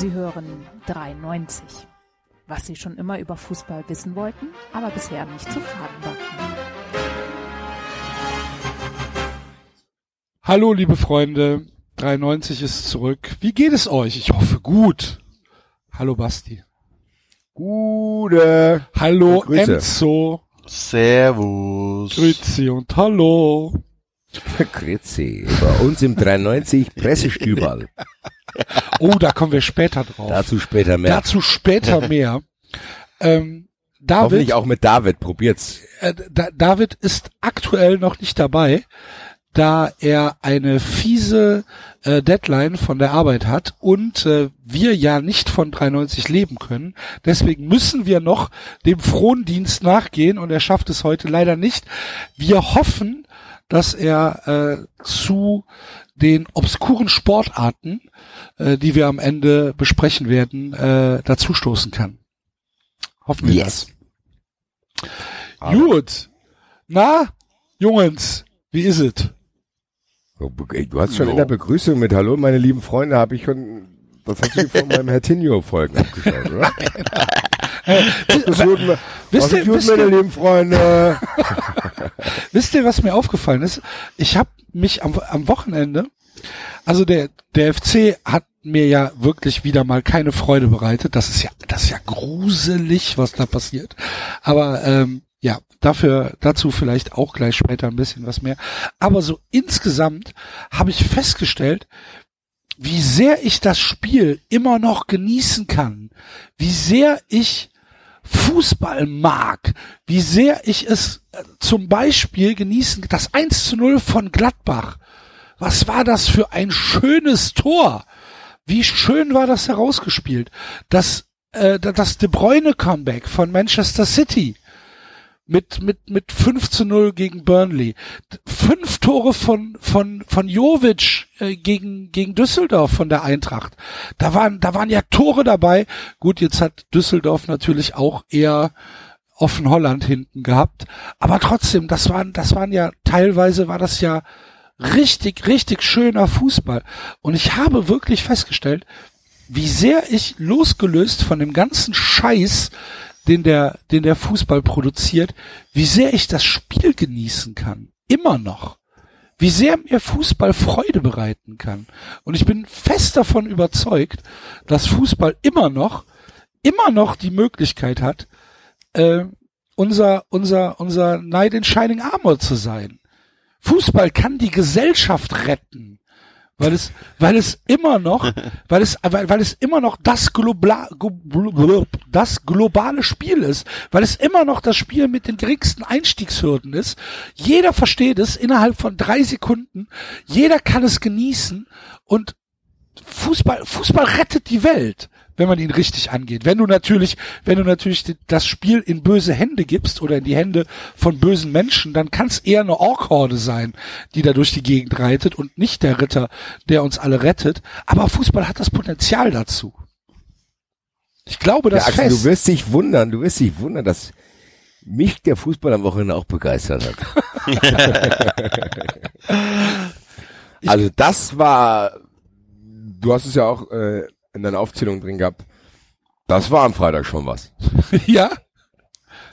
Sie hören 93. Was Sie schon immer über Fußball wissen wollten, aber bisher nicht zu fragen war. Hallo, liebe Freunde. 93 ist zurück. Wie geht es euch? Ich hoffe gut. Hallo, Basti. Gute. Hallo, Grüße. Enzo. Servus. Grüezi und hallo. Grüezi. Bei uns im 93 Pressestüberl. Oh, da kommen wir später drauf. Dazu später mehr. Dazu später mehr. ähm, David, Hoffentlich auch mit David. Probiert's. äh, da, David ist aktuell noch nicht dabei, da er eine fiese äh, Deadline von der Arbeit hat und äh, wir ja nicht von 93 leben können. Deswegen müssen wir noch dem Frondienst nachgehen und er schafft es heute leider nicht. Wir hoffen, dass er äh, zu den obskuren Sportarten, äh, die wir am Ende besprechen werden, äh, dazustoßen kann. Hoffen wir Yes. das. Gut. Na, Jungens, wie ist es? Du hast schon in der Begrüßung mit Hallo, meine lieben Freunde, habe ich schon, das hast du von meinem Hertinho-Folgen abgeschaut, oder? Mir, Wisst ihr- wisst meine ihr- lieben Freunde? Wisst ihr, was mir aufgefallen ist? Ich habe mich am, am Wochenende, also der, der FC hat mir ja wirklich wieder mal keine Freude bereitet. Das ist ja, das ist ja gruselig, was da passiert. Aber ähm, ja, dafür, dazu vielleicht auch gleich später ein bisschen was mehr. Aber so insgesamt habe ich festgestellt, wie sehr ich das Spiel immer noch genießen kann, wie sehr ich Fußball mag, wie sehr ich es äh, zum Beispiel genießen, das 1 zu 0 von Gladbach. Was war das für ein schönes Tor? Wie schön war das herausgespielt? Das, äh, das De Bruyne Comeback von Manchester City mit, mit, mit 5 zu 0 gegen Burnley. Fünf Tore von, von, von Jovic äh, gegen, gegen Düsseldorf von der Eintracht. Da waren, da waren ja Tore dabei. Gut, jetzt hat Düsseldorf natürlich auch eher offen Holland hinten gehabt. Aber trotzdem, das waren, das waren ja, teilweise war das ja richtig, richtig schöner Fußball. Und ich habe wirklich festgestellt, wie sehr ich losgelöst von dem ganzen Scheiß, den der, den der Fußball produziert, wie sehr ich das Spiel genießen kann. Immer noch. Wie sehr mir Fußball Freude bereiten kann. Und ich bin fest davon überzeugt, dass Fußball immer noch, immer noch die Möglichkeit hat, äh, unser, unser, unser Knight in Shining Armor zu sein. Fußball kann die Gesellschaft retten. Weil es, weil es immer noch, weil es, weil, weil es immer noch das, Globla, Glo- das globale Spiel ist, weil es immer noch das Spiel mit den geringsten Einstiegshürden ist. Jeder versteht es innerhalb von drei Sekunden. Jeder kann es genießen und Fußball, Fußball rettet die Welt, wenn man ihn richtig angeht. Wenn du natürlich, wenn du natürlich das Spiel in böse Hände gibst oder in die Hände von bösen Menschen, dann kann es eher eine Orkhorde sein, die da durch die Gegend reitet und nicht der Ritter, der uns alle rettet. Aber Fußball hat das Potenzial dazu. Ich glaube das ja, Axel, fest. du wirst dich wundern, du wirst dich wundern, dass mich der Fußball am Wochenende auch begeistert hat. also das war, du hast es ja auch äh, in deiner Aufzählung drin gehabt, das war am Freitag schon was. ja,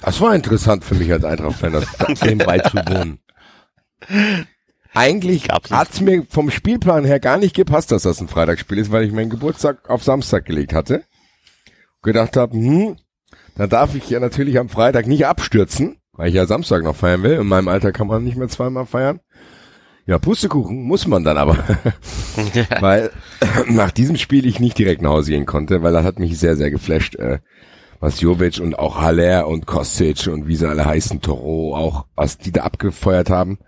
Das war interessant für mich als Eintracht-Fan, das dem beizuwohnen. Eigentlich nicht. hat's mir vom Spielplan her gar nicht gepasst, dass das ein Freitagsspiel ist, weil ich meinen Geburtstag auf Samstag gelegt hatte. Gedacht habe, hm, dann darf ich ja natürlich am Freitag nicht abstürzen, weil ich ja Samstag noch feiern will. In meinem Alter kann man nicht mehr zweimal feiern. Ja, Pustekuchen muss man dann aber. weil nach diesem Spiel ich nicht direkt nach Hause gehen konnte, weil das hat mich sehr, sehr geflasht, äh, was Jovic und auch Haller und Kostic und wie sie alle heißen, Toro auch, was die da abgefeuert haben.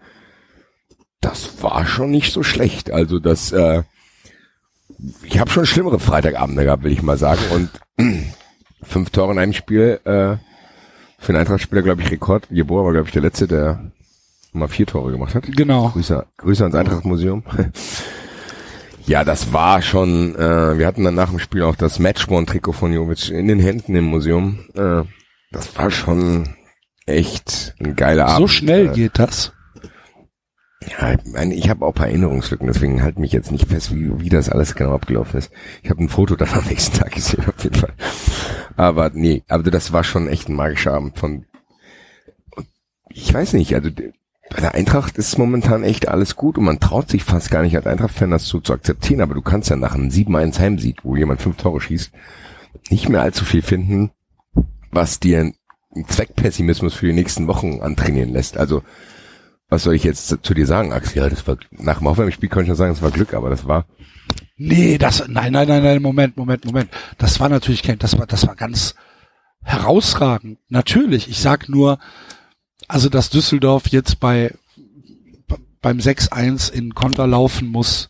Das war schon nicht so schlecht. Also das, äh, ich habe schon schlimmere Freitagabende gehabt, will ich mal sagen. Und fünf Tore in einem Spiel, äh, für einen Eintrachtspieler, glaube ich, Rekord. Jeboa war, glaube ich, der Letzte, der mal vier Tore gemacht hat. genau. Grüße, Grüße ans Eintrachtmuseum. ja, das war schon, äh, wir hatten dann nach dem Spiel auch das Matchborn-Trikot von Jovic in den Händen im Museum. Äh, das war schon echt ein geiler Abend. So schnell äh, geht das. Ja, ich, meine, ich habe auch ein paar Erinnerungslücken, deswegen halt mich jetzt nicht fest, wie, wie das alles genau abgelaufen ist. Ich habe ein Foto dann am nächsten Tag gesehen, auf jeden Fall. Aber nee, aber das war schon echt ein magischer Abend von. Ich weiß nicht, also bei der Eintracht ist momentan echt alles gut und man traut sich fast gar nicht als Eintracht-Fan das so zu akzeptieren, aber du kannst ja nach einem 7-1 Heimsieg, wo jemand fünf Tore schießt, nicht mehr allzu viel finden, was dir einen Zweckpessimismus für die nächsten Wochen antrainieren lässt. Also, was soll ich jetzt zu dir sagen, Axel? Ja, das war, nach dem Aufwärmspiel kann ich ja sagen, es war Glück, aber das war, Nee, das, nein, nein, nein, nein, Moment, Moment, Moment. Das war natürlich kein, das war, das war ganz herausragend. Natürlich. Ich sag nur, also, dass Düsseldorf jetzt bei, beim 6-1 in Konter laufen muss,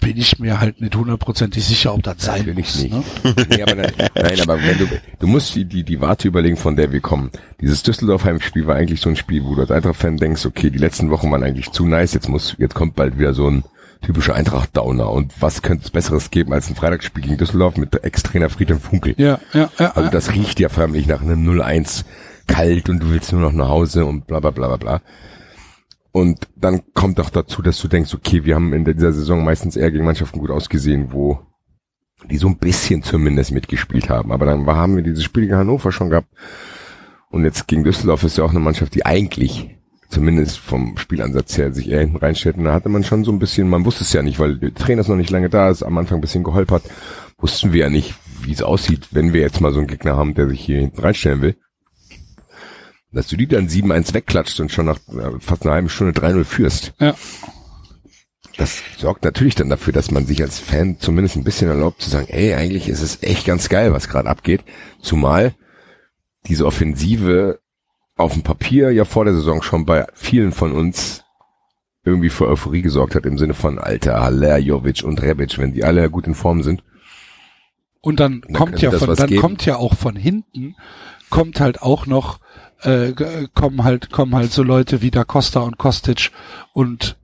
bin ich mir halt nicht hundertprozentig sicher, ob das sein Natürlich muss. nicht. Ne? nee, aber nein, nein, aber wenn du, du musst die, die, die Warte überlegen, von der wir kommen. Dieses Düsseldorf-Heimspiel war eigentlich so ein Spiel, wo du als Eintracht-Fan denkst, okay, die letzten Wochen waren eigentlich zu nice, jetzt muss, jetzt kommt bald wieder so ein typischer Eintracht-Downer. Und was könnte es Besseres geben als ein Freitagsspiel gegen Düsseldorf mit Ex-Trainer Friedhelm Funkel? Ja, ja, ja. Also das riecht ja förmlich nach einem 0-1 kalt und du willst nur noch nach Hause und bla bla bla bla bla. Und dann kommt noch dazu, dass du denkst, okay, wir haben in dieser Saison meistens eher gegen Mannschaften gut ausgesehen, wo die so ein bisschen zumindest mitgespielt haben. Aber dann haben wir dieses Spiel gegen Hannover schon gehabt. Und jetzt gegen Düsseldorf ist ja auch eine Mannschaft, die eigentlich, zumindest vom Spielansatz her, sich eher hinten reinstellt. Und da hatte man schon so ein bisschen, man wusste es ja nicht, weil der Trainer ist noch nicht lange da, ist am Anfang ein bisschen geholpert, wussten wir ja nicht, wie es aussieht, wenn wir jetzt mal so einen Gegner haben, der sich hier hinten reinstellen will. Dass du die dann 7-1 wegklatscht und schon nach fast einer halben Stunde 3-0 führst. Ja. Das sorgt natürlich dann dafür, dass man sich als Fan zumindest ein bisschen erlaubt zu sagen, ey, eigentlich ist es echt ganz geil, was gerade abgeht. Zumal diese Offensive auf dem Papier ja vor der Saison schon bei vielen von uns irgendwie für Euphorie gesorgt hat, im Sinne von Alter, Haller, Jovic und Rebic, wenn die alle gut in Form sind. Und dann Dann kommt ja von, dann geben. kommt ja auch von hinten, kommt halt auch noch, äh, kommen halt, kommen halt so Leute wie Da Costa und Kostic und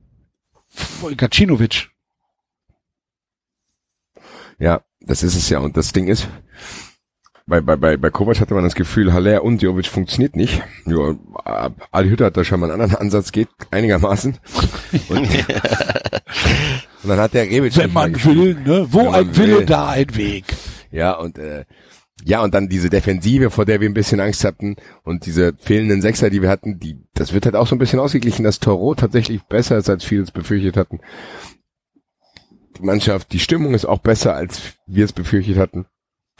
Gacinovic. Ja, das ist es ja. Und das Ding ist, bei, bei, bei, bei Kovac hatte man das Gefühl, Haller und Jovic funktioniert nicht. Ja, Ali Hütter hat da schon mal einen anderen Ansatz, geht einigermaßen. Und, und dann hat der Rebic Wenn man will, ne? Wo ein Wille, will. da ein Weg. Ja, und äh, ja, und dann diese Defensive, vor der wir ein bisschen Angst hatten und diese fehlenden Sechser, die wir hatten, die, das wird halt auch so ein bisschen ausgeglichen, dass Toro tatsächlich besser ist, als viele es befürchtet hatten. Die Mannschaft, die Stimmung ist auch besser, als wir es befürchtet hatten.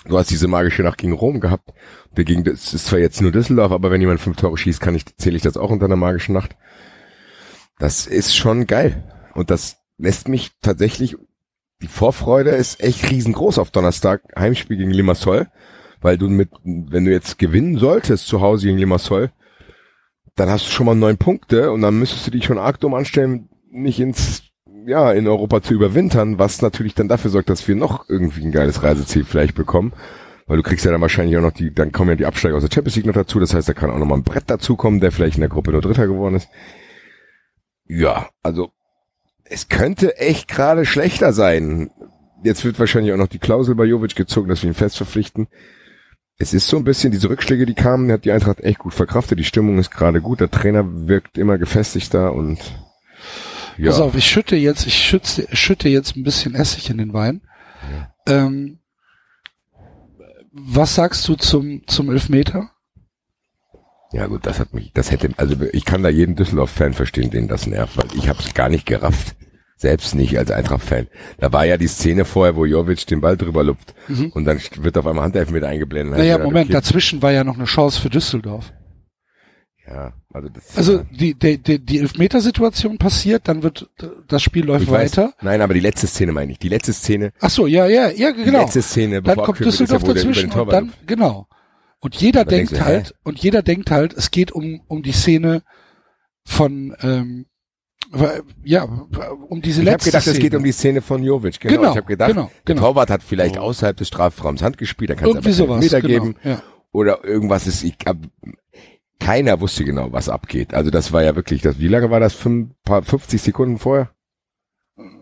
Du hast diese magische Nacht gegen Rom gehabt. Dagegen, das ist zwar jetzt nur Düsseldorf, aber wenn jemand fünf Tore schießt, kann ich, zähle ich das auch unter einer magischen Nacht. Das ist schon geil. Und das lässt mich tatsächlich die Vorfreude ist echt riesengroß auf Donnerstag, Heimspiel gegen Limassol, weil du mit, wenn du jetzt gewinnen solltest zu Hause gegen Limassol, dann hast du schon mal neun Punkte und dann müsstest du dich schon arg dumm anstellen, nicht ins, ja, in Europa zu überwintern, was natürlich dann dafür sorgt, dass wir noch irgendwie ein geiles Reiseziel vielleicht bekommen. Weil du kriegst ja dann wahrscheinlich auch noch die, dann kommen ja die Absteiger aus der Champions League noch dazu, das heißt, da kann auch noch mal ein Brett dazukommen, der vielleicht in der Gruppe nur Dritter geworden ist. Ja, also es könnte echt gerade schlechter sein. Jetzt wird wahrscheinlich auch noch die Klausel bei Jovic gezogen, dass wir ihn fest verpflichten. Es ist so ein bisschen, diese Rückschläge, die kamen, hat die Eintracht echt gut verkraftet. Die Stimmung ist gerade gut. Der Trainer wirkt immer gefestigter und ja. Pass auf, ich schütte jetzt, ich schütze, schütte jetzt ein bisschen Essig in den Wein. Ähm, was sagst du zum, zum Elfmeter? Ja gut, das hat mich, das hätte, also ich kann da jeden Düsseldorf-Fan verstehen, den das nervt, weil ich habe es gar nicht gerafft. Selbst nicht als Eintracht-Fan. Da war ja die Szene vorher, wo Jovic den Ball drüber lupft und dann wird auf einmal Handelfmeter eingeblendet. Dann Naja, Moment, okay, dazwischen war ja noch eine Chance für Düsseldorf. Ja, also das. Also die, die, die, die Elfmetersituation passiert, dann wird das Spiel läuft ich weiß, weiter. nein, aber die letzte Szene meine ich. Die letzte Szene, Ach so, ja, ja, ja, die genau. letzte Szene, dann bevor kommt wird, ist ja, Düsseldorf über dazwischen und dann, genau. Und jeder Und dann denkt du, halt, und jeder denkt halt, es geht um, um die Szene von, ähm, ja, um diese Ich habe letzte gedacht, Szene. es geht um die Szene von Jovic. Genau. Genau, ich habe gedacht, genau, der genau. Torwart hat vielleicht außerhalb des Strafraums Hand gespielt, dann kann es Irgendwie aber sowas, Meter genau, geben. ja. Oder irgendwas ist, ich hab, keiner wusste genau, was abgeht. Also das war ja wirklich, das, wie lange war das? Fünf, paar, 50 Sekunden vorher?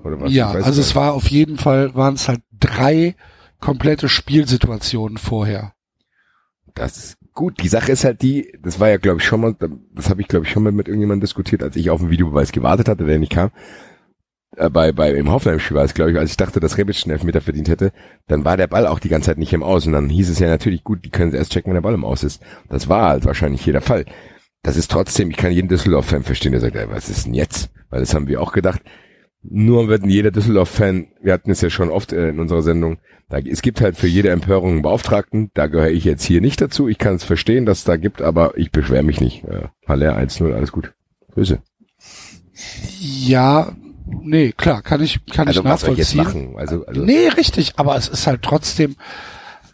Oder was? Ja, Ich also es war auf jeden Fall, waren es halt drei komplette Spielsituationen vorher. Das gut, die Sache ist halt die, das war ja glaube ich schon mal, das habe ich glaube ich schon mal mit irgendjemandem diskutiert, als ich auf den Videobeweis gewartet hatte, der nicht kam. Äh, bei, bei im Hoffenheim-Spiel war es, glaube ich, als ich dachte, dass Rebic einen Elfmeter verdient hätte, dann war der Ball auch die ganze Zeit nicht im Aus. Und dann hieß es ja natürlich, gut, die können erst checken, wenn der Ball im Aus ist. Das war halt wahrscheinlich hier der Fall. Das ist trotzdem, ich kann jeden Düsseldorf-Fan verstehen, der sagt, ey, was ist denn jetzt? Weil das haben wir auch gedacht. Nur wird jeder Düsseldorf-Fan, wir hatten es ja schon oft äh, in unserer Sendung, da, es gibt halt für jede Empörung einen Beauftragten, da gehöre ich jetzt hier nicht dazu. Ich kann es verstehen, dass es da gibt, aber ich beschwere mich nicht. Äh, Haller 1-0, alles gut. Grüße. Ja, nee, klar, kann ich, kann Also ich was soll ich jetzt nachvollziehen. machen? Also, also Nee, richtig, aber es ist halt trotzdem,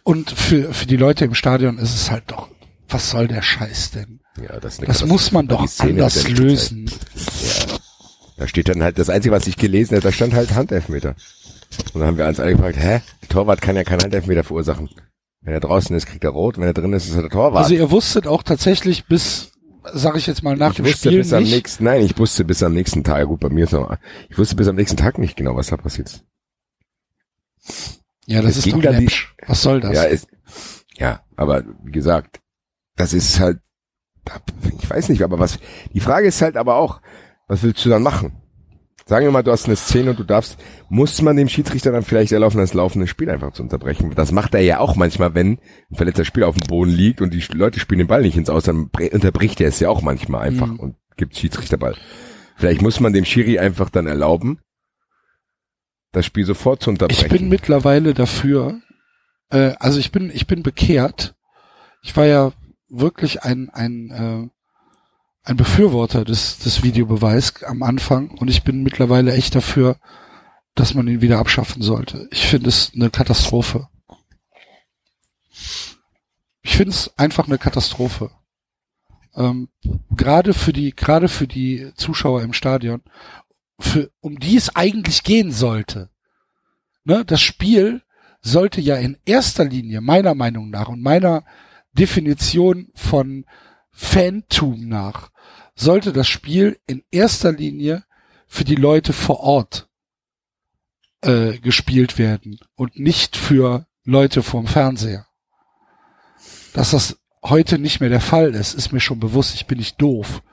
und für, für die Leute im Stadion ist es halt doch, was soll der Scheiß denn? ja, das, Das muss man doch anders lösen. Da steht dann halt, das Einzige, was ich gelesen habe, da stand halt Handelfmeter. Und dann haben wir uns alle gefragt, hä? Der Torwart kann ja keinen Handelfmeter verursachen. Wenn er draußen ist, kriegt er rot, wenn er drin ist, ist er der Torwart. Also ihr wusstet auch tatsächlich bis, sag ich jetzt mal, nach ich dem wusste Spiel bis am nicht. nächsten, nein, ich wusste bis am nächsten Tag, gut, bei mir ist noch, ich wusste bis am nächsten Tag nicht genau, was da passiert. Ja, das Es ist doch dann die-. Was soll das? Ja, ist, ja, aber wie gesagt, das ist halt, ich weiß nicht, aber was, die Frage ist halt aber auch, was willst du dann machen? Sagen wir mal, du hast eine Szene und du darfst, muss man dem Schiedsrichter dann vielleicht erlauben, das laufende Spiel einfach zu unterbrechen? Das macht er ja auch manchmal, wenn ein verletzter Spieler auf dem Boden liegt und die Leute spielen den Ball nicht ins Aus, dann unterbricht er es ja auch manchmal einfach Mhm. und gibt Schiedsrichterball. Vielleicht muss man dem Schiri einfach dann erlauben, das Spiel sofort zu unterbrechen. Ich bin mittlerweile dafür, äh, also ich bin, ich bin bekehrt. Ich war ja wirklich ein, ein, äh, ein Befürworter des, des Videobeweis am Anfang und ich bin mittlerweile echt dafür, dass man ihn wieder abschaffen sollte. Ich finde es eine Katastrophe. Ich finde es einfach eine Katastrophe. Ähm, gerade für die, gerade für die Zuschauer im Stadion, für, um die es eigentlich gehen sollte. Ne, das Spiel sollte ja in erster Linie, meiner Meinung nach und meiner Definition von Fantum nach, sollte das Spiel in erster Linie für die Leute vor Ort äh, gespielt werden und nicht für Leute vorm Fernseher. Dass das heute nicht mehr der Fall ist, ist mir schon bewusst. Ich bin nicht doof.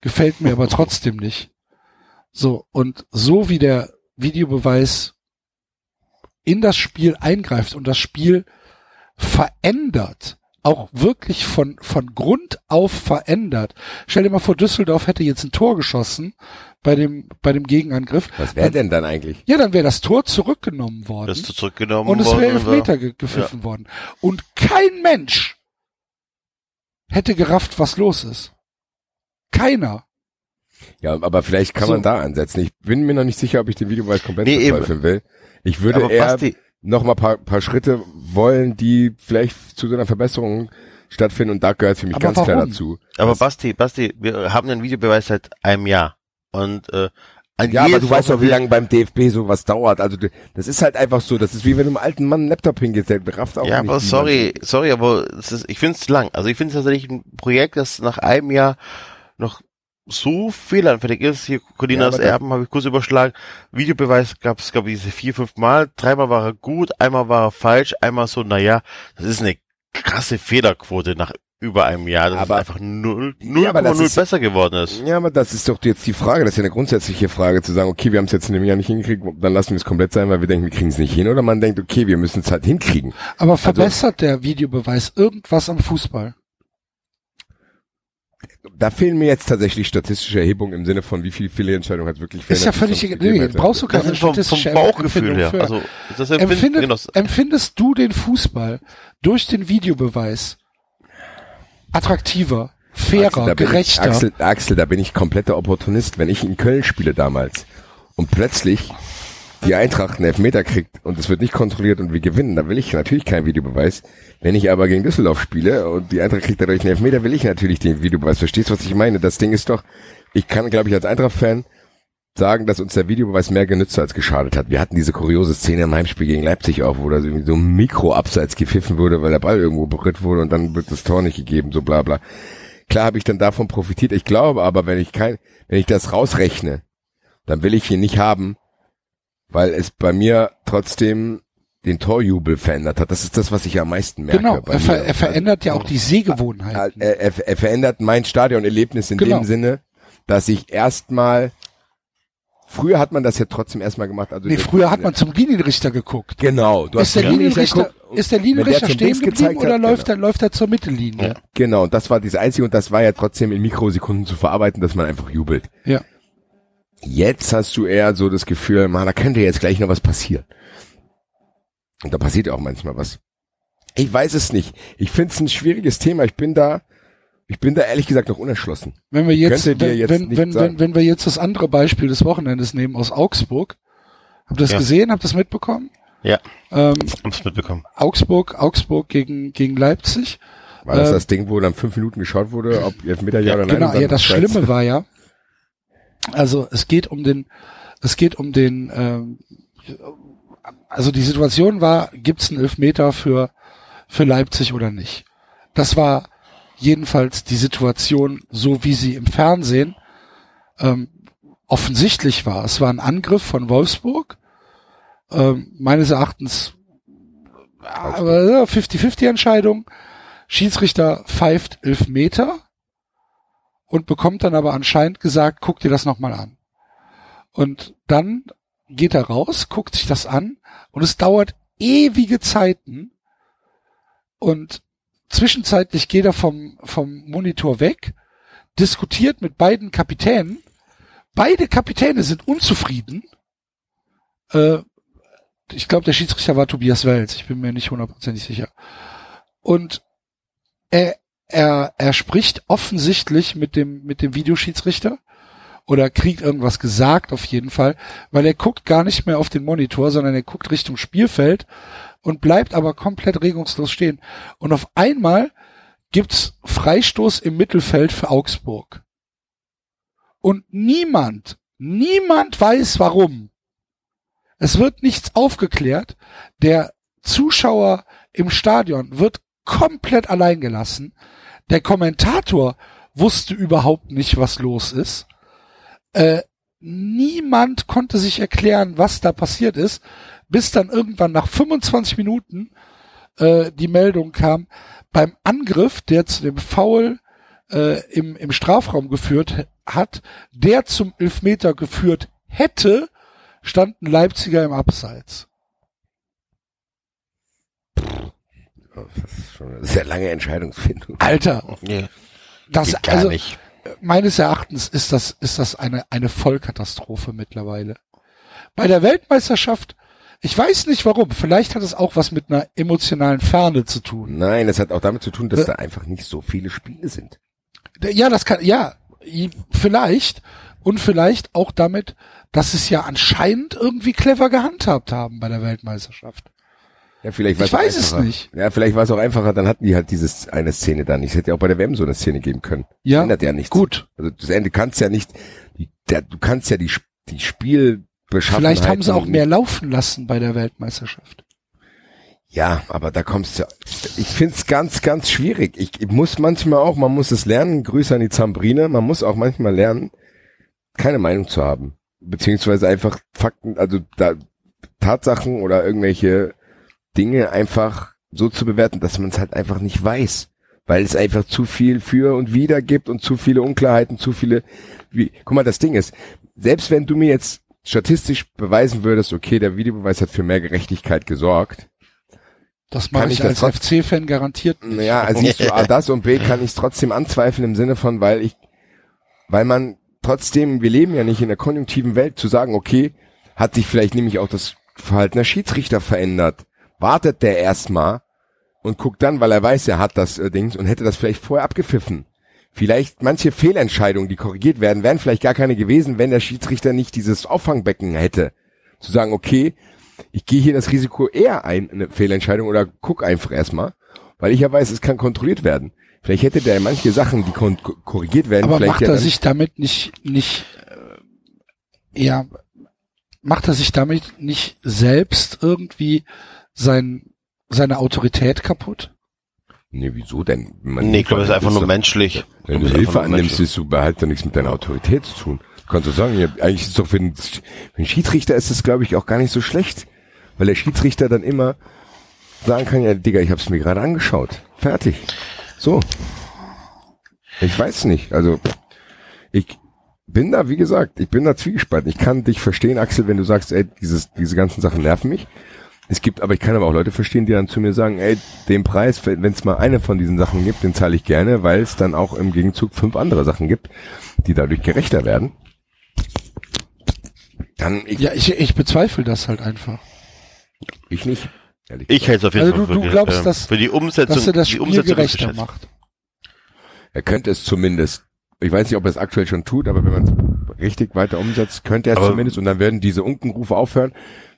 Gefällt mir aber trotzdem nicht. So, und so wie der Videobeweis in das Spiel eingreift und das Spiel verändert, auch wirklich von, von Grund auf verändert. Stell dir mal vor, Düsseldorf hätte jetzt ein Tor geschossen bei dem, bei dem Gegenangriff. Was wäre denn dann eigentlich? Ja, dann wäre das Tor zurückgenommen worden. Das ist zurückgenommen und es wäre worden. Elfmeter ge gepfiffen worden. Und kein Mensch hätte gerafft, was los ist. Keiner. Ja, aber vielleicht kann So. man da ansetzen. Ich bin mir noch nicht sicher, ob ich den Videobeweis komplett Nee, bezweifeln will. Ich würde Aber eher Basti, noch mal paar, paar Schritte wollen, die vielleicht zu so einer Verbesserung stattfinden und da gehört für mich Aber ganz klar warum? dazu. aber Basti, Basti, wir haben den Videobeweis seit einem Jahr. Und äh, an ja, aber du weißt doch, wie lange beim DFB sowas dauert. Also das ist halt einfach so. Das ist wie wenn du einem alten Mann einen Laptop hingehst, der rafft auch Ja, nicht. aber sorry, sorry, aber es ist, ich finde es lang. Also ich finde es tatsächlich ein Projekt, das nach einem Jahr noch so fehleranfällig ist. Hier Colinas das- Erben habe ich kurz überschlagen. Videobeweis gab es, glaube ich, diese vier, fünf Mal. Dreimal war er gut, einmal war er falsch, einmal so, naja, das ist eine krasse Fehlerquote nach über einem Jahr, dass Aber- es einfach null, Ja, aber das 0,0 ist- besser geworden ist. Ja, aber das ist doch jetzt die Frage. Das ist ja eine grundsätzliche Frage, zu sagen, okay, wir haben es jetzt in einem Jahr nicht hingekriegt, dann lassen wir es komplett sein, weil wir denken, wir kriegen es nicht hin. Oder man denkt, okay, wir müssen es halt hinkriegen. Aber verbessert der Videobeweis irgendwas am Fußball? Da fehlen mir jetzt tatsächlich statistische Erhebungen im Sinne von, wie viel Fehlentscheidungen hat wirklich Ist ja völlig egal. Nee, brauchst du Das keine ist vom, vom statistische Bauchgefühl her. für. Also das empfind, Empfindet, genau, empfindest du den Fußball durch den Videobeweis attraktiver, fairer, Axel, bin ich, gerechter? Axel, Axel, da bin ich kompletter Opportunist. Wenn ich in Köln spiele damals und plötzlich die Eintracht einen Elfmeter kriegt und es wird nicht kontrolliert und wir gewinnen, dann will ich natürlich keinen Videobeweis. Wenn ich aber gegen Düsseldorf spiele und die Eintracht kriegt dadurch einen Elfmeter, will ich natürlich den Videobeweis. Verstehst du, was ich meine? Das Ding ist doch, ich kann, glaube ich, als Eintracht-Fan sagen, dass uns der Videobeweis mehr genützt als geschadet hat. Wir hatten diese kuriose Szene im Heimspiel gegen Leipzig auch, wo da so ein Mikro-Abseits gepfiffen wurde, weil der Ball irgendwo berührt wurde und dann wird das Tor nicht gegeben, so bla bla. Klar habe ich dann davon profitiert. Ich glaube aber, wenn ich kein, wenn ich das rausrechne, dann will ich ihn nicht haben, weil es bei mir trotzdem den Torjubel verändert hat. Das ist das, was ich am meisten merke. Genau, er, ver er verändert ja auch die Sehgewohnheiten. er, er, er verändert mein Stadionerlebnis in Genau. dem Sinne, dass ich erstmal früher hat man das ja trotzdem erstmal gemacht. Also Nee, früher hat man zum Linienrichter geguckt. genau. Du Ist der, zum Linienrichter, geguckt, ist der der Linienrichter zum stehen geblieben oder hat, läuft, genau. er, läuft er zur Mittellinie? Genau, und das war das Einzige und das war ja trotzdem in Mikrosekunden zu verarbeiten, dass man einfach jubelt. Ja. Jetzt hast du eher so das Gefühl, man, da könnte jetzt gleich noch was passieren. Und da passiert ja auch manchmal was. Ich weiß es nicht. Ich finde es ein schwieriges Thema. Ich bin da, ich bin da ehrlich gesagt noch unerschlossen. Wenn wir jetzt, wenn, jetzt wenn, wenn, wenn, wenn wir jetzt das andere Beispiel des Wochenendes nehmen aus Augsburg, habt ihr das Ja. gesehen, habt ihr das mitbekommen? Ja, Ähm, hab's mitbekommen. Augsburg, Augsburg gegen, gegen Leipzig. War das Ähm, das Ding, wo dann fünf Minuten geschaut wurde, ob Elfmeter ja oder nein? Genau, ja, das? Schlimme war ja, also es geht um den, es geht um den, ähm, also die Situation war, gibt's einen Elfmeter für, für Leipzig oder nicht? Das war jedenfalls die Situation, so wie sie im Fernsehen ähm, offensichtlich war. Es war ein Angriff von Wolfsburg, ähm, meines Erachtens aber ja, 50-50 Entscheidung. Schiedsrichter pfeift Elfmeter und bekommt dann aber anscheinend gesagt, guck dir das nochmal an. Und dann geht er raus, guckt sich das an und es dauert ewige Zeiten und zwischenzeitlich geht er vom, vom Monitor weg, diskutiert mit beiden Kapitänen. Beide Kapitäne sind unzufrieden. Äh, ich glaube, der Schiedsrichter war Tobias Wels. Ich bin mir nicht hundertprozentig sicher. Und er, er, er spricht offensichtlich mit dem, mit dem Videoschiedsrichter oder kriegt irgendwas gesagt auf jeden Fall, weil er guckt gar nicht mehr auf den Monitor, sondern er guckt Richtung Spielfeld und bleibt aber komplett regungslos stehen. Und auf einmal gibt's Freistoß im Mittelfeld für Augsburg. Und niemand, niemand weiß warum. Es wird nichts aufgeklärt. Der Zuschauer im Stadion wird komplett allein gelassen. Der Kommentator wusste überhaupt nicht, was los ist. Äh, niemand konnte sich erklären, was da passiert ist, bis dann irgendwann nach 25 Minuten äh, die Meldung kam, beim Angriff, der zu dem Foul äh, im, im Strafraum geführt hat, der zum Elfmeter geführt hätte, standen Leipziger im Abseits. Das ist schon eine sehr lange Entscheidungsfindung. Alter, Nee, das geht gar also nicht. meines Erachtens ist das ist das eine eine Vollkatastrophe mittlerweile. Bei der Weltmeisterschaft, ich weiß nicht warum, vielleicht hat es auch was mit einer emotionalen Ferne zu tun. Nein, das hat auch damit zu tun, dass Äh. da einfach nicht so viele Spiele sind. Ja, das kann ja vielleicht und vielleicht auch damit, dass es ja anscheinend irgendwie clever gehandhabt haben bei der Weltmeisterschaft. Ja, vielleicht war Ich weiß auch es einfacher. nicht. Ja, vielleicht war es auch einfacher, dann hatten die halt dieses eine Szene da nicht. Es hätte ja auch bei der WM so eine Szene geben können. Ja, Ändert ja nichts. gut. Also das Ende kannst ja nicht, die, der, du kannst ja die, die Spielbeschaffenheit. Vielleicht haben sie auch mehr laufen lassen bei der Weltmeisterschaft. Ja, aber da kommst du, ich find's ganz, ganz schwierig. Ich, ich muss manchmal auch, man muss es lernen, Grüße an die Zambrine, man muss auch manchmal lernen, keine Meinung zu haben. Beziehungsweise einfach Fakten, also da, Tatsachen oder irgendwelche Dinge einfach so zu bewerten, dass man es halt einfach nicht weiß. Weil es einfach zu viel für und wider gibt und zu viele Unklarheiten, zu viele, wie, guck mal, das Ding ist, selbst wenn du mir jetzt statistisch beweisen würdest, okay, der Videobeweis hat für mehr Gerechtigkeit gesorgt, Das mache Kann ich, ich als FC-Fan garantiert. nicht. naja, also siehst du A, das und B kann ich es trotzdem anzweifeln im Sinne von, weil ich, weil man trotzdem, wir leben ja nicht in der konjunktiven Welt, zu sagen, okay, hat sich vielleicht nämlich auch das Verhalten der Schiedsrichter verändert. Wartet der erstmal und guckt dann, weil er weiß, er hat das äh, Dings und hätte das vielleicht vorher abgepfiffen. Vielleicht manche Fehlentscheidungen, die korrigiert werden, wären vielleicht gar keine gewesen, wenn der Schiedsrichter nicht dieses Auffangbecken hätte. Zu sagen, okay, ich gehe hier das Risiko eher ein, eine Fehlentscheidung oder guck einfach erstmal, weil ich ja weiß, es kann kontrolliert werden. Vielleicht hätte der manche Sachen, die korrigiert werden, Aber vielleicht macht er sich damit nicht, nicht, äh, ja, macht er sich damit nicht selbst irgendwie sein, seine Autorität kaputt? Nee, wieso denn? Wenn man Nee, ich glaube, das ist einfach nur menschlich. Wenn du Hilfe annimmst, ist du behalt nichts mit deiner Autorität zu tun. Du kannst du sagen, ja, eigentlich ist es doch für den, für den Schiedsrichter ist es, glaube ich, auch gar nicht so schlecht. weil der Schiedsrichter dann immer sagen kann, ja, Digga, ich hab's mir gerade angeschaut. Fertig. So. Ich weiß nicht. Also, ich bin da, wie gesagt, ich bin da zwiegespalten. Ich kann dich verstehen, Axel, wenn du sagst, ey, dieses, diese ganzen Sachen nerven mich. Es gibt, aber ich kann aber auch Leute verstehen, die dann zu mir sagen, ey, den Preis, wenn es mal eine von diesen Sachen gibt, den zahle ich gerne, weil es dann auch im Gegenzug fünf andere Sachen gibt, die dadurch gerechter werden. Dann ich, ja, ich, ich bezweifle das halt einfach. Ich nicht. Ich hätte es auf jeden also Fall du, du glaubst, dass, für die Umsetzung, dass er das die Spiel Umsetzung gerechter macht. Er könnte es zumindest. Ich weiß nicht, ob er es aktuell schon tut, aber wenn man es richtig weiter umsetzt, könnte er es zumindest und dann werden diese Unkenrufe aufhören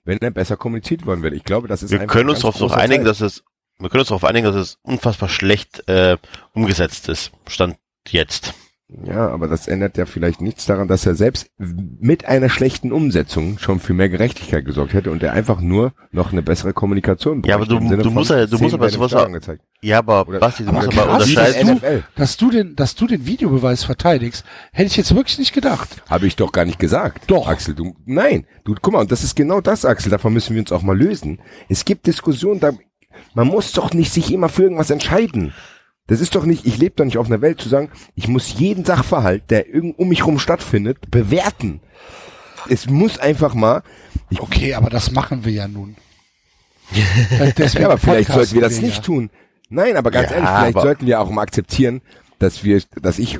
wenn er besser kommuniziert worden wäre. Ich glaube, das ist Wir können uns darauf einigen, dass es, wir können uns darauf einigen, dass es unfassbar schlecht äh, umgesetzt ist. Stand jetzt. Ja, aber das ändert ja vielleicht nichts daran, dass er selbst mit einer schlechten Umsetzung schon für mehr Gerechtigkeit gesorgt hätte und er einfach nur noch eine bessere Kommunikation braucht. Ja, aber du, du musst ja, du musst aber sowas auch, Ja, aber Oder, Basti, du aber musst aber unterscheiden. Dass du, dass du den, dass du den Videobeweis verteidigst, hätte ich jetzt wirklich nicht gedacht. Habe ich doch gar nicht gesagt. Doch. Axel, du, nein. Du, guck mal, und das ist genau das, Axel, davon müssen wir uns auch mal lösen. Es gibt Diskussionen, da, man muss doch nicht sich immer für irgendwas entscheiden. Das ist doch nicht, ich lebe doch nicht auf einer Welt zu sagen, ich muss jeden Sachverhalt, der um mich rum stattfindet, bewerten. Es muss einfach mal. Ich, okay, aber das machen wir ja nun. ja, aber vielleicht sollten wir das wir nicht ja. tun. Nein, aber ganz ja, ehrlich, vielleicht sollten wir auch mal akzeptieren, dass wir, dass ich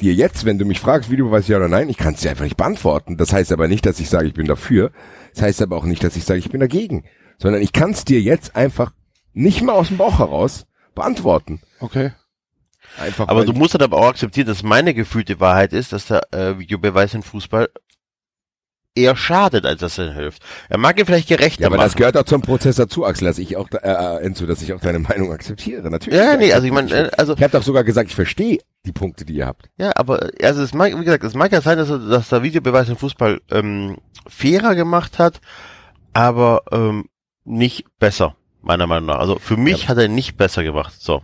dir jetzt, wenn du mich fragst, Videobeweis ja oder nein, ich kann es dir einfach nicht beantworten. Das heißt aber nicht, dass ich sage, ich bin dafür. Das heißt aber auch nicht, dass ich sage, ich bin dagegen. Sondern ich kann es dir jetzt einfach nicht mal aus dem Bauch heraus beantworten. Okay. Einfach, aber du musst halt aber auch akzeptieren, dass meine gefühlte Wahrheit ist, dass der äh, Videobeweis im Fußball eher schadet, als dass er hilft. Er mag ihn vielleicht gerechter ja, aber machen. das gehört auch zum Prozess dazu, Axel, dass ich auch, äh, äh, Enzo, dass ich auch deine Meinung akzeptiere. Natürlich. Ja, nee, also ich meine, äh, also ich habe doch sogar gesagt, ich verstehe die Punkte, die ihr habt. Ja, aber also es mag, wie gesagt, es mag ja sein, dass, er, dass der Videobeweis im Fußball ähm, fairer gemacht hat, aber ähm, nicht besser meiner Meinung nach. Also für mich ja. hat er nicht besser gemacht. So.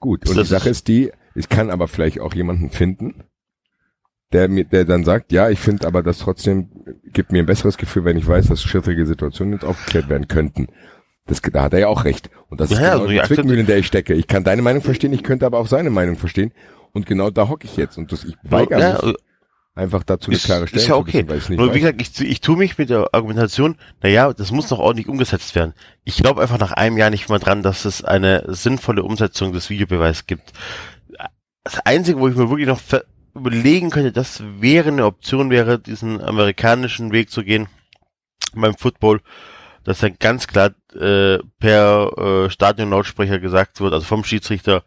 Gut, und das die Sache ist die, ich kann aber vielleicht auch jemanden finden, der mir, der dann sagt, ja, ich finde aber das trotzdem gibt mir ein besseres Gefühl, wenn ich weiß, dass schwierige Situationen jetzt aufgeklärt werden könnten. Das, da hat er ja auch recht. Und das ja, ist genau also die Zwickmühle, in der ich stecke. Ich kann deine Meinung verstehen, ich könnte aber auch seine Meinung verstehen. Und genau da hocke ich jetzt. Und das, ich weigere ja, mich, einfach dazu eine klare Stelle Ist ja okay. Wissen, Nur wie gesagt, ich, ich tue mich mit der Argumentation, naja, das muss noch ordentlich umgesetzt werden. Ich glaube einfach nach einem Jahr nicht mal dran, dass es eine sinnvolle Umsetzung des Videobeweises gibt. Das Einzige, wo ich mir wirklich noch überlegen könnte, das wäre eine Option, wäre diesen amerikanischen Weg zu gehen beim Football, dass dann ganz klar äh, per äh, Stadion-Lautsprecher gesagt wird, also vom Schiedsrichter,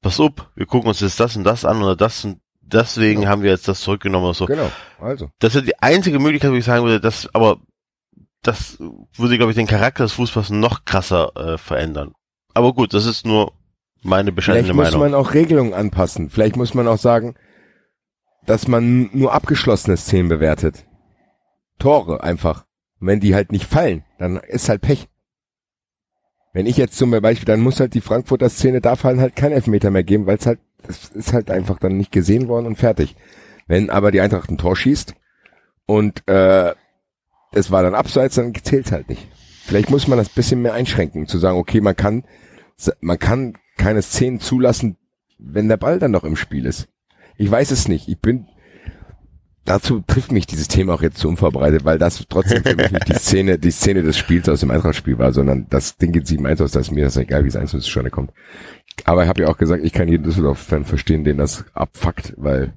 pass auf, wir gucken uns jetzt das und das an oder das und deswegen genau. haben wir jetzt das zurückgenommen so. Genau, also. Das ist die einzige Möglichkeit, wo ich sagen würde, dass, aber das würde, glaube ich, den Charakter des Fußballs noch krasser äh, verändern. Aber gut, das ist nur meine bescheidene Meinung. Vielleicht muss man auch Regelungen anpassen. Vielleicht muss man auch sagen, dass man nur abgeschlossene Szenen bewertet. Tore einfach. Und wenn die halt nicht fallen, dann ist halt Pech. Wenn ich jetzt zum Beispiel, dann muss halt die Frankfurter Szene, da fallen halt kein Elfmeter mehr geben, weil es halt das ist halt einfach dann nicht gesehen worden und fertig. Wenn aber die Eintracht ein Tor schießt und äh, es war dann abseits, dann zählt halt nicht. Vielleicht muss man das bisschen mehr einschränken, zu sagen, okay, man kann, man kann keine Szenen zulassen, wenn der Ball dann noch im Spiel ist. Ich weiß es nicht. Ich bin, dazu trifft mich dieses Thema auch jetzt zu unvorbereitet, weil das trotzdem für mich nicht die Szene, die Szene des Spiels aus dem Eintrachtspiel war, sondern das Ding geht 7-1 aus, dass mir das egal, wie es 1 zustande kommt. Aber ich habe ja auch gesagt, ich kann jeden Düsseldorf-Fan verstehen, den das abfuckt, weil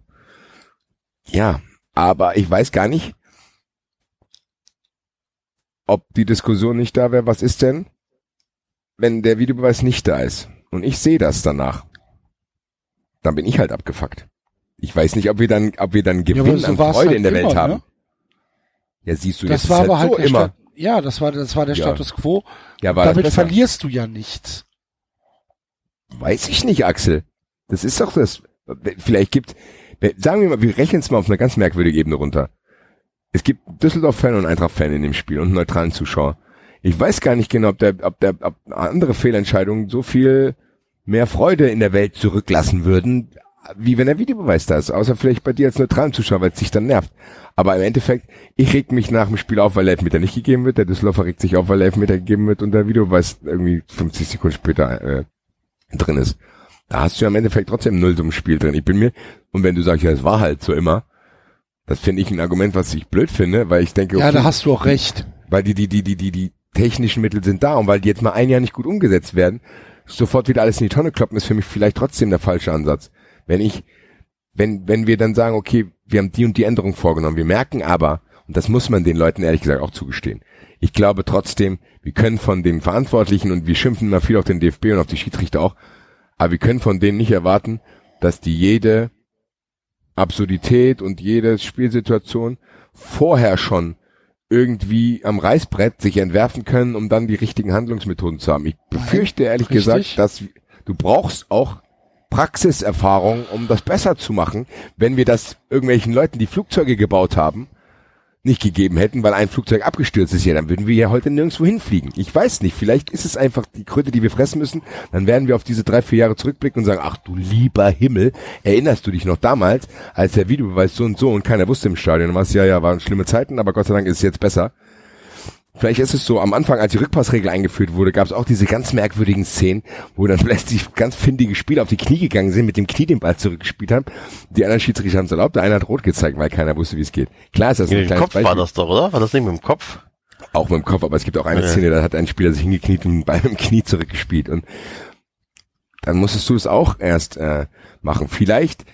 ja, aber ich weiß gar nicht, ob die Diskussion nicht da wäre, was ist denn, wenn der Videobeweis nicht da ist und ich sehe das danach, dann bin ich halt abgefuckt. Ich weiß nicht, ob wir dann, ob wir dann Gewinn ja, so an Freude halt in der immer, Welt haben. Ne? Ja, siehst du, das war aber halt, halt so immer. Stat ja, das war, das war der ja. Status quo. Ja, war Damit verlierst du ja nichts. Weiß ich nicht, Axel. Das ist doch das. Vielleicht gibt, sagen wir mal, wir rechnen es mal auf eine ganz merkwürdige Ebene runter. Es gibt Düsseldorf-Fan und Eintracht-Fan in dem Spiel und einen neutralen Zuschauer. Ich weiß gar nicht genau, ob der, ob der, ob andere Fehlentscheidungen so viel mehr Freude in der Welt zurücklassen würden, wie wenn der Videobeweis da ist, außer vielleicht bei dir als neutralen Zuschauer, weil es dich dann nervt. Aber im Endeffekt, ich reg mich nach dem Spiel auf, weil der Elfmeter nicht gegeben wird, der Düsseldorfer regt sich auf, weil der Elfmeter gegeben wird und der Videobeweis irgendwie 50 Sekunden später äh, drin ist. Da hast du ja im Endeffekt trotzdem null ein Spiel drin. Ich bin mir, und wenn du sagst, ja, es war halt so immer, das finde ich ein Argument, was ich blöd finde, weil ich denke, okay, ja, da hast du auch recht. Weil die, die, die, die, die, die technischen Mittel sind da und weil die jetzt mal ein Jahr nicht gut umgesetzt werden, sofort wieder alles in die Tonne kloppen, ist für mich vielleicht trotzdem der falsche Ansatz. Wenn ich, wenn, wenn wir dann sagen, okay, wir haben die und die Änderung vorgenommen, wir merken aber, und das muss man den Leuten ehrlich gesagt auch zugestehen, ich glaube trotzdem, wir können von den Verantwortlichen und wir schimpfen immer viel auf den DFB und auf die Schiedsrichter auch, aber wir können von denen nicht erwarten, dass die jede Absurdität und jede Spielsituation vorher schon irgendwie am Reißbrett sich entwerfen können, um dann die richtigen Handlungsmethoden zu haben. Ich befürchte ehrlich Richtig. gesagt, dass du brauchst auch Praxiserfahrung, um das besser zu machen, wenn wir das irgendwelchen Leuten, die Flugzeuge gebaut haben, nicht gegeben hätten, weil ein Flugzeug abgestürzt ist, ja, dann würden wir ja heute nirgendwo hinfliegen. Ich weiß nicht, vielleicht ist es einfach die Kröte, die wir fressen müssen. Dann werden wir auf diese drei, vier Jahre zurückblicken und sagen, ach du lieber Himmel, erinnerst du dich noch damals, als der Videobeweis so und so und keiner wusste im Stadion, was ja, ja, waren schlimme Zeiten, aber Gott sei Dank ist es jetzt besser. Vielleicht ist es so, am Anfang, als die Rückpassregel eingeführt wurde, gab es auch diese ganz merkwürdigen Szenen, wo dann plötzlich ganz findige Spieler auf die Knie gegangen sind, mit dem Knie den Ball zurückgespielt haben. Die anderen Schiedsrichter haben es erlaubt, der eine hat rot gezeigt, weil keiner wusste, wie es geht. Klar ist das ein mit kleines Kopf Beispiel. war das doch, oder? War das nicht mit dem Kopf? Auch mit dem Kopf, aber es gibt auch eine ja. Szene, da hat ein Spieler sich hingekniet und den Ball mit dem Knie zurückgespielt. Und dann musstest du es auch erst äh, machen. Vielleicht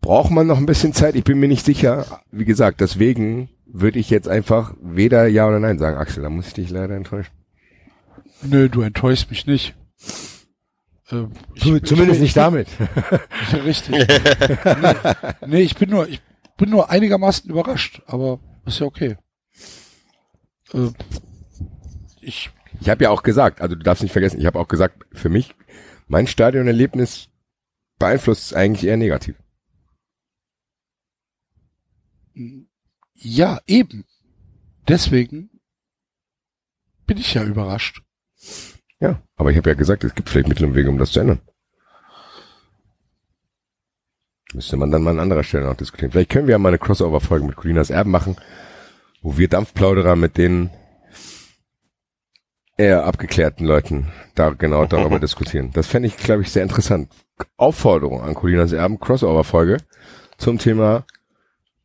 braucht man noch ein bisschen Zeit, ich bin mir nicht sicher. Wie gesagt, deswegen würde ich jetzt einfach weder Ja oder Nein sagen, Axel. Da muss ich dich leider enttäuschen. Nö, du enttäuschst mich nicht. Äh, ich, Zumindest ich, nicht damit. Richtig. nee, nee, ich bin nur, ich bin nur einigermaßen überrascht, aber ist ja okay. Äh, ich ich habe ja auch gesagt, also du darfst nicht vergessen, ich habe auch gesagt, für mich, mein Stadionerlebnis beeinflusst es eigentlich eher negativ. Ja, eben. Deswegen bin ich ja überrascht. Ja, aber ich habe ja gesagt, es gibt vielleicht Mittel und Wege, um das zu ändern. Müsste man dann mal an anderer Stelle noch diskutieren. Vielleicht können wir ja mal eine Crossover-Folge mit Colinas Erben machen, wo wir Dampfplauderer mit den eher abgeklärten Leuten da genau darüber diskutieren. Das fände ich, glaube ich, sehr interessant. Aufforderung an Colinas Erben, Crossover-Folge zum Thema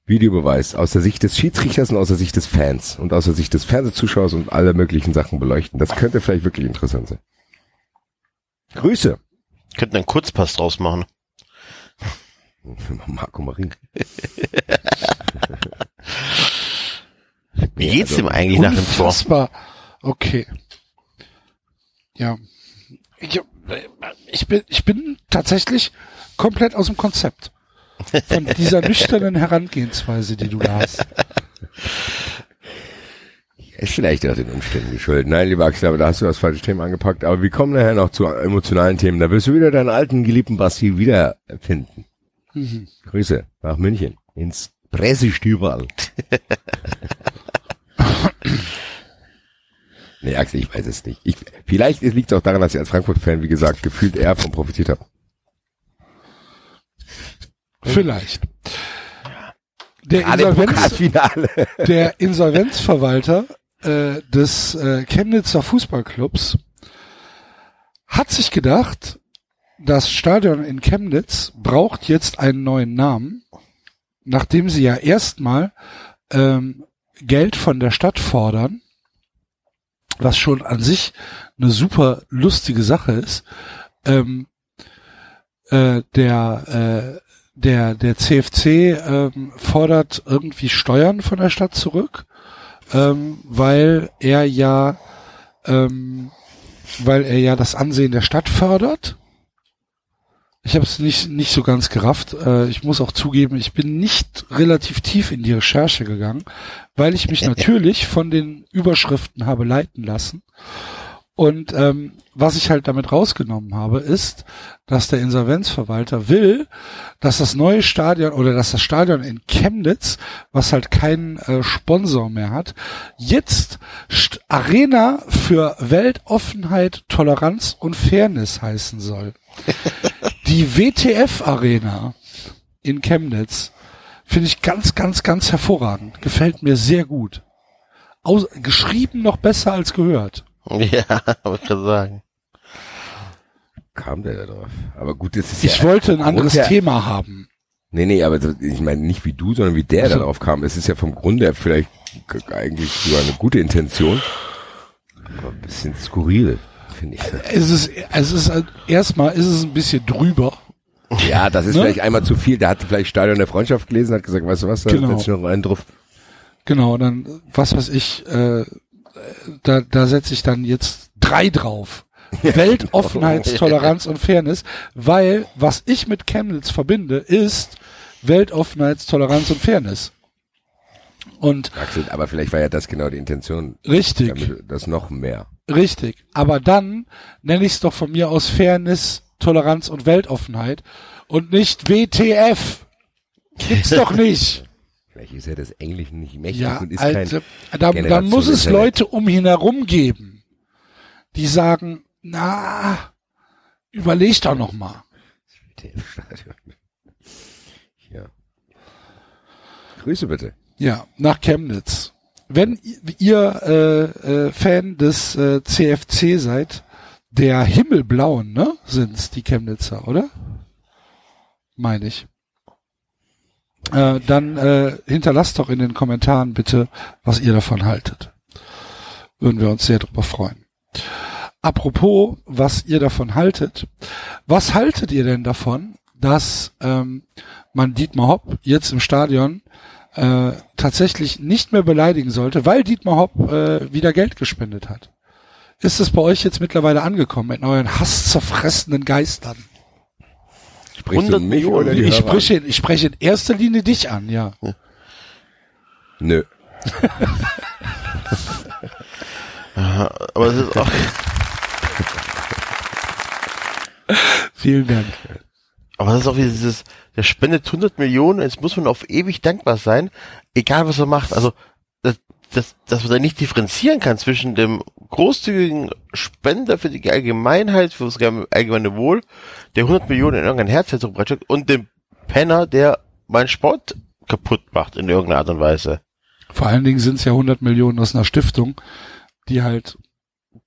Videobeweis aus der Sicht des Schiedsrichters und aus der Sicht des Fans und aus der Sicht des Fernsehzuschauers und alle möglichen Sachen beleuchten. Das könnte vielleicht wirklich interessant sein. Grüße. Könnten einen Kurzpass draus machen. Marco Marie. Wie geht's also, ihm eigentlich nach dem Tor? Okay. Ja. Ich, ich, bin, ich bin tatsächlich komplett aus dem Konzept. Von dieser nüchternen Herangehensweise, die du da hast. Ist vielleicht auch den Umständen geschuldet. Nein, lieber Axel, aber da hast du das falsche Thema angepackt. Aber wir kommen nachher noch zu emotionalen Themen. Da wirst du wieder deinen alten, geliebten Basti wiederfinden. Mhm. Grüße nach München. Ins Pressestüberl. nee, Axel, ich weiß es nicht. Ich, vielleicht liegt es auch daran, dass ich als Frankfurt-Fan, wie gesagt, gefühlt eher von profitiert habe. Vielleicht. Der, Insolvenz, der Insolvenzverwalter äh, des äh, Chemnitzer Fußballclubs hat sich gedacht, das Stadion in Chemnitz braucht jetzt einen neuen Namen, nachdem sie ja erstmal ähm, Geld von der Stadt fordern, was schon an sich eine super lustige Sache ist. Ähm, äh, der äh, der, der CFC ähm, fordert irgendwie Steuern von der Stadt zurück, ähm, weil er ja, ähm, weil er ja das Ansehen der Stadt fördert. Ich habe es nicht, nicht so ganz gerafft. Äh, ich muss auch zugeben, ich bin nicht relativ tief in die Recherche gegangen, weil ich mich natürlich von den Überschriften habe leiten lassen. Und ähm, was ich halt damit rausgenommen habe, ist, dass der Insolvenzverwalter will, dass das neue Stadion oder dass das Stadion in Chemnitz, was halt keinen äh, Sponsor mehr hat, jetzt St Arena für Weltoffenheit, Toleranz und Fairness heißen soll. Die WTF-Arena in Chemnitz finde ich ganz, ganz, ganz hervorragend. Gefällt mir sehr gut. Aus, geschrieben noch besser als gehört. Ja, wollte ich gerade sagen. Kam der da drauf? Aber gut, das ist Ich ja wollte ein anderes Grund her- Thema haben. Nee, nee, aber ich meine nicht wie du, sondern wie der Ach so. da drauf kam. Es ist ja vom Grunde her vielleicht eigentlich sogar eine gute Intention. Aber ein bisschen skurril, finde ich. Es ist, es ist, erstmal ist es ein bisschen drüber. Ja, das ist Ne? vielleicht einmal zu viel. Der hat vielleicht Stadion der Freundschaft gelesen, hat gesagt, weißt du was, da Genau. ich noch einen drauf. Genau, dann, was weiß ich, äh, da, da setze ich dann jetzt drei drauf. Weltoffenheit, Toleranz und Fairness, weil was ich mit Chemnitz verbinde, ist Weltoffenheit, Toleranz und Fairness. Und Axel, aber vielleicht war ja das genau die Intention, richtig, das noch mehr. richtig. Aber dann nenne ich es doch von mir aus Fairness, Toleranz und Weltoffenheit und nicht WTF. Gibt's doch nicht. Vielleicht ist er das Englischen nicht mächtig Ja, und ist Alter, kein dann, dann Generation muss es Internet. Leute um ihn herum geben, die sagen, na, überleg doch noch mal. Ja. Grüße bitte. Ja, nach Chemnitz. Wenn ihr äh, äh, Fan des äh, CFC seid, der Himmelblauen, ne, sind's die Chemnitzer, oder? Meine ich. Äh, dann äh, hinterlasst doch in den Kommentaren bitte, was ihr davon haltet. Würden wir uns sehr darüber freuen. Apropos, was ihr davon haltet. Was haltet ihr denn davon, dass ähm, man Dietmar Hopp jetzt im Stadion äh, tatsächlich nicht mehr beleidigen sollte, weil Dietmar Hopp äh, wieder Geld gespendet hat? Ist es bei euch jetzt mittlerweile angekommen in euren hasszerfressenden Geistern? Sprichst du 100 mich oder die Ich spreche, ich spreche in erster Linie dich an, ja. Nö. Aber es ist auch, Vielen Dank. aber das ist auch wieder dieses, der spendet 100 Millionen, jetzt muss man auf ewig dankbar sein, egal was er macht. Also, das, das, dass man da nicht differenzieren kann zwischen dem großzügigen Spender für die Allgemeinheit, für das allgemeine Wohl, der 100 Millionen in irgendein Herzzentrum bereitstellt und dem Penner, der meinen Sport kaputt macht in irgendeiner Art und Weise. Vor allen Dingen sind es ja 100 Millionen aus einer Stiftung, die halt,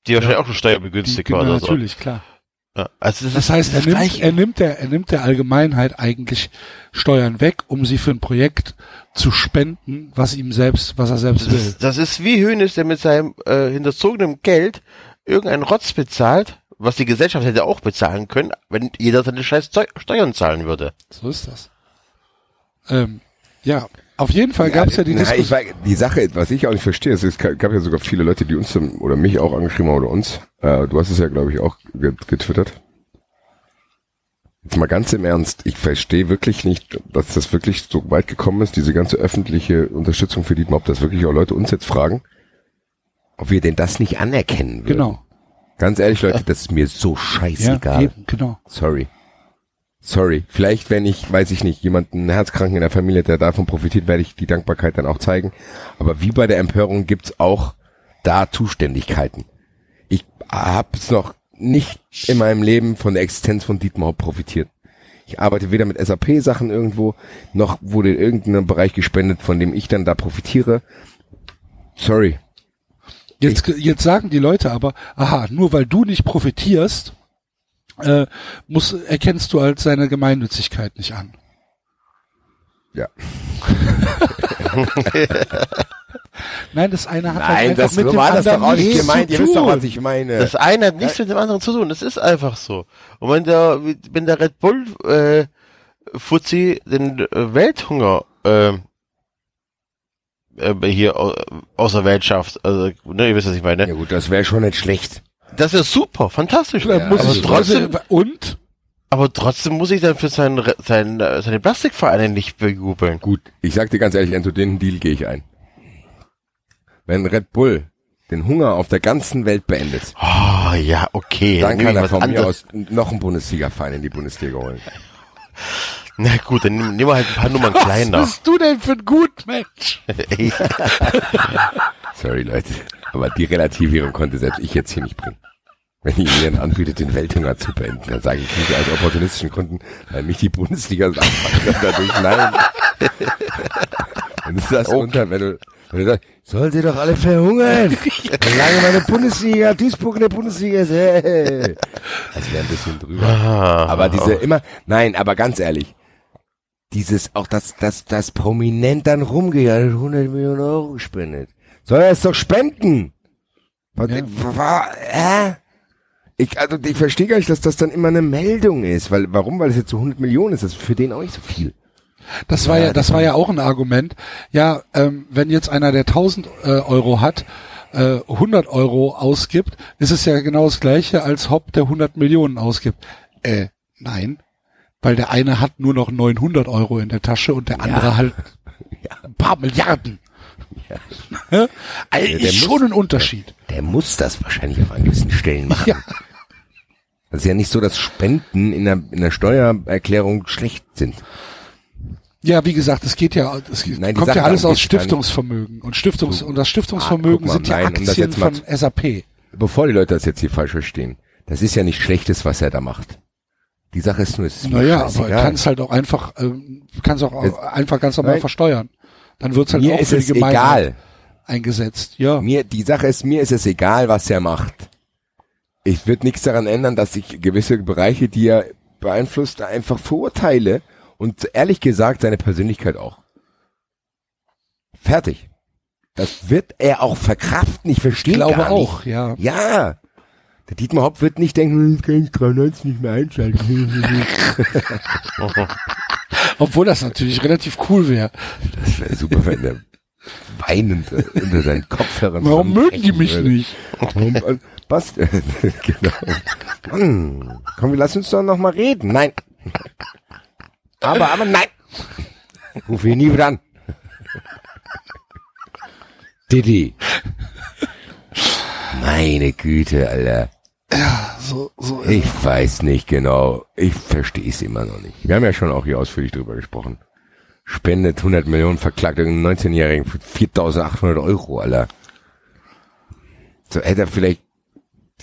Die wahrscheinlich auch schon steuerbegünstigt genau, war oder so. natürlich, klar. Ja, also das, Das heißt, er nimmt, er nimmt der, er nimmt der Allgemeinheit eigentlich Steuern weg, um sie für ein Projekt zu spenden, was ihm selbst, was er selbst Das will. ist, das ist wie Hönes, der mit seinem äh, hinterzogenen Geld irgendeinen Rotz bezahlt, was die Gesellschaft hätte auch bezahlen können, wenn jeder seine scheiß Steu Steuern zahlen würde. So ist das. Ähm, ja, auf jeden Fall gab es ja die na, ich Diskussion. war, die Sache, was ich auch nicht verstehe, es gab ja sogar viele Leute, die uns oder mich auch angeschrieben haben oder uns. Äh, du hast es ja, glaube ich, auch get- getwittert. Jetzt mal ganz im Ernst, ich verstehe wirklich nicht, dass das wirklich so weit gekommen ist, diese ganze öffentliche Unterstützung für Dietmar, ob das wirklich auch Leute uns jetzt fragen, ob wir denn das nicht anerkennen würden. Genau. Ganz ehrlich, Leute, das ist mir so Ja, scheißegal. eben, genau. Sorry. Sorry. Vielleicht, wenn ich, weiß ich nicht, jemanden Herzkranken in der Familie, der davon profitiert, werde ich die Dankbarkeit dann auch zeigen. Aber wie bei der Empörung gibt's auch da Zuständigkeiten. Ich hab's noch nicht in meinem Leben von der Existenz von Dietmar profitiert. Ich arbeite weder mit SAP-Sachen irgendwo, noch wurde in irgendeinem Bereich gespendet, von dem ich dann da profitiere. Sorry. Jetzt, jetzt sagen die Leute aber, aha, nur weil du nicht profitierst, äh, muss, erkennst du halt seine Gemeinnützigkeit nicht an. Ja. Nein, das eine hat halt Nein, einfach das mit dem war das anderen doch auch nicht nichts gemeint. zu Ihr wisst doch, tun. was ich meine. Das eine hat nichts mit dem anderen zu tun. Das ist einfach so. Und wenn der, wenn der Red Bull äh, Fuzzi den äh, Welthunger äh, äh, hier au- außer Welt schafft, also ne, ihr wisst, was ich meine. ja gut, das wäre schon nicht schlecht. Das ist super, fantastisch. Klar, muss aber ich trotzdem, und aber trotzdem muss ich dann für seinen, seinen, äh, seine Plastikvereine nicht bejubeln. Gut, ich sag dir ganz ehrlich, Enzo, den Deal gehe ich ein. Wenn Red Bull den Hunger auf der ganzen Welt beendet, Oh, ja, okay. dann nehm kann er was von mir aus noch einen Bundesliga-Verein in die Bundesliga holen. Na gut, dann nehmen wir halt ein paar Nummern was kleiner. bist du denn für ein Gutmensch? Sorry, Leute. Aber die Relativierung konnte selbst ich jetzt hier nicht bringen. Wenn ihr ihnen anbietet, den Welthunger zu beenden, dann sage ich nicht aus opportunistischen Gründen, weil mich die Bundesliga anfangen dadurch. Nein. Wenn du das unter, wenn du, wenn du sagst, sollen sie doch alle verhungern, solange meine Bundesliga, Duisburg in der Bundesliga ist, hey. Das wäre ein bisschen drüber. Ah, Aber diese immer, nein, aber ganz ehrlich, dieses, auch das, das, das prominent dann rumgeht, er hat 100 Millionen Euro gespendet. Soll er es doch spenden? Was, Ja. war, äh? Ich, also, ich verstehe gar nicht, dass das dann immer eine Meldung ist, weil, warum? Weil es jetzt so 100 Millionen ist, das ist für den auch nicht so viel. Das war ja, das war ja auch ein Argument. Ja, ähm, wenn jetzt einer, der 1000 äh, Euro hat, äh, 100 Euro ausgibt, ist es ja genau das gleiche, als Hopp, der 100 Millionen ausgibt. Äh, nein. Weil der eine hat nur noch 900 Euro in der Tasche und der andere halt ein paar Milliarden. Ja. Also der ist schon ein Unterschied. Der muss das wahrscheinlich auf an gewissen Stellen machen. Ja. Das ist ja nicht so, dass Spenden in der, in der Steuererklärung schlecht sind. Ja, wie gesagt, es geht ja, es Nein, kommt ja alles aus. Stiftungsvermögen. Und Stiftungs, und das Ah, Stiftungsvermögen guck mal, sind die nein, um Aktien mal von SAP. Bevor die Leute das jetzt hier falsch verstehen, das ist ja nicht Schlechtes, was er da macht. Die Sache ist nur, es ist Naja, aber scheißegal. kannst halt auch einfach, ähm, auch Es- einfach ganz normal Nein. versteuern. Dann wird's halt mir auch ist für die es Gemeinheit egal. eingesetzt. Ja. Mir, die Sache ist, mir ist es egal, was er macht. Ich wird nichts daran ändern, dass ich gewisse Bereiche, die er beeinflusst, einfach verurteile und ehrlich gesagt seine Persönlichkeit auch. Fertig. Das wird er auch verkraften. Ich verstehe Ich glaube gar nicht. auch, ja. Ja. Der Dietmar Hopp wird nicht denken, jetzt kann ich 93 nicht mehr einschalten. Obwohl das natürlich relativ cool wäre. Das wäre super, wenn der weinend äh, unter seinen Kopfhörern Warum mögen die mich würde. nicht? Warum, Passt. genau. Mann, komm, wir lassen uns doch noch mal reden. Nein. Aber, aber nein. Ruf ihn nie wieder an. Didi. Meine Güte, Alter. So, so, Ich weiß nicht genau. Ich verstehe es immer noch nicht. Wir haben ja schon auch hier ausführlich drüber gesprochen. Spendet 100 Millionen, verklagt irgendeinen 19-Jährigen für 4.800 Euro, Alter. So hätte er vielleicht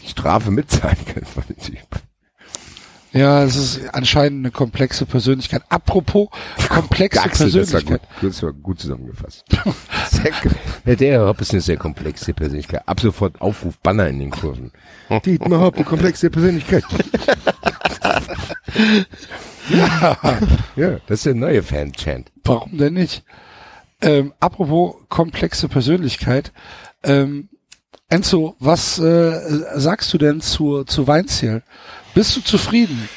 die Strafe mitzahlen können von dem Typ. ja, es ist anscheinend eine komplexe Persönlichkeit. Apropos komplexe Gaxel, das war gut, Persönlichkeit. das war gut zusammengefasst. Sehr, ja, der Hopp ist eine sehr komplexe Persönlichkeit. Ab sofort Aufruf Banner in den Kurven. Dietmar Hopp, eine komplexe Persönlichkeit. ja. ja, das ist der neue Fan-Chant. Warum denn nicht? Ähm, apropos komplexe Persönlichkeit. Ähm, Enzo, was äh, sagst du denn zu, zu Weinziel? Bist du zufrieden?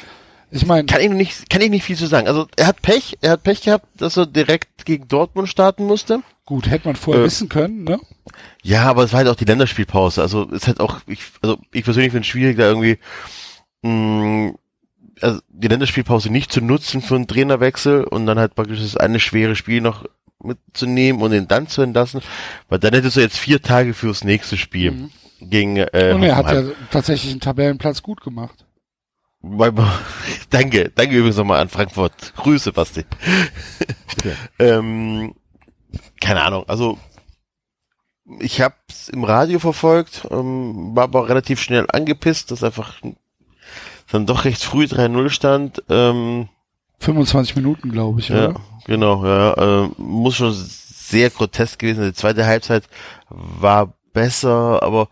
Ich meine, Kann ich nicht, kann ich nicht viel zu sagen. Also er hat Pech, er hat Pech gehabt, dass er direkt gegen Dortmund starten musste. gut, hätte man vorher Äh, wissen können, ne? Ja, aber es war halt auch die Länderspielpause. Also es hat auch, ich, also ich persönlich finde es schwierig, da irgendwie mh, also die Länderspielpause nicht zu nutzen für einen Trainerwechsel und dann halt praktisch das eine schwere Spiel noch mitzunehmen und ihn dann zu entlassen, weil dann hättest du jetzt vier Tage fürs nächste Spiel gegen äh, Und er hat ja tatsächlich einen Tabellenplatz gut gemacht. Danke, danke übrigens nochmal an Frankfurt. Grüße, Basti. ähm, keine Ahnung, also ich habe es im Radio verfolgt, ähm, war aber relativ schnell angepisst, dass einfach dann doch recht früh 3-0 stand. Ähm, 25 Minuten, glaube ich, ja, oder? genau, ja, äh, muss schon sehr grotesk gewesen sein. Die zweite Halbzeit war besser, aber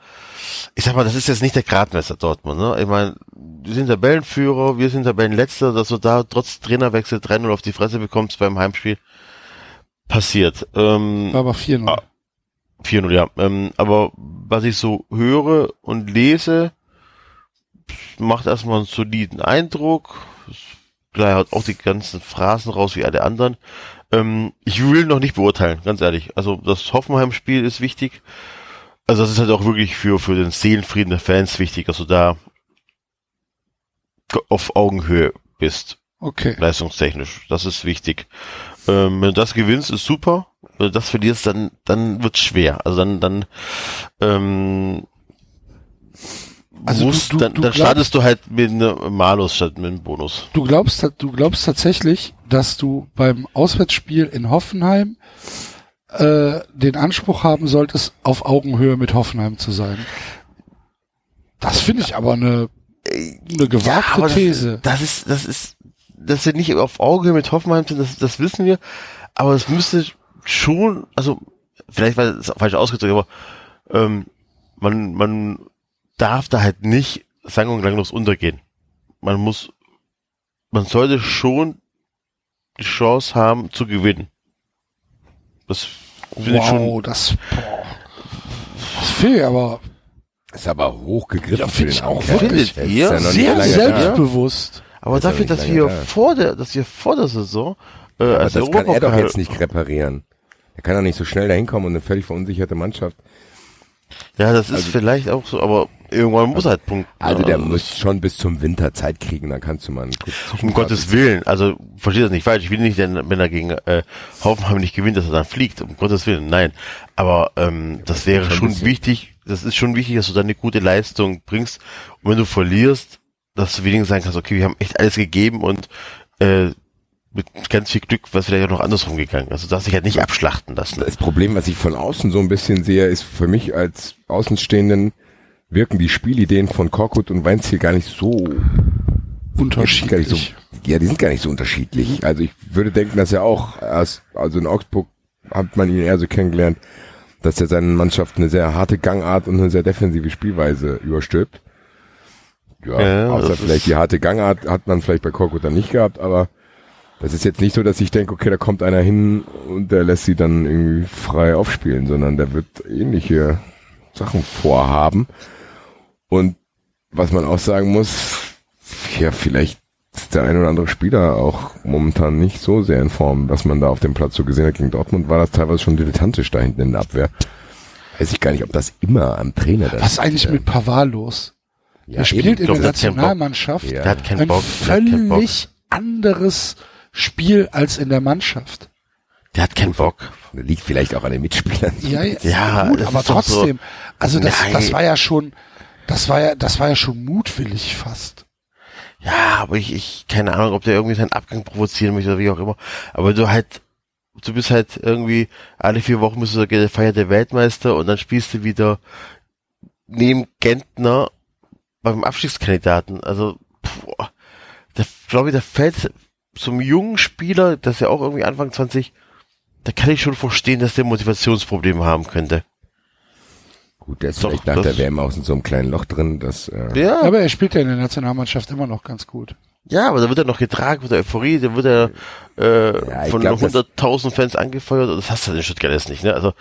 ich sag mal, das ist jetzt nicht der Gradmesser Dortmund. Ne? Ich meine, wir sind Tabellenführer, wir sind Tabellenletzter, dass du da trotz Trainerwechsel 3-0 auf die Fresse bekommst beim Heimspiel, passiert. Ähm, aber 4-0. Ah. 4-0, ja. Ähm, aber was ich so höre und lese, macht erstmal einen soliden Eindruck. Klar, er hat auch die ganzen Phrasen raus wie alle anderen. Ähm, ich will noch nicht beurteilen, ganz ehrlich. Also das Hoffenheim-Spiel ist wichtig. Also das ist halt auch wirklich für, für den Seelenfrieden der Fans wichtig, dass du da auf Augenhöhe bist Okay. leistungstechnisch. Das ist wichtig. Ähm, wenn du das gewinnst, ist super. Wenn du das verlierst, dann, dann wird's schwer. Also dann, dann, ähm, Also du- musst, du- dann, du dann glaubst- startest du halt mit einem Malus statt mit einem Bonus. Du glaubst, du glaubst tatsächlich, dass du beim Auswärtsspiel in Hoffenheim äh, den Anspruch haben solltest, auf Augenhöhe mit Hoffenheim zu sein. Das finde ich aber eine, eine gewagte Ja, aber das- These. Das ist, das ist, dass wir nicht auf Auge mit Hoffenheim sind, das, das wissen wir. Aber es müsste schon, also vielleicht war es falsch ausgedrückt, aber ähm, man, man darf da halt nicht sang- und klanglos untergehen. Man muss, man sollte schon die Chance haben zu gewinnen. Das finde ich schon. Wow, das, boah. Das finde ich aber Ist aber hochgegriffen. Ja, für find den ich auch wirklich. Ist Ja, sehr lange da. selbstbewusst. Aber ja dafür, dass wir da. vor der, dass wir vor der Saison äh, Aber als das kann er doch jetzt nicht reparieren. Er kann doch nicht so schnell dahin kommen und eine völlig verunsicherte Mannschaft. Ja, das ist Also- vielleicht auch so, aber irgendwann muss er halt punkten. Also der Also muss schon bis zum Winter Zeit kriegen, dann kannst du mal einen Um Gottes Willen, also versteht das nicht falsch. Ich will nicht, denn, wenn er gegen äh, Hoffenheim nicht gewinnt, dass er dann fliegt. Um Gottes Willen, nein. Aber ähm, das wäre schon wichtig. Das ist schon wichtig, dass du dann eine gute Leistung bringst. Und wenn du verlierst, dass du wenigstens sagen kannst, okay, wir haben echt alles gegeben und äh, mit ganz viel Glück was vielleicht auch noch andersrum gegangen. Also du darfst dich halt nicht abschlachten lassen. Das Problem, was ich von außen so ein bisschen sehe, ist für mich als Außenstehenden wirken die Spielideen von Korkut und gar nicht so Gar nicht so, Unterschiedlich. ja, die sind gar nicht so unterschiedlich. Also ich würde denken, dass er auch erst, also in Augsburg hat man ihn eher so kennengelernt, dass er seinen Mannschaften eine sehr harte Gangart und eine sehr defensive Spielweise überstülpt. Ja, Ja, außer vielleicht die harte Gangart hat man vielleicht bei Korkut dann nicht gehabt, aber das ist jetzt nicht so, dass ich denke, okay, da kommt einer hin und der lässt sie dann irgendwie frei aufspielen, sondern der wird ähnliche Sachen vorhaben. Und was man auch sagen muss, ja, vielleicht ist der ein oder andere Spieler auch momentan nicht so sehr in Form, dass man da auf dem Platz so gesehen hat. Gegen Dortmund war das teilweise schon dilettantisch da hinten in der Abwehr. Weiß ich gar nicht, ob das immer am Trainer das Was ist eigentlich äh, mit Pavard los? ja, er spielt eben. in der. Nationalmannschaft Ja. Der hat keinen ein Bock. Der hat keinen Bock. völlig anderes Spiel als in der Mannschaft. Der hat keinen Bock. Liegt vielleicht auch an den Mitspielern. Ja, ja, Ja, gut, aber doch so- trotzdem. Also das, Nein. das war ja schon, das war ja, das war ja schon mutwillig fast. Ja, aber ich, ich, keine Ahnung, ob der irgendwie seinen Abgang provozieren möchte oder wie auch immer. Aber du halt, du bist halt irgendwie, alle vier Wochen bist du der gefeierte Weltmeister und dann spielst du wieder neben Gentner beim Abstiegskandidaten. Also, boah, da glaube ich, da fällt zum jungen Spieler, das ist ja auch irgendwie Anfang 20, da kann ich schon verstehen, dass der Motivationsprobleme haben könnte. Gut, der ist Doch, vielleicht nach der WM auch in so einem kleinen Loch drin, das, äh, Ja, Aber er spielt ja in der Nationalmannschaft immer noch ganz gut. Ja, aber da wird er noch getragen, wird er Euphorie, da wird er äh, Ja, von glaub, das- 100.000 Fans angefeuert und das hast du in Stuttgart jetzt nicht, ne? Also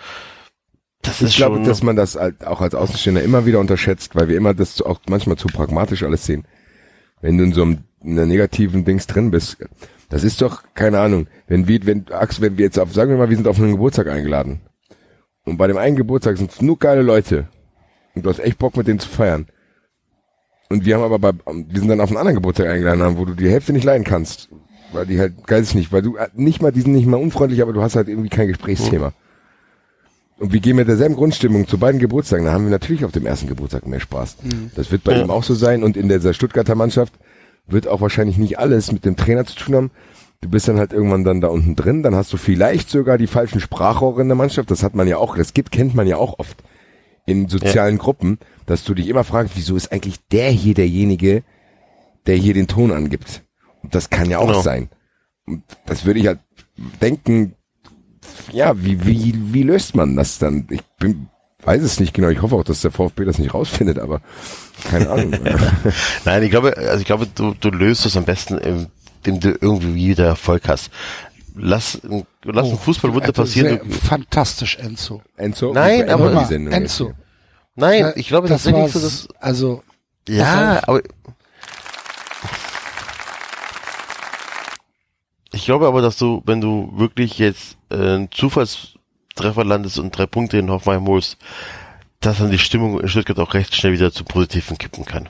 das ist Ich glaube, schon. dass man das halt auch als Außenstehender immer wieder unterschätzt, weil wir immer das auch manchmal zu pragmatisch alles sehen. Wenn du in so einem in einer negativen Dings drin bist, das ist doch keine Ahnung. Wenn wir, wenn Ax, wenn wir jetzt auf, sagen wir mal, wir sind auf einen Geburtstag eingeladen und bei dem einen Geburtstag sind es nur geile Leute und du hast echt Bock mit denen zu feiern. Und wir haben aber bei, wir sind dann auf einen anderen Geburtstag eingeladen haben, wo du die Hälfte nicht leiden kannst, weil die halt, weiß ich nicht, weil du nicht mal, die sind nicht mal unfreundlich, aber du hast halt irgendwie kein Gesprächsthema. Und wir gehen mit derselben Grundstimmung zu beiden Geburtstagen. Da haben wir natürlich auf dem ersten Geburtstag mehr Spaß. Das wird bei Ja. ihm auch so sein. Und in dieser Stuttgarter Mannschaft wird auch wahrscheinlich nicht alles mit dem Trainer zu tun haben. Du bist dann halt irgendwann dann da unten drin. Dann hast du vielleicht sogar die falschen Sprachrohre in der Mannschaft. Das hat man ja auch, das gibt, kennt man ja auch oft in sozialen Gruppen, dass du dich immer fragst, wieso ist eigentlich der hier derjenige, der hier den Ton angibt? Und das kann ja auch Genau. sein. Und das würde ich halt denken, ja, wie, wie, wie löst man das dann? Ich bin, weiß es nicht genau. Ich hoffe auch, dass der VfB das nicht rausfindet, aber keine Ahnung. Nein, ich glaube, also ich glaube, du, du löst es am besten, indem du irgendwie wieder Erfolg hast. Lass, lass Oh, ein Fußballwunder also passieren. Fantastisch, Enzo. Enzo? Nein, aber- mal, Sendung Enzo. Nein, Äh, ich glaube das tatsächlich war, so, dass, also, ja, aber ich glaube aber, dass du, wenn du wirklich jetzt äh, einen Landest und drei Punkte in Hoffenheim holst, dass dann die Stimmung in Stuttgart auch recht schnell wieder zum Positiven kippen kann.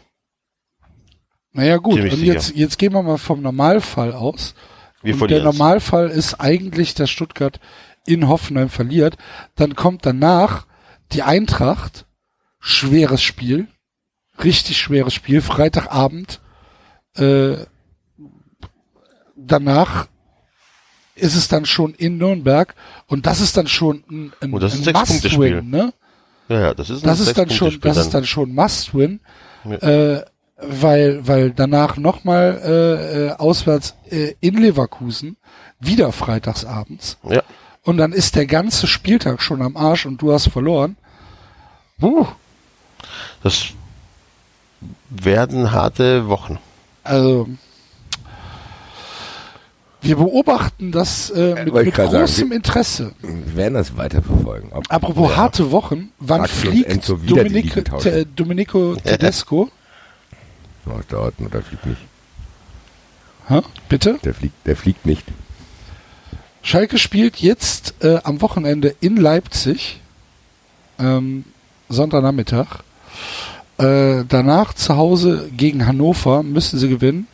naja gut, Ziemlich und sicher. jetzt, jetzt gehen wir mal vom Normalfall aus. Wir und der. Normalfall ist eigentlich, dass Stuttgart in Hoffenheim verliert. Dann kommt danach die Eintracht, schweres Spiel, richtig schweres Spiel, Freitagabend. Äh, danach ist es dann schon in Nürnberg und das ist dann schon ein, ein, Und das ein ein. Must-Win, ne? Ja, ja, das ist, ein Das ist dann schon, das ist dann schon Must-Win, Ja. äh, weil, weil danach nochmal äh, äh, auswärts äh, in Leverkusen, wieder freitagsabends. Ja. Und dann ist der ganze Spieltag schon am Arsch und du hast verloren. Puh, Das werden harte Wochen. also wir beobachten das äh, mit, wollte ich mit gerade sagen, großem Interesse. Wir werden das weiterverfolgen. Ob, Apropos harte Wochen, wann und fliegt tauschen. Te- Domenico Tedesco? Oh, dauert nur, der fliegt nicht. Hä? Bitte? Der fliegt, der fliegt nicht. Schalke spielt jetzt äh, am Wochenende in Leipzig, ähm, Sonntagnachmittag. Äh, danach zu Hause gegen Hannover müssen sie gewinnen.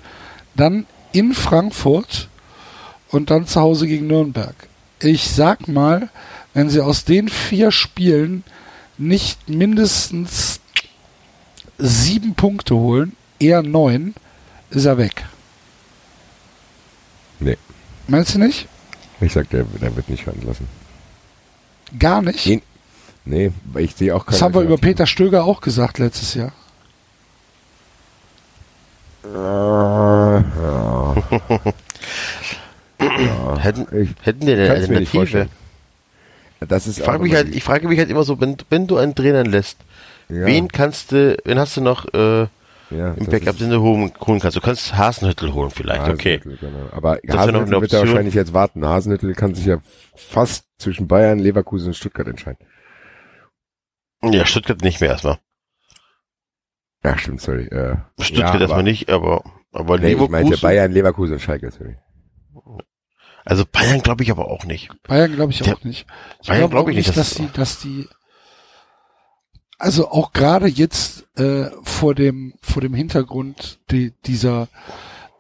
Dann in Frankfurt und dann zu Hause gegen Nürnberg. Ich sag mal, wenn sie aus den vier Spielen nicht mindestens sieben Punkte holen, eher neun, ist er weg. Nee. Meinst du nicht? Ich sag, der, der wird nicht ranlassen. Gar nicht. Nee, nee, ich sehe auch keine Das haben wir über. Peter Stöger auch gesagt letztes Jahr. Ja. Hätten, Ich hätten die eine Alternative? Das ist Ich frage mich halt, ich frage mich halt immer so, wenn, wenn du einen Trainer lässt, ja, wen kannst du, wen hast du noch äh, ja, im Backup, den du holen, holen kannst? Du kannst Hasenhüttel holen vielleicht, okay. Hasenhüttl, Genau. Aber Hasenhüttel wird Option. wahrscheinlich jetzt warten. Hasenhüttel kann sich ja fast zwischen Bayern, Leverkusen und Stuttgart entscheiden. Ja, Stuttgart nicht mehr erstmal. Ja, stimmt, sorry. Äh, Stuttgart ja, erstmal nicht, aber, aber Nee, ich meinte Bayern, Leverkusen und Schalke, sorry. Also Bayern glaube ich aber auch nicht. Bayern glaube ich auch nicht. Ich Bayern glaube glaub ich nicht, nicht, dass dass- die, dass die, also auch gerade jetzt äh, vor dem vor dem Hintergrund die, dieser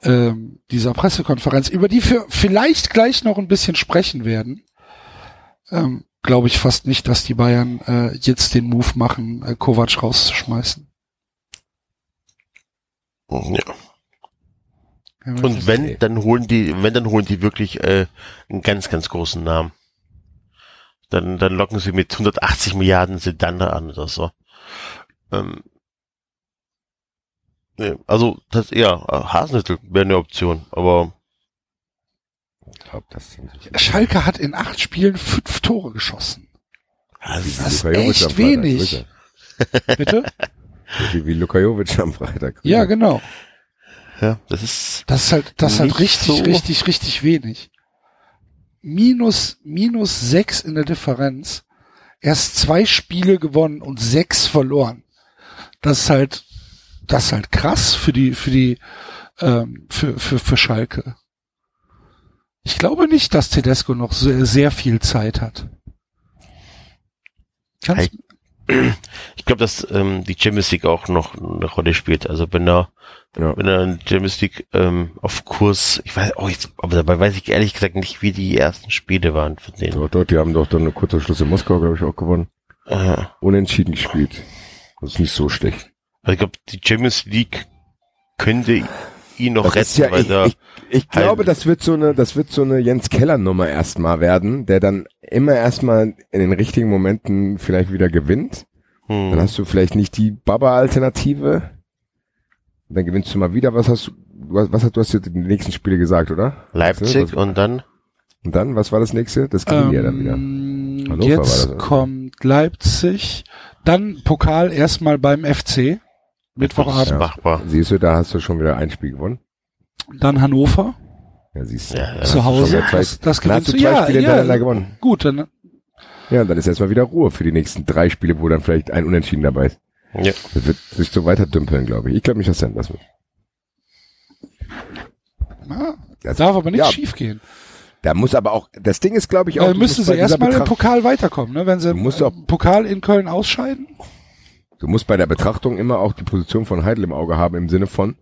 ähm, dieser Pressekonferenz, über die wir vielleicht gleich noch ein bisschen sprechen werden, ähm, glaube ich fast nicht, dass die Bayern äh, jetzt den Move machen, äh, Kovac rauszuschmeißen. Ja. Ja, Und wenn, Nee. dann holen die, wenn, dann holen die wirklich äh, einen ganz, ganz großen Namen. Dann, dann locken sie mit 180 Milliarden Sedander an oder so. Ähm, nee, also das ja, Hasenhüttel wäre eine Option, aber Ich glaube, das sind Schalke hat in acht Spielen fünf Tore geschossen. das Das ist Luka Jovic echt wenig. Bitte? Wie, wie Luka Jovic am Freitag. ja, genau. Ja, das ist Das ist halt, das ist halt richtig, so. richtig, richtig wenig. Minus, minus sechs in der Differenz. Erst zwei Spiele gewonnen und sechs verloren. Das ist halt, das ist halt krass für die, für die, ähm, für, für, für Schalke. Ich glaube nicht, dass Tedesco noch sehr, sehr viel Zeit hat. Kannst, Ich glaube, dass ähm, die Champions League auch noch eine Rolle spielt. Also wenn er, Ja. wenn er in Champions League ähm, auf Kurs, ich weiß, oh, jetzt, aber dabei weiß ich ehrlich gesagt nicht, wie die ersten Spiele waren von denen. Dort, dort, die haben doch dann eine kurze Schluss in Moskau, glaube ich, auch gewonnen. Äh, Unentschieden gespielt. Das ist nicht so schlecht. also ich glaube, die Champions League könnte ihn noch Das retten, ist ja, weil ich, da ich, ich glaube, das wird so eine, das wird so eine Jens Keller Nummer erstmal werden, der dann immer erstmal in den richtigen Momenten vielleicht wieder gewinnt. Dann hm, hast du vielleicht nicht die Baba-Alternative. Dann gewinnst du mal wieder. Was hast du, was, hast du hast jetzt in den nächsten Spiele gesagt, oder? Leipzig Was- und dann Und dann, was war das nächste? Das gewinnen die ja dann wieder. ähm, Hannover war jetzt das, oder? kommt Leipzig, dann Pokal erstmal beim FC, Mittwochabend, Ja. machbar. Siehst du, da hast du schon wieder ein Spiel gewonnen. dann Hannover. Ja, siehst du. Ja, Zu Hause, Zwei, das, das dann hast gewinnst du Ja, Spiele ja, gewonnen. gut, dann Ja, und dann ist erstmal wieder Ruhe für die nächsten drei Spiele, wo dann vielleicht ein Unentschieden dabei ist. Ja. Das wird sich so weiter dümpeln, glaube ich. Ich glaube nicht, dass Sanders wird. na, Das- darf aber nicht ja, schief gehen. Da muss aber auch, das Ding ist, glaube ich, auch, du müssen sie erstmal im Pokal weiterkommen, ne? Wenn sie im auch- Pokal in Köln ausscheiden. Du musst bei der Betrachtung immer auch die Position von Heidel im Auge haben, im Sinne von,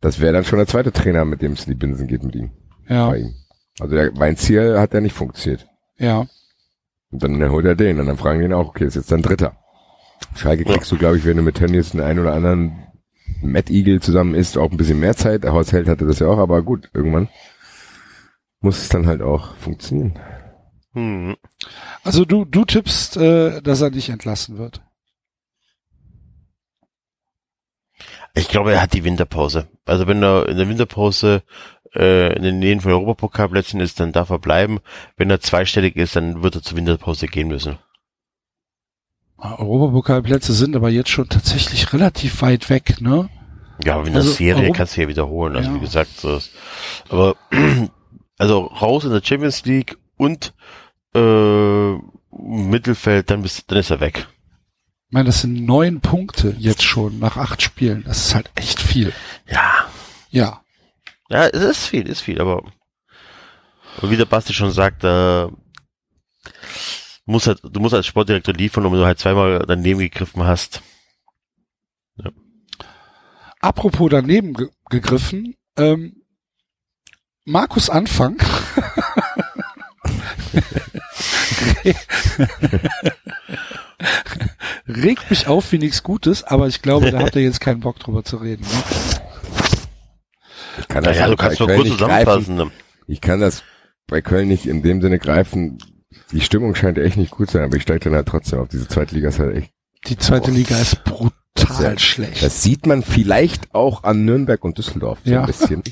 das wäre dann schon der zweite Trainer, mit dem es in die Binsen geht mit ihm. Ja, Bei ihm. Also der Weinziel hat ja nicht funktioniert. ja. Und dann holt er den und dann fragen die ihn auch, okay, ist jetzt dein dritter. Schalke kriegst du, glaube ich, wenn du mit Tönnies den einen oder anderen Matt Eagle zusammen isst, auch ein bisschen mehr Zeit. Der Horst Held hatte das ja auch, aber gut, irgendwann muss es dann halt auch funktionieren. Hm. Also du, du tippst, äh, dass er nicht entlassen wird. Ich glaube, er hat die Winterpause. Also wenn er in der Winterpause äh, in den Nähen von Europapokalplätzen ist, dann darf er bleiben. Wenn er zweistellig ist, dann wird er zur Winterpause gehen müssen. Europapokalplätze sind aber jetzt schon tatsächlich relativ weit weg, ne? Ja, aber in der Also, Serie Europa- kannst du ja wiederholen. Also Ja. wie gesagt, so ist. Aber also raus in der Champions League und äh, Mittelfeld, dann bist, dann ist er weg. Ich meine, das sind neun Punkte jetzt schon nach acht Spielen. Das ist halt echt viel. Ja, Ja. ja, es ist viel, ist viel, aber, aber wie der Basti schon sagt, äh, muss halt, du musst als Sportdirektor liefern, wenn du halt zweimal daneben gegriffen hast. Apropos daneben ge gegriffen, ähm, Markus Anfang. Regt mich auf wie nichts Gutes, aber ich glaube, da habt ihr jetzt keinen Bock drüber zu reden. Ne? Ich kann das Naja, du bei kannst nur Köln kurz nicht greifen. zusammenfassen. ne? Ich kann das bei Köln nicht in dem Sinne greifen. Die Stimmung scheint echt nicht gut zu sein, aber ich steige dann halt trotzdem auf. Diese zweite Liga ist halt echt. Die zweite Boah. Liga ist brutal Das ist ja- schlecht. Das sieht man vielleicht auch an Nürnberg und Düsseldorf so Ja. ein bisschen.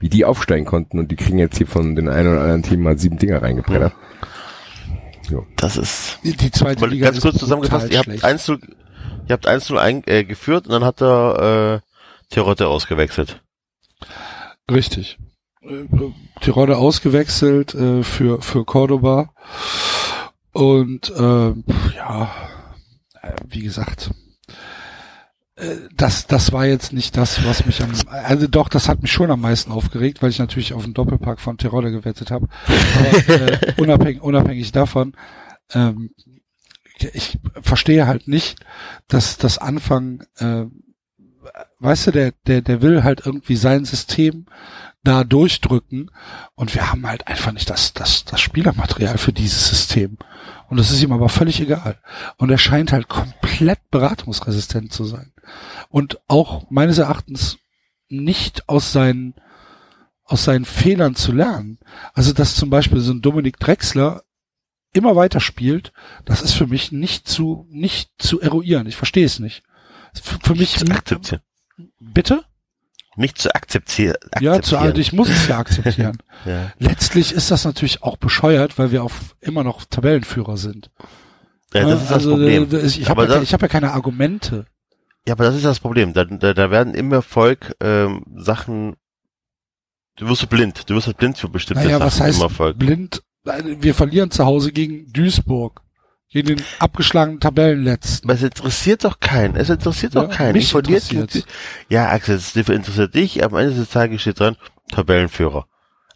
Wie die aufsteigen konnten und die kriegen jetzt hier von den einen oder anderen Team mal sieben Dinger reingebrettert. Das ist, die, die zweite Liga ganz ist kurz brutal zusammengefasst, ihr habt schlecht. 1 ihr habt 1 ein, äh, geführt und dann hat er, äh, Terotte ausgewechselt. Richtig. Äh, Tirode ausgewechselt äh, für für Cordoba und äh, ja, äh, wie gesagt, äh, das das war jetzt nicht das, was mich am also doch, das hat mich schon am meisten aufgeregt, weil ich natürlich auf den Doppelpack von Tirode gewettet habe. Aber äh, unabhängig unabhängig davon, ähm, ich verstehe halt nicht, dass das Anfang äh, weißt du, der, der, der will halt irgendwie sein System da durchdrücken und wir haben halt einfach nicht das, das, das Spielermaterial für dieses System. Und das ist ihm aber völlig egal. Und er scheint halt komplett beratungsresistent zu sein. Und auch meines Erachtens nicht aus seinen, aus seinen Fehlern zu lernen. Also, dass zum Beispiel so ein Dominik Drexler immer weiter spielt, das ist für mich nicht zu, nicht zu eruieren. Ich verstehe es nicht. Für, mich, bitte? Nicht zu akzeptieren. Ja, zu, akzeptieren. ich muss es ja akzeptieren. Ja. Letztlich ist das natürlich auch bescheuert, weil wir auf immer noch Tabellenführer sind. ja, das ist das also, Problem. äh, Ich aber, habe ja, das, ich hab ja keine Argumente. ja, aber das ist das Problem. Da, da, da werden im Erfolg ähm, Sachen. Du wirst blind. Du wirst halt blind für bestimmte Naja, Sachen was heißt im Erfolg. blind? Wir verlieren zu Hause gegen Duisburg. Gegen den abgeschlagenen Tabellenletzten. Aber es interessiert doch keinen. Es interessiert doch Ja, keinen. mich Ich verliere interessiert's. Ja, Axel, es interessiert dich. Am Ende des Tages steht dran Tabellenführer.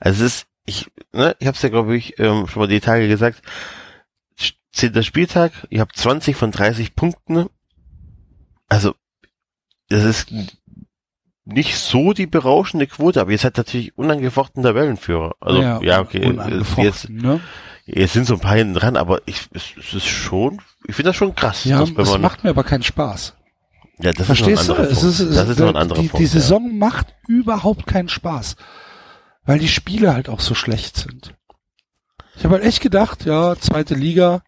Also es ist, ich, ne, ich habe es ja glaube ich ähm, schon mal die Tage gesagt. Zehnter Spieltag. Ihr habt 20 von 30 Punkten. Also das ist nicht so die berauschende Quote, aber ihr seid natürlich unangefochten Tabellenführer. Also ja, okay. Jetzt, ne? Jetzt sind so ein paar hinten dran, aber ich, es, es ist schon, ich finde das schon krass. Ja, dass es macht mir aber keinen Spaß. ja, das Verstehst ist du? noch ein anderer Es Punkt. ist, es das ist noch ein anderer die, Punkt. die Saison macht überhaupt keinen Spaß. Weil die Spiele halt auch so schlecht sind. Ich habe halt echt gedacht, ja, zweite Liga,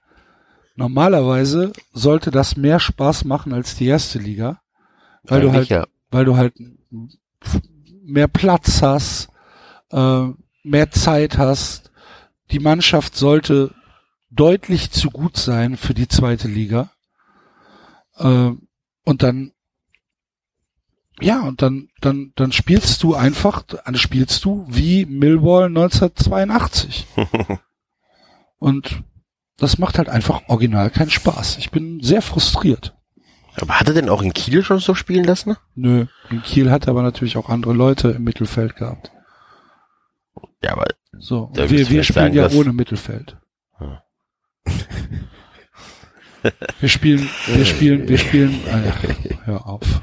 normalerweise sollte das mehr Spaß machen als die erste Liga. Weil du halt, ja. weil du halt mehr Platz hast, äh, mehr Zeit hast. Die Mannschaft sollte deutlich zu gut sein für die zweite Liga. Äh, und dann, ja, und dann, dann, dann spielst du einfach, dann spielst du wie Millwall 1982. und das macht halt einfach original keinen Spaß. Ich bin sehr frustriert. Aber hat er denn auch in Kiel schon so spielen lassen? Nö, in Kiel hat er aber natürlich auch andere Leute im Mittelfeld gehabt. Ja, aber So, Da wir, wir spielen sagen, ja ohne Mittelfeld. Ja. Wir spielen, wir spielen, wir spielen, äh, hör auf.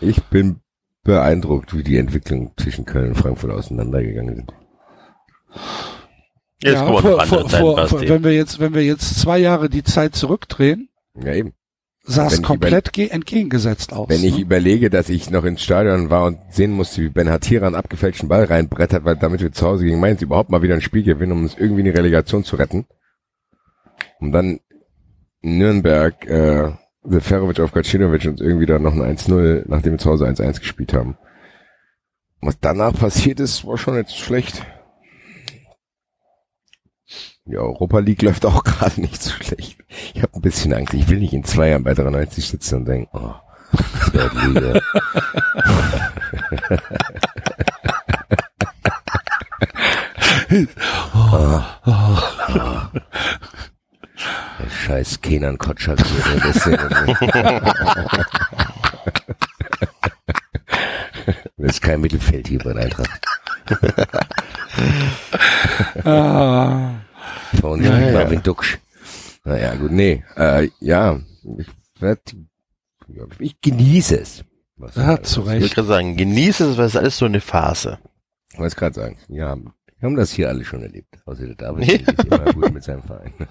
Ich bin beeindruckt, wie die Entwicklung zwischen Köln und Frankfurt auseinandergegangen sind. jetzt ja, vor, vor, vor, wenn wir jetzt, wenn wir jetzt zwei Jahre die Zeit zurückdrehen, Ja, eben. Sah es ich komplett ge- entgegengesetzt aus. Wenn ich ne? überlege, dass ich noch ins Stadion war und sehen musste, wie Ben Hatira einen abgefälschten Ball reinbrettert, weil damit wir zu Hause gegen Mainz überhaupt mal wieder ein Spiel gewinnen, um uns irgendwie in die Relegation zu retten. Und dann Nürnberg äh, Seferovic auf Gacinovic und irgendwie dann noch ein 1-0, nachdem wir zu Hause 1-1 gespielt haben. Was danach passiert ist, war schon jetzt schlecht. Die Europa League läuft auch gerade nicht so schlecht. Ich habe ein bisschen Angst. Ich will nicht in zwei Jahren bei 93 sitzen und denken, oh, das wäre die Liga. Der scheiß Kenan Kotschak Das ist kein Mittelfeld hier bei Eintracht. ah, Von Ja, ja. Marvin Duksch. Naja, gut, nee. Äh, ja, ich, werd, ich genieße es. Was ja, zu Ich würde Recht. gerade sagen, genieße es, weil es ist alles so eine Phase. Ich wollte gerade sagen, ja, wir haben das hier alle schon erlebt. Außer der David ja. ist immer gut mit seinem Verein.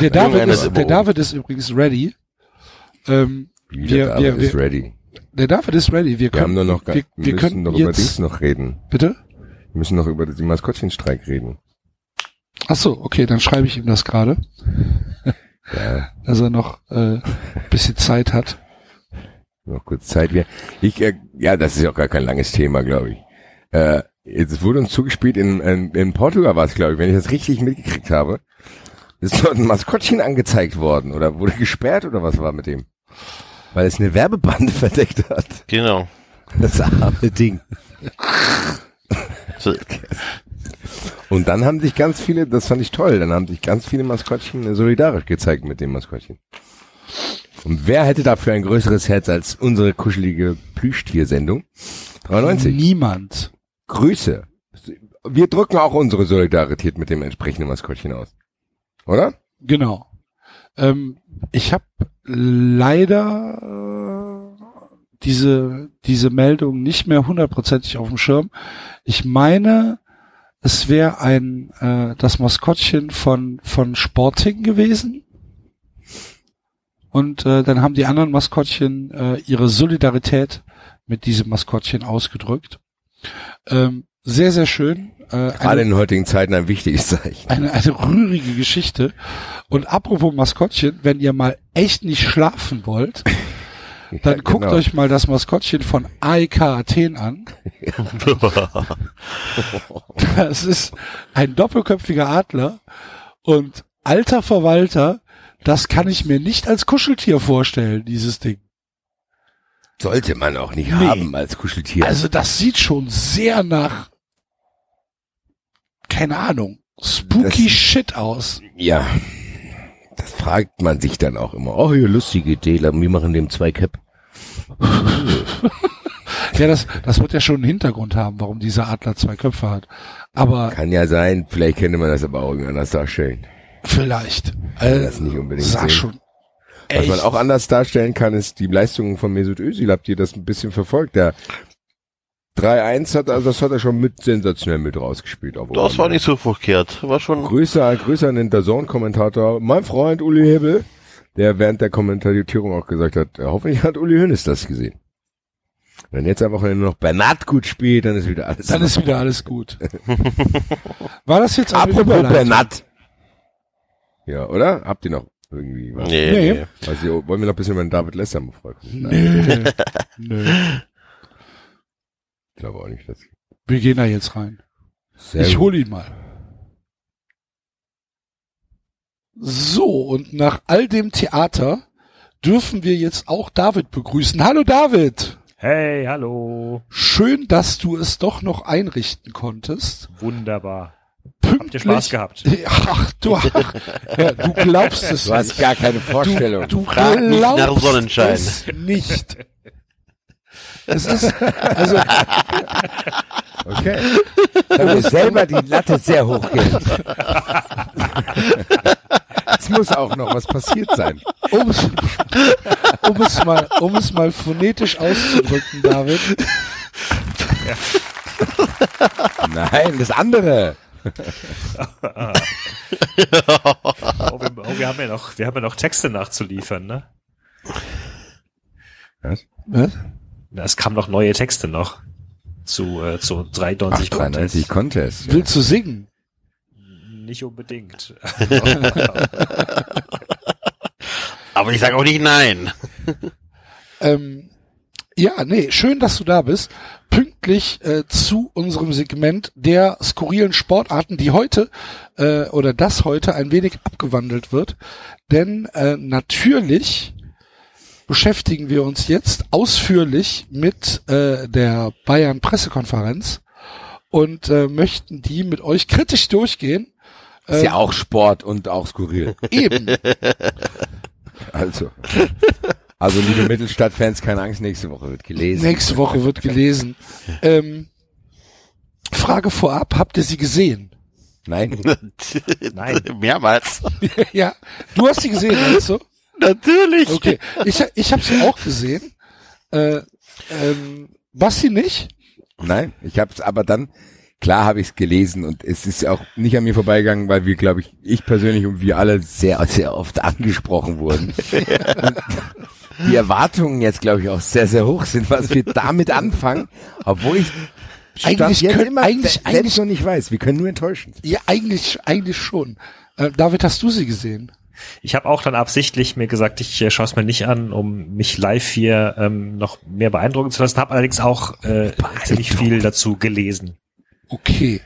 Der David, ist der. David ist übrigens ready. Ähm, Wie Wir- der David wir- ist ready. der David ist ready. Wir Wir können, haben nur noch, wir, wir, müssen noch über Dings noch reden. bitte? Wir müssen noch über den Maskottchenstreik reden. Ach so, okay, dann schreibe ich ihm das gerade, Ja, dass er noch äh, bisschen Zeit hat. noch kurz Zeit. Wir, ich, äh, ja, das ist ja auch gar kein langes Thema, glaube ich. Äh, es wurde uns zugespielt in, in, in Portugal war es, glaube ich, wenn ich das richtig mitgekriegt habe. Ist dort ein Maskottchen angezeigt worden oder wurde gesperrt oder was war mit dem? Weil es eine Werbebande verdeckt hat. Genau. Das arme Ding. So, Und dann haben sich ganz viele, das fand ich toll, dann haben sich ganz viele Maskottchen solidarisch gezeigt mit dem Maskottchen. Und wer hätte dafür ein größeres Herz als unsere kuschelige Plüschtiersendung? 93. Niemand. Grüße. Wir drücken auch unsere Solidarität mit dem entsprechenden Maskottchen aus. Oder? Genau. Ähm, ich habe leider äh, diese diese Meldung nicht mehr hundertprozentig auf dem Schirm. Ich meine, es wäre ein äh, das Maskottchen von von Sporting gewesen. Und äh, dann haben die anderen Maskottchen äh, ihre Solidarität mit diesem Maskottchen ausgedrückt. Ähm, sehr, sehr schön. Äh, Gerade eine, in heutigen Zeiten ein wichtiges Zeichen. eine, eine rührige Geschichte. Und apropos Maskottchen, wenn ihr mal echt nicht schlafen wollt, dann Ja, guckt genau. euch mal das Maskottchen von AEK Athen an. Das ist ein doppelköpfiger Adler und alter Verwalter, das kann ich mir nicht als Kuscheltier vorstellen, dieses Ding. Sollte man auch nicht Nee. haben als Kuscheltier. Also das sieht schon sehr nach, keine Ahnung, spooky Das- shit aus. ja. Das fragt man sich dann auch immer. Oh, hier lustige Idee, wir machen dem zwei Cap. Ja, das, das wird ja schon einen Hintergrund haben, warum dieser Adler zwei Köpfe hat. Aber Kann ja sein, vielleicht könnte man das aber auch irgendwie anders darstellen. vielleicht. Äh, das nicht unbedingt sah sehen. schon. Was Echt? man auch anders darstellen kann, ist die Leistungen von Mesut Özil. Habt ihr das ein bisschen verfolgt? Der 3-1 hat, also das hat er schon mit sensationell mit rausgespielt. Auf das war nicht so verkehrt. War schon, Grüße, Grüße an den Dazone-Kommentator, mein Freund Uli Hebel, der während der Kommentarierung auch gesagt hat, hoffentlich hat Uli Hönes das gesehen. Wenn jetzt einfach nur noch Bernat gut spielt, dann ist wieder alles. Dann ist wieder alles gut. War das jetzt Apropos? Bernat. Ja, oder? Habt ihr noch irgendwie was? nee, Nee. nee. Also, wollen wir noch ein bisschen über den David Lester befragen? Nö. Nö. Ich glaube auch nicht, dass Wir gehen da jetzt rein. Sehr ich gut. hol ihn mal. So, und nach all dem Theater dürfen wir jetzt auch David begrüßen. Hallo David! Hey, hallo. Schön, dass du es doch noch einrichten konntest. Wunderbar. Pünktlich. Habt ihr Spaß gehabt? Ach, du, ach, ja, du glaubst es Du hast nicht. gar keine Vorstellung. Du Frag nicht nach glaubst Sonnenschein. es nicht. Es ist, also, Okay. Da muss selber die Latte sehr hoch gehen. Jetzt muss auch noch was passiert sein. um es, um es mal, um es mal phonetisch auszudrücken, David. Nein, das andere. Oh, wir, oh, wir haben ja noch, wir haben ja noch Texte nachzuliefern, ne? Was? Was? Es kamen noch neue Texte noch zu, äh, zu 93 Ach, 93 Contest. Ja. Willst du singen? Nicht unbedingt. Aber ich sage auch nicht nein. Ähm, ja, nee, schön, dass du da bist. Pünktlich äh, zu unserem Segment der skurrilen Sportarten, die heute äh, oder das heute ein wenig abgewandelt wird. Denn äh, natürlich beschäftigen wir uns jetzt ausführlich mit äh, der Bayern Pressekonferenz und äh, möchten die mit euch kritisch durchgehen. Ist ja auch Sport und auch skurril. Eben. Also. Also, liebe Mittelstadtfans, keine Angst, nächste Woche wird gelesen. Nächste Woche wird gelesen. Ähm, Frage vorab, habt ihr sie gesehen? Nein. Nein. Mehrmals. ja, du hast sie gesehen, meinst du? Natürlich. Okay, ich, ich habe sie auch gesehen. Äh, ähm, Basti nicht? Nein, ich habe es aber dann, klar habe ich es gelesen und es ist auch nicht an mir vorbeigegangen, weil wir, glaube ich, ich persönlich und wir alle sehr, sehr oft angesprochen wurden. die Erwartungen jetzt, glaube ich, auch sehr, sehr hoch sind, was wir damit anfangen, obwohl ich Eigentlich jetzt können- immer eigentlich- se- eigentlich- selbst noch nicht weiß. Wir können nur enttäuschen. Ja, eigentlich, eigentlich schon. Äh, David, hast du sie gesehen? Ich habe auch dann absichtlich mir gesagt, ich äh, schaue es mir nicht an, um mich live hier ähm, noch mehr beeindrucken zu lassen. Habe allerdings auch äh, ziemlich viel dazu gelesen. Okay.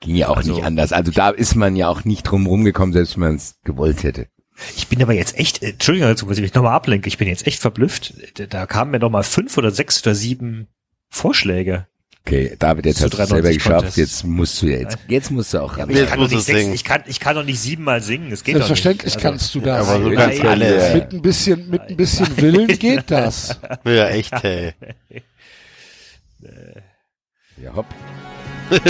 Ging ja auch Also- nicht anders. Also da ist man ja auch nicht drum rumgekommen, selbst wenn man es gewollt hätte. Ich bin aber jetzt echt, äh, Entschuldigung dazu, dass ich mich nochmal ablenke, ich bin jetzt echt verblüfft. Da, kamen mir noch mal fünf oder sechs oder sieben Vorschläge. Okay, David, jetzt hast du es selber 93 geschafft. Contest. Jetzt musst du ja jetzt, jetzt musst du auch. Ja, ich kann, doch musst du nicht sechs, singen. ich, kann, ich kann doch nicht siebenmal singen. Das geht Selbstverständlich doch nicht. kannst du das. Aber so ganz alle. mit ein bisschen, mit ein bisschen Willen geht das. Ja, echt, hey. Ja, hopp.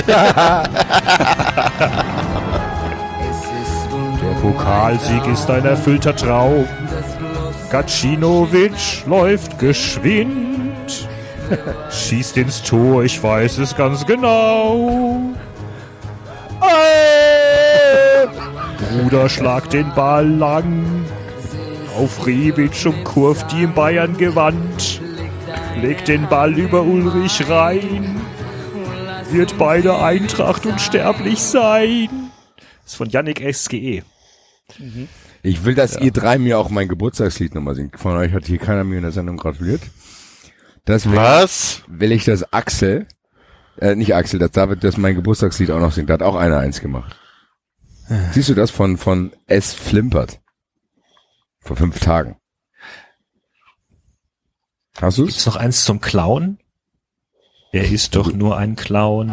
Der Pokalsieg ist ein erfüllter Traum. Gacinovic läuft geschwind. Schießt ins Tor, ich weiß es ganz genau. Bruder schlagt den Ball lang. Auf Rebic umkurvt die im Bayern gewandt. Legt den Ball über Ulrich rein. Wird bei der Eintracht unsterblich sein. Das ist von Yannick SGE. Ich will, dass ihr drei mir auch mein Geburtstagslied nochmal singt. Von euch hat hier keiner mir in der Sendung gratuliert. Deswegen Was? will ich, dass Axel, äh, nicht Axel, dass David das mein Geburtstagslied auch noch singt. Da hat auch einer eins gemacht. Siehst du das von, von S. Flimpert? Vor fünf Tagen. Hast du's? Gibt's noch eins zum Clown? Er ist doch nur ein Clown.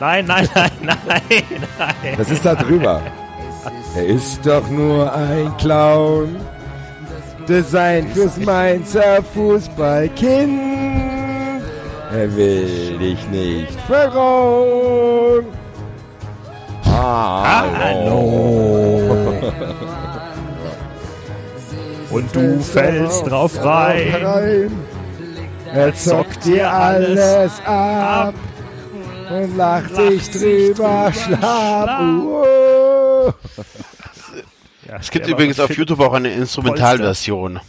Nein, nein, nein, nein, nein. Was ist da drüber? Er ist doch nur ein Clown. Design fürs Mainzer Fußballkind. Er will dich nicht vergrauen. Hallo. Und du fällst drauf rein. Er zockt dir alles ab und lacht sich drüber schlapp. Uh. Ja, Es gibt übrigens auf YouTube auch eine Instrumentalversion.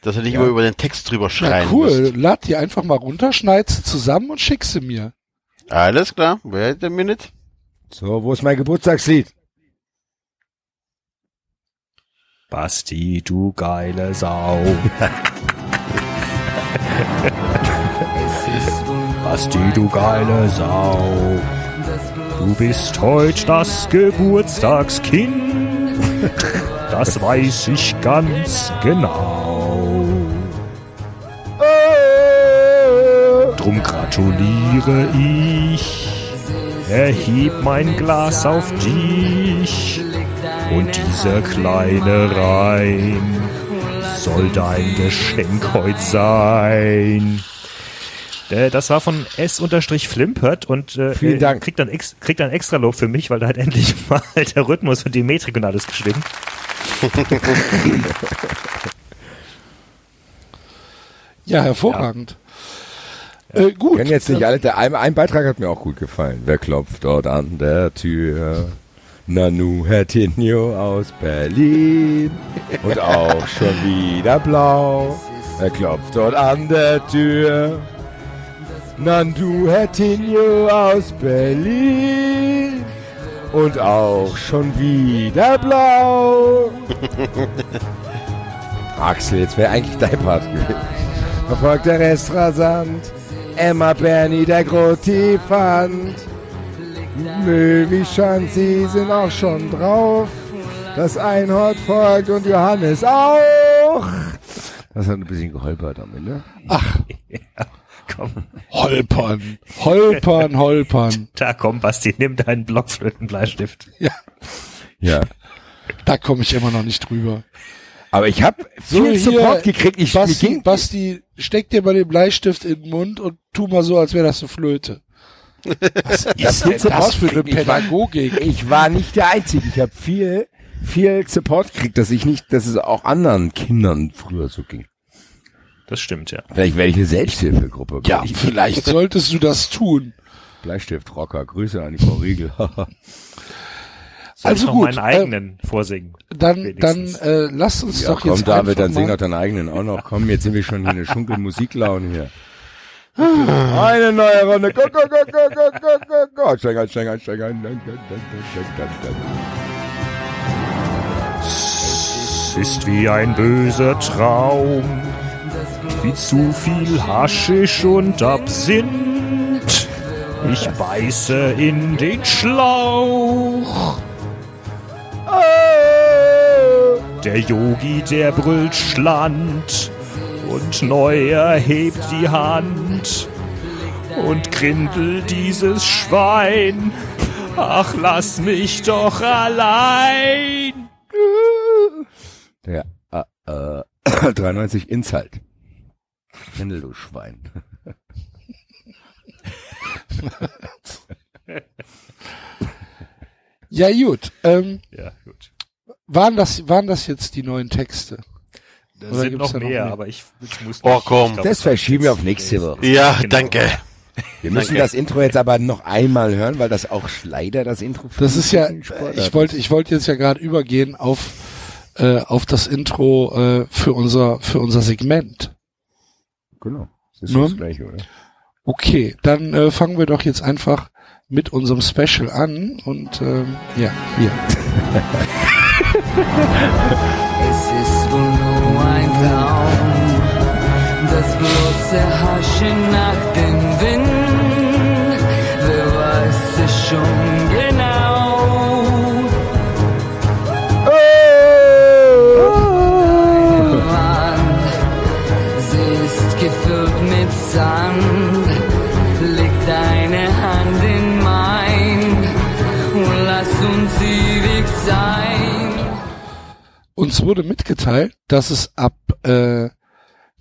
Dass er nicht immer über den Text drüber Na schreien cool, muss. lad die einfach mal runter, schneid sie zusammen und schick sie mir. Alles klar, wait a minute. So, wo ist mein Geburtstagslied? Basti, du geile Sau. Basti, du geile Sau. Du bist heut das Geburtstagskind. Das weiß ich ganz genau. Drum gratuliere ich. Erheb mein Glas auf dich. Und dieser kleine Reim soll dein Geschenk heut sein. Äh, Das war von S-Flimpert und äh, Vielen äh, Dank. Kriegt dann, ex kriegt dann extra Lob für mich, weil da hat endlich mal der Rhythmus und die Metrik und alles gestimmt. Ja, hervorragend. Äh, gut. Können jetzt nicht alle, der, ein, ein Beitrag hat mir auch gut gefallen. Wer klopft dort an der Tür? Nanu Hertinho aus Berlin. Und auch schon wieder blau. Er klopft dort an der Tür. Nandu Hertinho aus Berlin. Und auch schon wieder blau. Axel, jetzt wäre eigentlich dein Part gewesen. Verfolgt der Rest rasant. Emma Bernie, der Grotifant. Möwi Schanzi sind auch schon drauf. Das Einhorn folgt und Johannes auch. Das hat ein bisschen geholpert am Ende. Ach, Komm, holpern, holpern, holpern. da komm, Basti, nimm deinen Blockflötenbleistift. Ja, Ja. da komme ich immer noch nicht drüber. Aber ich habe So, viel Support gekriegt. Ich, Basti, Basti, steck dir mal den Bleistift in den Mund und tu mal so, als wäre das eine Flöte. Was ist denn das für eine kriegen. Ich war- Pädagogik? ich war nicht der Einzige. Ich habe viel, viel Support gekriegt, dass ich nicht, dass es auch anderen Kindern früher so ging. Das stimmt, ja. Vielleicht werde ich eine Selbsthilfegruppe. Ja, Ich, vielleicht solltest du das tun. Bleistift-Rocker. Grüße an die Frau Riegel. Soll Also ich noch gut, meinen eigenen vorsingen? Dann, dann Wenigstens. äh, lass uns ja, doch komm, jetzt David, einfach dann sing doch deinen eigenen auch noch. Komm, jetzt sind wir schon hier in der Schunkelmusiklaune hier. Eine neue Runde. Go, go, go, go, go, go, go, go. Einsteig, einsteig, einsteig. Es ist wie ein böser Traum, wie zu viel Haschisch und Absinth. Ich beiße in den Schlauch. Der Yogi, der brüllt Schland und neu erhebt die Hand und grindelt dieses Schwein. Ach, lass mich doch allein. Der äh, äh, 93 Inshalt. Grindel, du Schwein. Ja gut, ähm, Ja, gut. waren das, waren das jetzt die neuen Texte? Da Oder sind noch da noch mehr, mehr? aber ich ich muss Oh, nicht- komm. ich glaub, Das verschieben wir auf nächste Woche. Ja, Genau. danke. Wir müssen Danke. das Intro jetzt aber noch einmal hören, weil das auch leider das Intro für Das ist ja, ich wollte, ich wollte jetzt ja gerade übergehen auf, äh, auf das Intro äh, für unser, für unser Segment. Genau. Das ist Nur- das gleiche, oder? Okay, dann äh, fangen wir doch jetzt einfach mit unserem Special an und ähm, ja, hier. Traum, das bloße Haschen nach dem Wind. Wer weiß es schon genau? Wand, sie ist gefüllt mit Sand. Uns wurde mitgeteilt, dass es ab äh,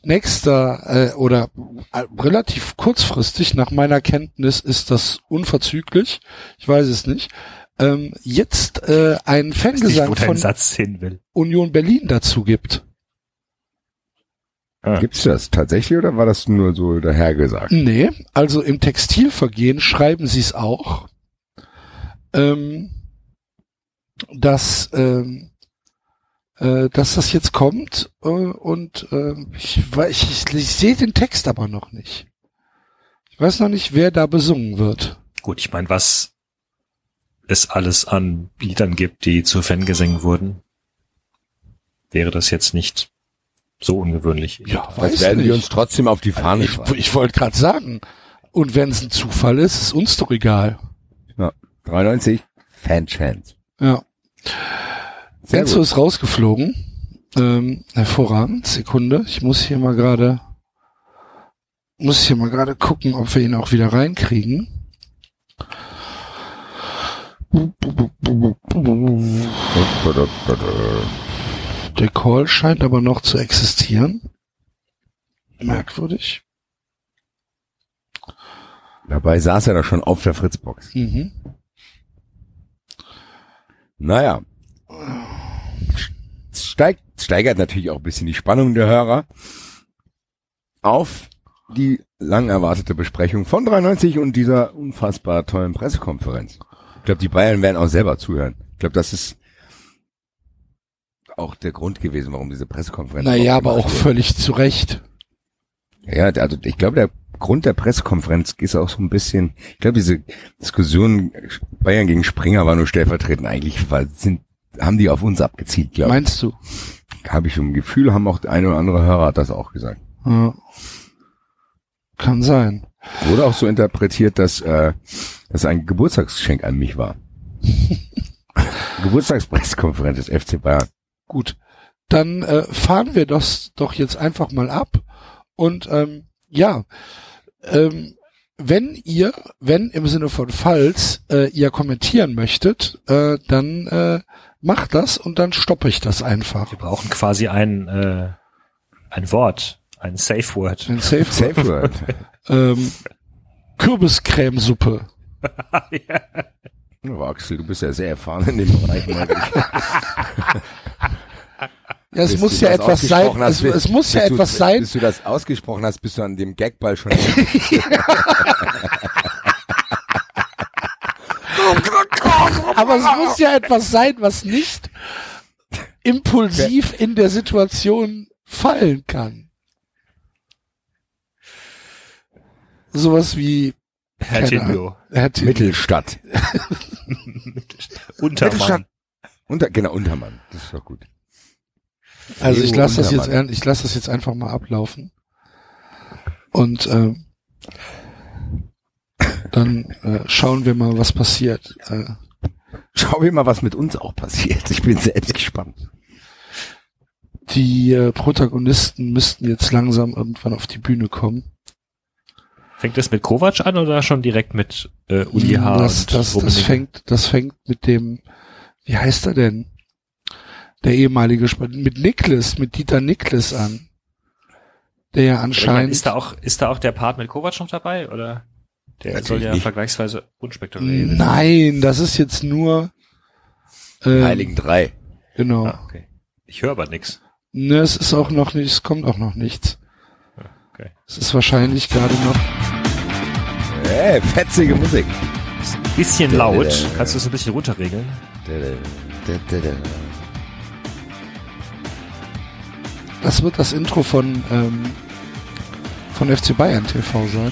nächster äh, oder äh, relativ kurzfristig, nach meiner Kenntnis ist das unverzüglich, ich weiß es nicht, ähm, jetzt äh, einen nicht, wo Fangesang dein von Satz hin will. Union Berlin dazu gibt. Gibt's das tatsächlich oder war das nur so dahergesagt? Nee, also im Textilvergehen schreiben sie es auch, ähm, dass, ähm, äh, dass das jetzt kommt äh, und äh, ich, ich, ich, ich sehe den Text aber noch nicht. Ich weiß noch nicht, wer da besungen wird. Gut, ich meine, was es alles an Liedern gibt, die zu Fangesängen wurden, wäre das jetzt nicht so ungewöhnlich. Ja, Das werden wir uns trotzdem auf die Fahne Ich, schreiben. ich wollte gerade sagen. Und wenn es ein Zufall ist, ist uns doch egal. 93 Fan-Chance. Ja. Sehr Enzo gut. ist rausgeflogen. Ähm, hervorragend. Sekunde. Ich muss hier mal gerade, muss hier mal gerade gucken, ob wir ihn auch wieder reinkriegen. Der Call scheint aber noch zu existieren. Merkwürdig. Dabei saß er doch schon auf der Fritzbox. Mhm. Naja. Steigt, steigert natürlich auch ein bisschen die Spannung der Hörer auf die lang erwartete Besprechung von 93 und dieser unfassbar tollen Pressekonferenz. Ich glaube, die Bayern werden auch selber zuhören. Ich glaube, das ist auch der Grund gewesen, warum diese Pressekonferenz. Naja, aber auch wurde. völlig zu Recht. Ja, also ich glaube, der Grund der Pressekonferenz ist auch so ein bisschen, ich glaube, diese Diskussion Bayern gegen Springer war nur stellvertretend. Eigentlich war, sind, haben die auf uns abgezielt, glaube ich. Meinst du? Habe ich im Gefühl, haben auch der eine oder andere Hörer hat das auch gesagt. Ja. Kann sein. Wurde auch so interpretiert, dass äh, das ein Geburtstagsgeschenk an mich war. Geburtstagspressekonferenz des FC Bayern. Gut. Dann äh, fahren wir das doch jetzt einfach mal ab. Und ähm, ja, ähm, wenn ihr, wenn im Sinne von falls äh, ihr kommentieren möchtet, äh, dann äh, macht das und dann stoppe ich das einfach. Wir brauchen quasi ein, äh, ein Wort, ein Safe Word. Ein Safe, Safe Word. ähm, Kürbiscremesuppe. Aber Axel, du bist ja sehr erfahren in dem Bereich. Ja, es muss ja etwas sein. hast, Es, es muss ja bis du- etwas sein. Bis du das ausgesprochen hast, bist du an dem Gagball schon. Aber es muss ja etwas sein, was nicht impulsiv in der Situation fallen kann. Sowas wie Herr keine Tinio. Ahnung. Herr Tim- Mittelstadt. Untermann. Mittelstadt. Unter, genau, Untermann. Das ist doch gut. Also ich lasse das jetzt, ich lasse das jetzt einfach mal ablaufen. Und ähm, dann äh, schauen wir mal, was passiert. Äh, Schau wir mal, was mit uns auch passiert. Ich bin selbst gespannt. die äh, Protagonisten müssten jetzt langsam irgendwann auf die Bühne kommen. Fängt das mit Kovac an oder schon direkt mit äh, Uli H. das, das, das fängt, das fängt mit dem, wie heißt er denn? Der ehemalige Sp mit Niklas, mit Dieter Niklas an. Der ja Ich meine, anscheinend. Ist da auch, ist da auch der Part mit Kovac noch dabei oder? Der Natürlich soll ja nicht. vergleichsweise unspektakulär sein. Nein, das ist jetzt nur. Ähm, Heiligen drei. Genau. Ah, okay. Ich höre aber nix. Ne, es ist auch noch nicht, es kommt auch noch nichts. Okay. Es ist wahrscheinlich gerade noch. Hey, fetzige Musik. Ist ein bisschen laut. Kannst du es ein bisschen runterregeln? Das wird das Intro von ähm, von FC Bayern TV sein.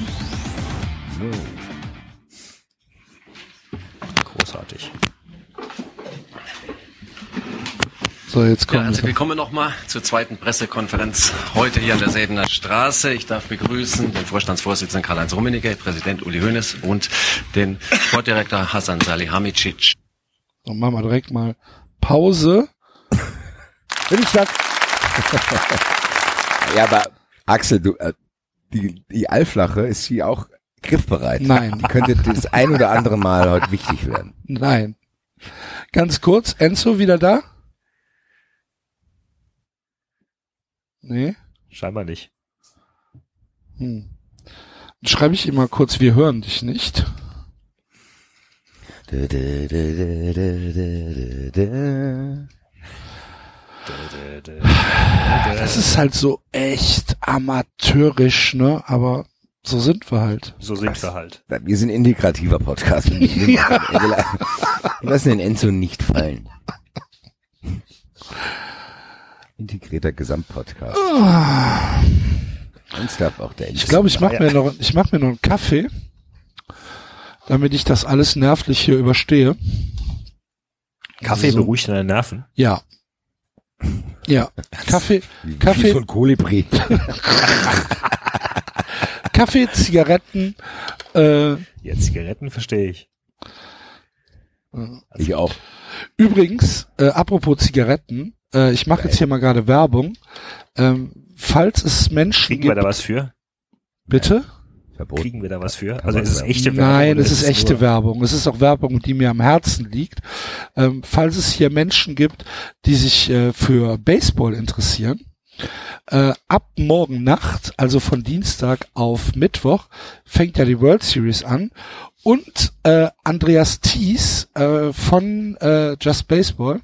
Großartig. So, jetzt Ja, kommen also wir. willkommen nochmal zur zweiten Pressekonferenz heute hier an der Säbener Straße. Ich darf begrüßen den Vorstandsvorsitzenden Karl-Heinz Rummenigge, Präsident Uli Hoeneß und den Sportdirektor Hasan Salihamidzic. So, machen wir direkt mal Pause. Mittelstadt. ja, aber Axel, du, äh, die, die Allflache ist hier auch griffbereit. Nein. Die könnte das ein oder andere Mal heute wichtig werden. Nein. Ganz kurz, Enzo wieder da? Nee. Scheinbar nicht. Hm. Dann schreibe ich ihm mal kurz, wir hören dich nicht. Das ist halt so echt amateurisch, ne? Aber so sind wir halt. So sind wir halt. Wir sind integrativer Podcast. Wir, wir lassen den Enzo nicht fallen. Integrierter Gesamtpodcast. Uns darf auch der Enzo. Ich glaube, ich mache mir noch, ich mache mir noch einen Kaffee, damit ich das alles nervlich hier überstehe. Kaffee So. beruhigt deine Nerven. Ja. Ja. Kaffee, Wie Kaffee, so ein Kolibri. Kaffee, Zigaretten, äh, Ja, Zigaretten verstehe ich. Ich auch. Übrigens, äh, apropos Zigaretten, äh, ich mache jetzt hier mal gerade Werbung. Ähm, falls es Menschen Kriegen wir gibt, da was für? bitte? Verboten. Kriegen wir da was für? Also ist es echte Werbung? Nein, es ist echte nur- Werbung. Es ist auch Werbung, die mir am Herzen liegt. Ähm, falls es hier Menschen gibt, die sich äh, für Baseball interessieren, äh, ab morgen Nacht, also von Dienstag auf Mittwoch, fängt ja die World Series an. Und äh, Andreas Thies äh, von äh, Just Baseball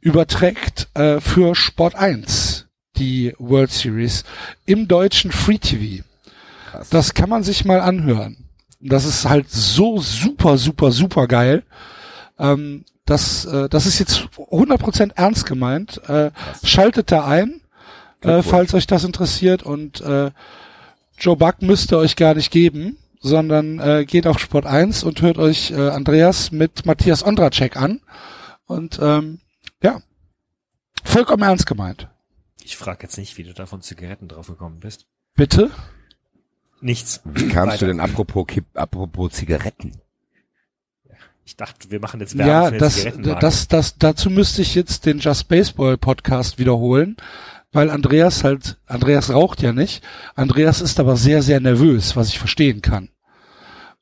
überträgt äh, für Sport 1 die World Series im deutschen Free TV. Krass. Das kann man sich mal anhören. Das ist halt so super, super, super geil. Ähm, das, äh, das ist jetzt 100% ernst gemeint. Äh, schaltet da ein, äh, falls euch das interessiert und äh, Joe Buck müsste euch gar nicht geben, sondern äh, geht auf Sport 1 und hört euch äh, Andreas mit Matthias Ondracek an. Und ähm, ja, vollkommen ernst gemeint. Ich frage jetzt nicht, wie du da von Zigaretten draufgekommen bist. Bitte? Nichts. Wie kamst Weiter. du denn apropos, Kipp, apropos Zigaretten? Ich dachte, wir machen jetzt Werbung Ja, für das, das, das, dazu müsste ich jetzt den Just Baseball Podcast wiederholen, weil Andreas halt, Andreas raucht ja nicht. Andreas ist aber sehr, sehr nervös, was ich verstehen kann.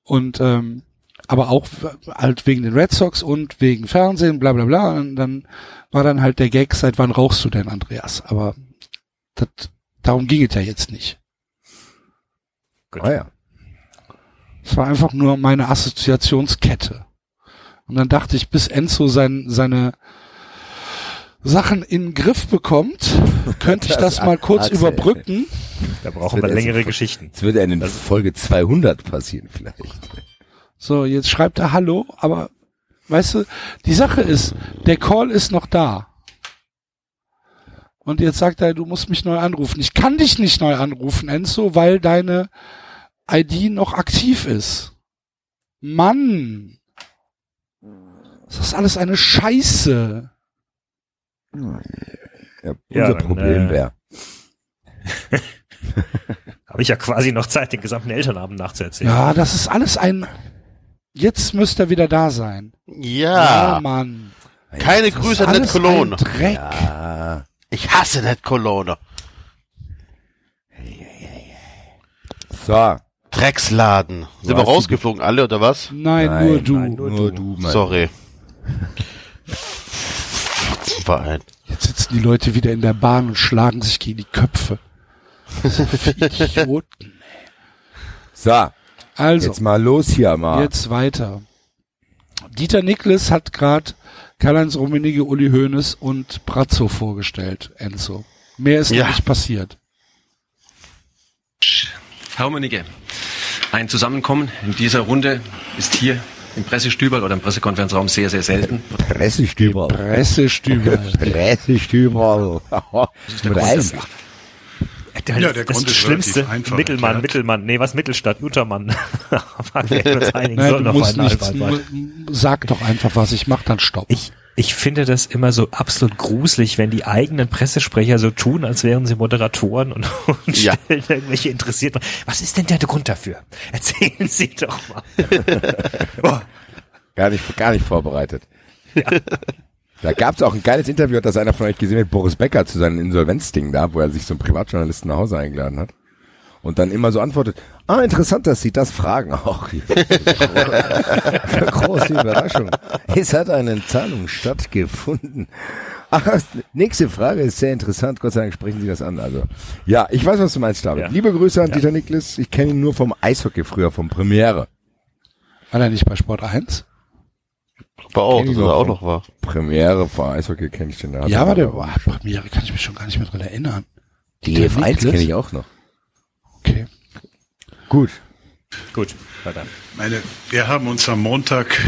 Und, ähm, aber auch halt wegen den Red Sox und wegen Fernsehen, bla, bla, bla. Und dann war dann halt der Gag, seit wann rauchst du denn, Andreas? Aber das, darum ging es ja jetzt nicht. Gut. Ah ja. Es war einfach nur meine Assoziationskette. Und dann dachte ich, bis Enzo sein, seine Sachen in den Griff bekommt, könnte ich das, Das mal kurz erzähl. überbrücken. Da brauchen wir jetzt längere ein- Geschichten. Jetzt wird er in Folge 200 passieren vielleicht. So, jetzt schreibt er Hallo, aber weißt du, die Sache ist, der Call ist noch da. Und jetzt sagt er, du musst mich neu anrufen. Ich kann dich nicht neu anrufen, Enzo, weil deine ID noch aktiv ist. Mann. Das ist alles eine Scheiße. Ja, Ja, unser dann, Problem äh, wäre. Habe ich ja quasi noch Zeit, den gesamten Elternabend nachzuerzählen. Ja, das ist alles ein. Jetzt müsste er wieder da sein. Ja. Mann. Keine Das Grüße an Ned Cologne. ein Dreck. Ja, Ich hasse Ned Cologne. so. Drecksladen. Sind wir rausgeflogen alle oder was? Nein, Nein, nur du. nein, nur Nur du. du, Mann. Sorry. Verein. Jetzt sitzen die Leute wieder in der Bahn und schlagen sich gegen die Köpfe. Idioten. So, Also, jetzt mal los hier mal. jetzt weiter. Dieter Niklas hat gerade Karl-Heinz Rummenigge, Uli Hoeneß und Brazzo vorgestellt, Enzo. Mehr ist Ja. noch nicht passiert. Herr Rummenigge, ein Zusammenkommen in dieser Runde ist hier im Pressestübel oder im Pressekonferenzraum sehr, sehr selten. Pressestüber. Pressestübel. Pressestüber. Mit Eis. Der, Ja, der das Grund ist Schlimmste, einfach Mittelmann, erklärt. Mittelmann, nee, was Mittelstadt, Utermann. Nein, du musst nichts, sag doch einfach was, ich mach dann Stopp. Ich, ich finde das immer so absolut gruselig, wenn die eigenen Pressesprecher so tun, als wären sie Moderatoren und, und Ja. stellen irgendwelche interessiert. Was ist denn der Grund dafür? Erzählen Sie doch mal. oh, Gar nicht, gar nicht vorbereitet. Da gab's auch ein geiles Interview, hat das einer von euch gesehen mit Boris Becker zu seinem Insolvenzding da, wo er sich so einen Privatjournalisten nach Hause eingeladen hat. Und dann immer so antwortet, ah, interessant, dass Sie das fragen auch. Große Überraschung. Es hat eine Zahlung stattgefunden. Ach, nächste Frage ist sehr interessant. Gott sei Dank sprechen Sie das an. Also, ja, ich weiß, was du meinst, David. Ja. Liebe Grüße an Ja. Dieter Niklas. Ich kenne ihn nur vom Eishockey früher, vom Premiere. War er nicht bei Sport 1? War auch, dass er noch auch von- noch war. Premiere vor Eishockey kenne ich den. da. Ja, war der, boah, Premiere kann ich mich schon gar nicht mehr dran erinnern. Die Dieter F1 Niklas? kenne ich auch noch. Okay. Gut. gut, weiter. Meine, wir haben uns am Montag,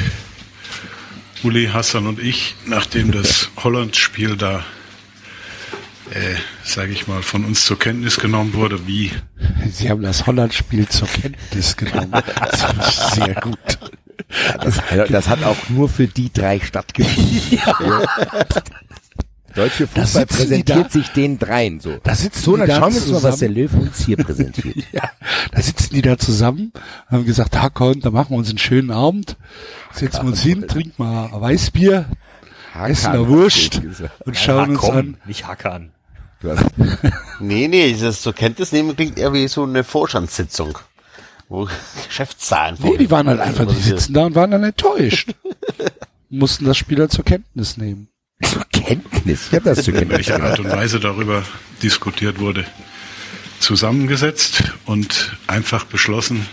Uli, Hassan und ich, nachdem das Holland-Spiel da, äh, sage ich mal, von uns zur Kenntnis genommen wurde, wie Sie haben das Holland-Spiel zur Kenntnis genommen. Das finde ich sehr gut. Das, das hat auch nur für die drei stattgefunden. Deutsche Fußball die präsentiert sich den dreien so. Da sitzen So, die dann da schauen wir uns mal, was der zusammen. Löwe uns hier präsentiert. Ja, da sitzen die da zusammen, haben gesagt, da komm, da machen wir uns einen schönen Abend, setzen wir uns hin, trinken mal Weißbier, essen eine Wurst und schauen uns komm, an. nicht hackern. Nee, nee, dieses zur Kenntnis nehmen klingt eher wie so eine Vorstandssitzung. Wo Geschäftszahlen Nee, die waren halt einfach, die vorgelesen sitzen da und waren dann enttäuscht. Mussten das Spieler zur Kenntnis nehmen. Zur Kenntnis. Ich habe das zur in Kenntnis. welcher Art und Weise darüber diskutiert wurde, zusammengesetzt und einfach beschlossen,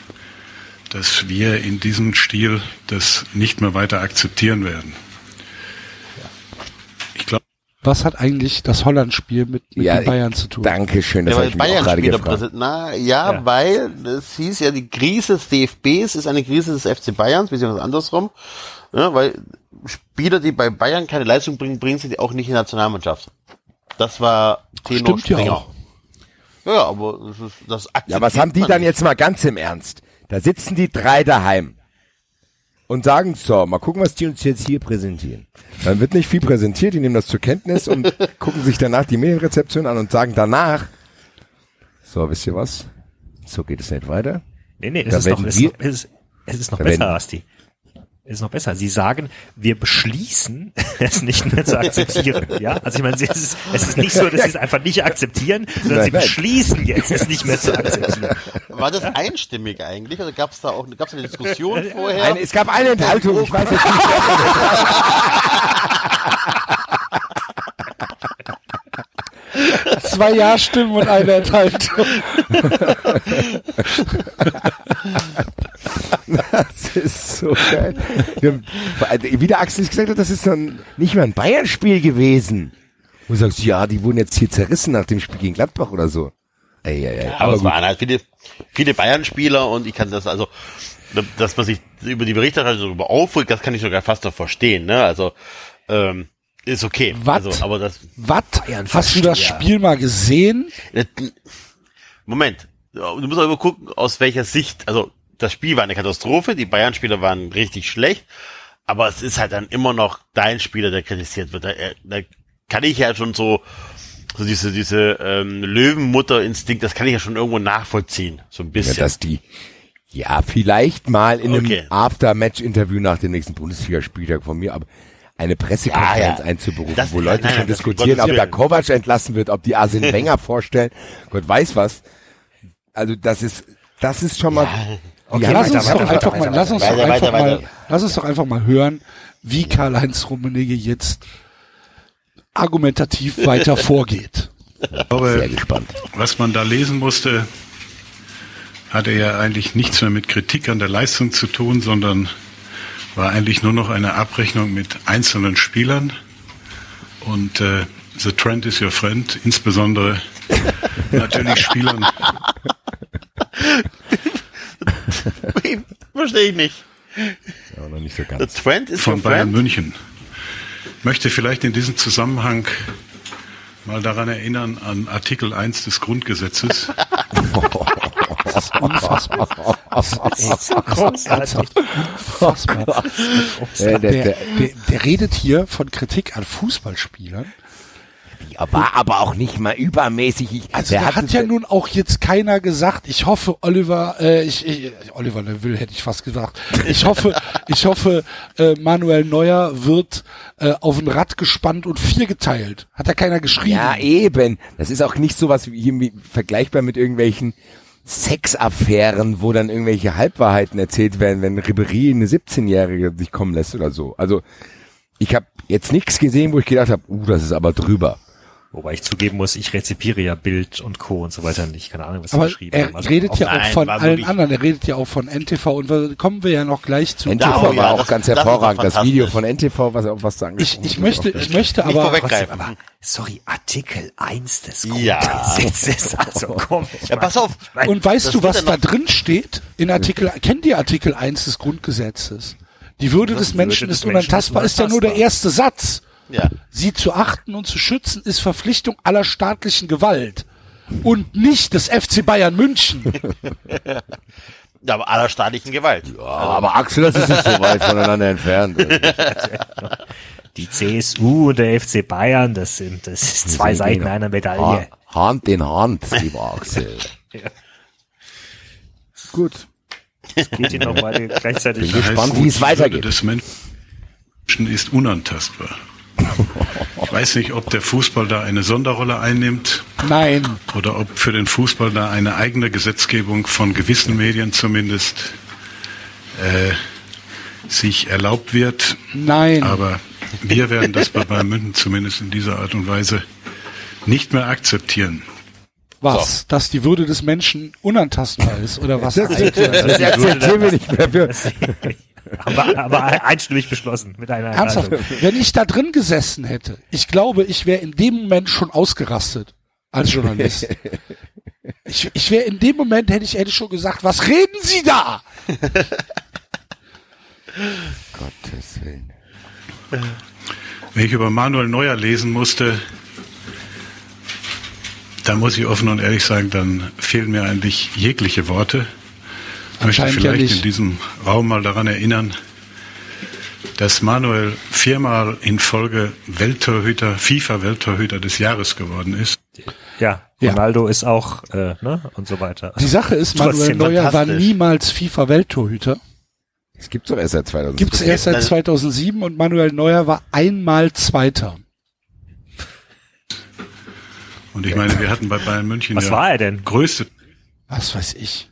dass wir in diesem Stil das nicht mehr weiter akzeptieren werden. Ich glaube, Was hat eigentlich das Holland-Spiel mit, mit Ja, den Bayern zu tun? Dankeschön, das Ja, habe ich Bayern gerade gefragt. Na, ja, Ja. weil es hieß ja, die Krise des DFBs ist eine Krise des FC Bayerns, beziehungsweise andersrum. Ja, weil Spieler, die bei Bayern keine Leistung bringen, bringen sie auch nicht in die Nationalmannschaft. Das war Tenor Stimmt ja Springer. auch. Ja, ja, aber das ist, das Ja, was haben die dann nicht. jetzt mal ganz im Ernst? Da sitzen die drei daheim und sagen, so, mal gucken, was die uns jetzt hier präsentieren. Dann wird nicht viel präsentiert, die nehmen das zur Kenntnis und gucken sich danach die Medienrezeption an und sagen danach, so, wisst ihr was? So geht es nicht weiter. Nee, nee, es Da ist noch, werden es ist wir- noch, es ist, es ist noch besser, Asti. Ist noch besser. Sie sagen, wir beschließen, es nicht mehr zu akzeptieren. Ja, also ich meine, es ist, es ist nicht so, dass sie es einfach nicht akzeptieren, sondern Nein, sie nein. beschließen jetzt, es nicht mehr zu akzeptieren. War das einstimmig eigentlich? Oder gab es da auch gab's eine Diskussion vorher? Eine, es gab eine Enthaltung, ich weiß jetzt nicht. Zwei Ja-Stimmen und eine Enthaltung. Das ist so geil. Wie der Axel gesagt hat, das ist dann nicht mehr ein Bayern-Spiel gewesen. Und du sagst, ja, die wurden jetzt hier zerrissen nach dem Spiel gegen Gladbach oder so. Ey, ey, ey. aber, Aber es waren halt viele, viele Bayern-Spieler und ich kann das also, dass man sich über die Berichterstattung darüber aufregt, das kann ich sogar fast noch verstehen, ne? Also, ähm, ist okay. Was? Also, aber das, Was? Hast du das Spiel mal gesehen? Moment. Du musst aber gucken, aus welcher Sicht, also, das Spiel war eine Katastrophe, die Bayern-Spieler waren richtig schlecht, aber es ist halt dann immer noch dein Spieler, der kritisiert wird. Da, da kann ich ja schon so, so diese, diese ähm, Löwenmutter-Instinkt, das kann ich ja schon irgendwo nachvollziehen, so ein Ja, bisschen. dass die, ja, vielleicht mal in einem Okay. After-Match-Interview nach dem nächsten Bundesligaspieltag von mir, aber eine Pressekonferenz Ja, ja. einzuberufen, Das- wo Leute nein, schon diskutieren, ob da. Kovac entlassen wird, ob die Arsene Wenger vorstellen. Gott weiß was. Also das ist, das ist schon mal, Okay, Ja, lass uns doch einfach mal, lass uns doch einfach mal, lass uns doch einfach mal hören, wie Karl-Heinz Rummenigge jetzt argumentativ weiter vorgeht. Ich sehr glaube, gespannt. was man da lesen musste, hatte ja eigentlich nichts mehr mit Kritik an der Leistung zu tun, sondern war eigentlich nur noch eine Abrechnung mit einzelnen Spielern. Und äh, the trend is your friend, insbesondere natürlich Spielern. Verstehe ich nicht. Aber noch nicht so ganz. Trend ist von your Bayern friend. München. Möchte vielleicht in diesem Zusammenhang mal daran erinnern an Artikel 1 des Grundgesetzes. Unfassbar. Großartig. Unfassbar. Der, Der, der, der, der redet hier von Kritik an Fußballspielern. War aber auch nicht mal übermäßig. Ich, Also da hat ja nun auch jetzt keiner gesagt, ich hoffe, Oliver, äh, ich, ich Oliver Neville hätte ich fast gesagt. Ich hoffe, ich hoffe, äh, Manuel Neuer wird äh, auf ein Rad gespannt und vier geteilt. Hat da keiner geschrieben. Ja, eben. Das ist auch nicht sowas wie, wie vergleichbar mit irgendwelchen Sexaffären, wo dann irgendwelche Halbwahrheiten erzählt werden, wenn Ribery eine 17-Jährige sich kommen lässt oder so. Also ich habe jetzt nichts gesehen, wo ich gedacht habe, uh, das ist aber drüber. Wobei ich zugeben muss, ich rezipiere ja Bild und Co. und so weiter nicht. Keine Ahnung, was Aber geschrieben er haben. Also redet auf- ja auch Nein, von war allen anderen. Er redet ja auch von NTV und da kommen wir ja noch gleich zu. NTV Oh, ja, war auch das- ganz das hervorragend. Das. Video von NTV, was auch was sagen. Ich, ich möchte, ich möchte Nicht aber, vorweggreifen. Trotzdem, aber, sorry, Artikel 1 des Ja. Grundgesetzes. Also komm. Ja, pass auf. und weißt du, was ja da drin steht? In Artikel, kennt ihr Artikel 1 des Grundgesetzes? Die Würde des Die Menschen Würde des ist Menschen ist unantastbar, ist ja nur der erste Satz. Ja. Sie zu achten und zu schützen ist Verpflichtung aller staatlichen Gewalt. Und nicht des FC Bayern München. Ja, aber aller staatlichen Gewalt. Ja, aber Axel, das ist nicht so weit voneinander entfernt. Die CSU und der FC Bayern, das sind, das ist zwei Seiten einer Medaille. Ha- Hand in Hand, lieber Axel. Gut. Geht Ihnen noch beide gleichzeitig. Bin gespannt, wie es weitergeht. Des Menschen ist unantastbar. Ich weiß nicht, ob der Fußball da eine Sonderrolle einnimmt Nein. oder ob für den Fußball da eine eigene Gesetzgebung von gewissen Medien zumindest äh, sich erlaubt wird. Nein. Aber wir werden das bei Bayern München zumindest in dieser Art und Weise nicht mehr akzeptieren. Was? Dass die Würde des Menschen unantastbar ist? Oder was? Das akzeptieren wir nicht mehr. Wir, haben wir aber einstimmig beschlossen mit einer Ernsthaft, Enthaltung. wenn ich da drin gesessen hätte, ich glaube, ich wäre in dem Moment schon ausgerastet als Journalist. Ich, ich wäre in dem Moment, hätte ich, hätte ich schon gesagt, was reden Sie da? Gottes Willen. Wenn ich über Manuel Neuer lesen musste, da muss ich offen und ehrlich sagen, dann fehlen mir eigentlich jegliche Worte. Ich möchte ja vielleicht in diesem Raum mal daran erinnern, dass Manuel viermal in Folge Welttorhüter, FIFA-Welttorhüter des Jahres geworden ist. Ja, Ja. Ronaldo ist auch, äh, ne, und so weiter. Die Sache ist, Manuel Neuer war niemals FIFA-Welttorhüter. Es gibt's doch erst seit 2000. Gibt's erst seit Nein. 2007 und Manuel Neuer war einmal Zweiter. Und ich meine, wir hatten bei Bayern München Was ja war er denn? größte Was weiß ich.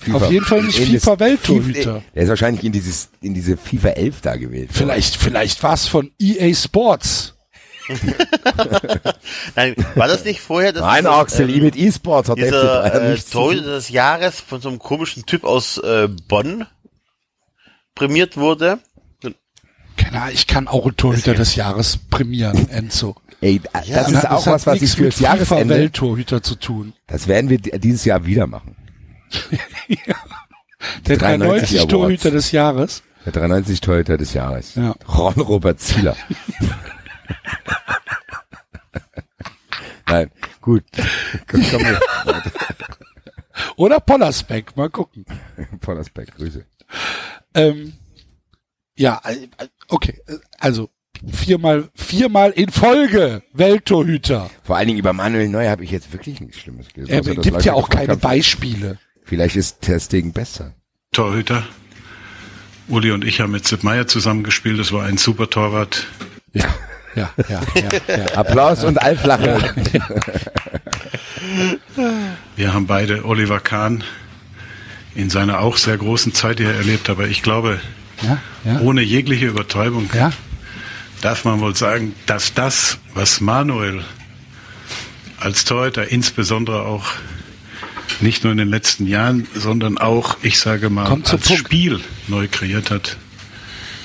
FIFA. Auf jeden Fall nicht In das FIFA-Welttorhüter. FIFA Er ist wahrscheinlich in dieses, in diese FIFA 11 da gewählt. Vielleicht, vielleicht war es von EA Sports. Nein, war das nicht vorher? dass Nein, Axel, ähm, I mit E-Sports hat der FC dieser Bayern äh, Torhüter des Jahres von so einem komischen Typ aus äh, Bonn prämiert wurde. Keine Ahnung, ich kann auch einen Torhüter des Jahres prämieren, Enzo. Ey, das Und ist hat- auch hat was, was ich nichts fürs mit Jahresende, FIFA-Welttorhüter zu tun. das werden wir di- dieses Jahr wieder machen. Der 93 93 Torhüter des Jahres. Der 93 Torhüter des Jahres. Ja. Ron Robert Zieler. Nein, gut. Komm, komm. Oder Pollersbeck, mal gucken. Pollersbeck, Grüße. Ähm, ja, äh, okay, äh, also viermal, viermal in Folge Welttorhüter. Vor allen Dingen über Manuel Neuer habe ich jetzt wirklich nichts Schlimmes gelesen. Er gibt ja auch keine Beispiele. Vielleicht ist Testing besser. Torhüter. Uli und ich haben mit Sepp Meier zusammengespielt. Das war ein super Torwart. Ja, ja, ja, ja, ja. Applaus und Allflache. Wir haben beide Oliver Kahn in seiner auch sehr großen Zeit hier erlebt. Aber ich glaube, ja, ja, ohne jegliche Übertreibung ja. darf man wohl sagen, dass das, was Manuel als Torhüter insbesondere auch nicht nur in den letzten Jahren, sondern auch, ich sage mal, Kommt als Punkt. Spiel neu kreiert hat,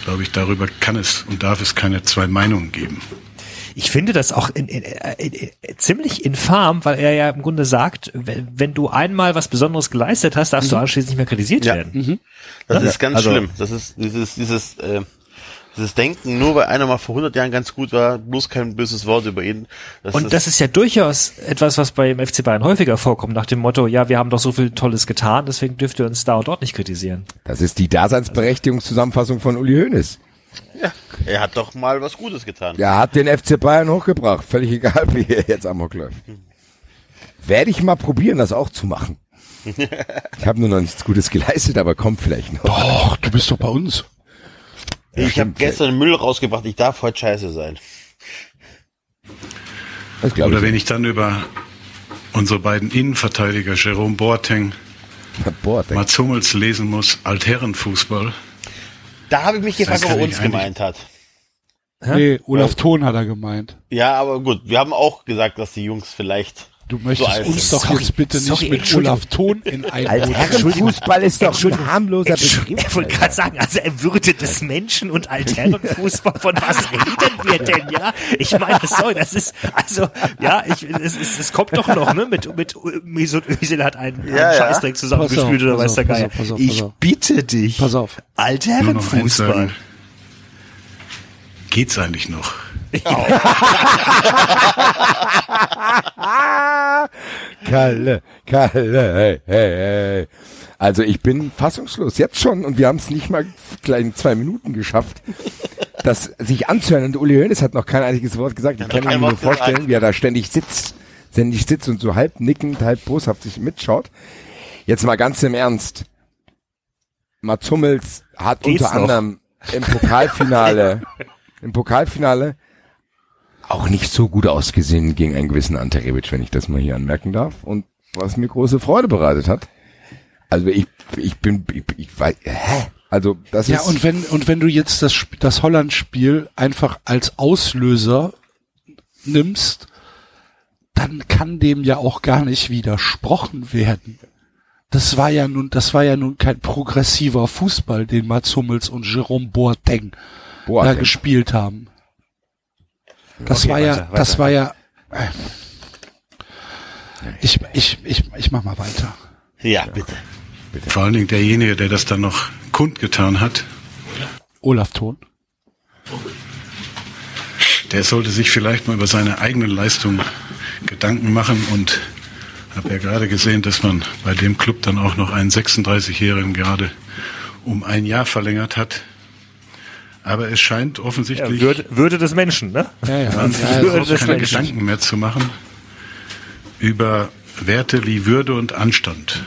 glaube ich, darüber kann es und darf es keine zwei Meinungen geben. Ich finde das auch in, in, in, in, ziemlich infam, weil er ja im Grunde sagt, wenn, wenn du einmal was Besonderes geleistet hast, darfst du anschließend nicht mehr kritisiert Ja. werden. Das Ja. ist ganz Also- schlimm. Das ist dieses, dieses, äh, dieses Denken, nur weil einer mal vor 100 Jahren ganz gut war, bloß kein böses Wort über ihn. Das Und das ist ja durchaus etwas, was beim FC Bayern häufiger vorkommt, nach dem Motto, ja, wir haben doch so viel Tolles getan, deswegen dürft ihr uns da und dort nicht kritisieren. Das ist die Daseinsberechtigungszusammenfassung von Uli Hoeneß. er hat doch mal was Gutes getan. Er hat den FC Bayern hochgebracht. Völlig egal, wie er jetzt amok läuft. Werde ich mal probieren, das auch zu machen. Ich habe nur noch nichts Gutes geleistet, aber kommt vielleicht noch. Doch, du bist doch bei uns. Ich habe gestern Müll rausgebracht, ich darf heute scheiße sein. Oder ich. wenn ich dann über unsere beiden Innenverteidiger, Jerome Boateng, Boah, denk- Mats Hummels lesen muss, Altherrenfußball. Da habe ich mich gefragt, ob er uns gemeint hat. Nee, Olaf Thon hat er gemeint. Ja, aber gut, wir haben auch gesagt, dass die Jungs vielleicht Du möchtest alt uns sind. doch jetzt bitte sorry, nicht mit. Olaf Thon in ein Boot Altherrenfußball ist doch ein harmloser Ich Begriff. wollte gerade sagen, also er Würde des Menschen und Altherrenfußball, von was reden wir denn, ja? Ich meine, sorry, das ist, also, ja, ich, es, es, es kommt doch noch, ne, mit, mit, Mesut Özil hat einen, einen Ja, ja. Scheißdreck zusammengespielt oder weiß der Geier. pass auf, pass auf, Ich pass auf. bitte dich. Pass auf. Altherrenfußball. Geht's eigentlich noch? Kalle, Kalle, hey, hey, hey. Also ich bin fassungslos, jetzt schon, und wir haben es nicht mal kleinen zwei Minuten geschafft, das sich anzuhören. Und Uli Hoeneß hat noch kein einziges Wort gesagt. Ich kann mir nur gesagt. vorstellen, wie er da ständig sitzt, ständig sitzt und so halb nickend, halb boshaft sich mitschaut. Jetzt mal ganz im Ernst. Mats Hummels hat Geht's unter noch? anderem im Pokalfinale, im Pokalfinale auch nicht so gut ausgesehen gegen einen gewissen Ante Rebic, wenn ich das mal hier anmerken darf. Und was mir große Freude bereitet hat. Also ich, ich bin, ich, ich weiß, hä? Also das Ja, ist, und wenn, und wenn du jetzt das, das Holland-Spiel einfach als Auslöser nimmst, dann kann dem ja auch gar nicht widersprochen werden. das war ja nun, das war ja nun kein progressiver Fußball, den Mats Hummels und Jerome Boateng da Boateng. gespielt haben. Das Okay, war ja, weiter, das weiter. war ja, äh, ich, ich, ich, ich mach mal weiter. Ja, bitte. Vor allen Dingen derjenige, der das dann noch kundgetan hat, Olaf Thon. der sollte sich vielleicht mal über seine eigene Leistung Gedanken machen und habe ja gerade gesehen, dass man bei dem Club dann auch noch einen 36-Jährigen gerade um ein Jahr verlängert hat. Aber es scheint Ja, offensichtlich Würde, Würde des Menschen, ne? Ja, ja. man ja, ja, des keine Menschen. Gedanken mehr zu machen über Werte wie Würde und Anstand.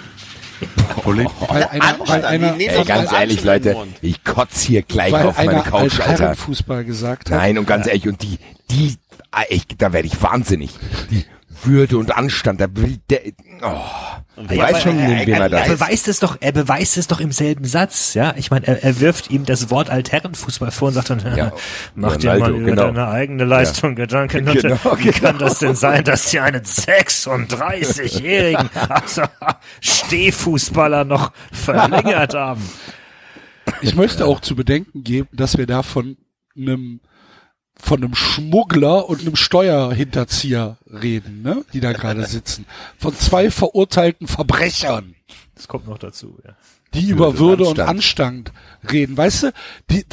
Weil einer, weil einer, Ey, ganz ehrlich, Anstand Leute, ich kotz hier gleich weil auf meine Couch, Alter. Altherrenfußball gesagt hat. Nein, und ganz ehrlich, und die, die, ah, ich, da werde ich wahnsinnig. Die Würde und Anstand, will der, oh. Ich Ja, weiß aber schon, er, wen er er, da er ist. beweist es doch, er beweist es doch im selben Satz, ja. Ich meine, er, er wirft ihm das Wort Altherrenfußball vor und sagt dann, Ja, mach dir mal über genau. deine eigene Leistung Gedanken. Und Genau, Wie kann genau. das denn sein, dass sie einen 36-jährigen also, Stehfußballer noch verlängert haben? Ich möchte auch zu bedenken geben, dass wir da von einem von einem Schmuggler und einem Steuerhinterzieher reden, ne? die da gerade sitzen. Von zwei verurteilten Verbrechern, Das kommt noch dazu, ja. die über Würde und Anstand. Anstand reden. Weißt du, die,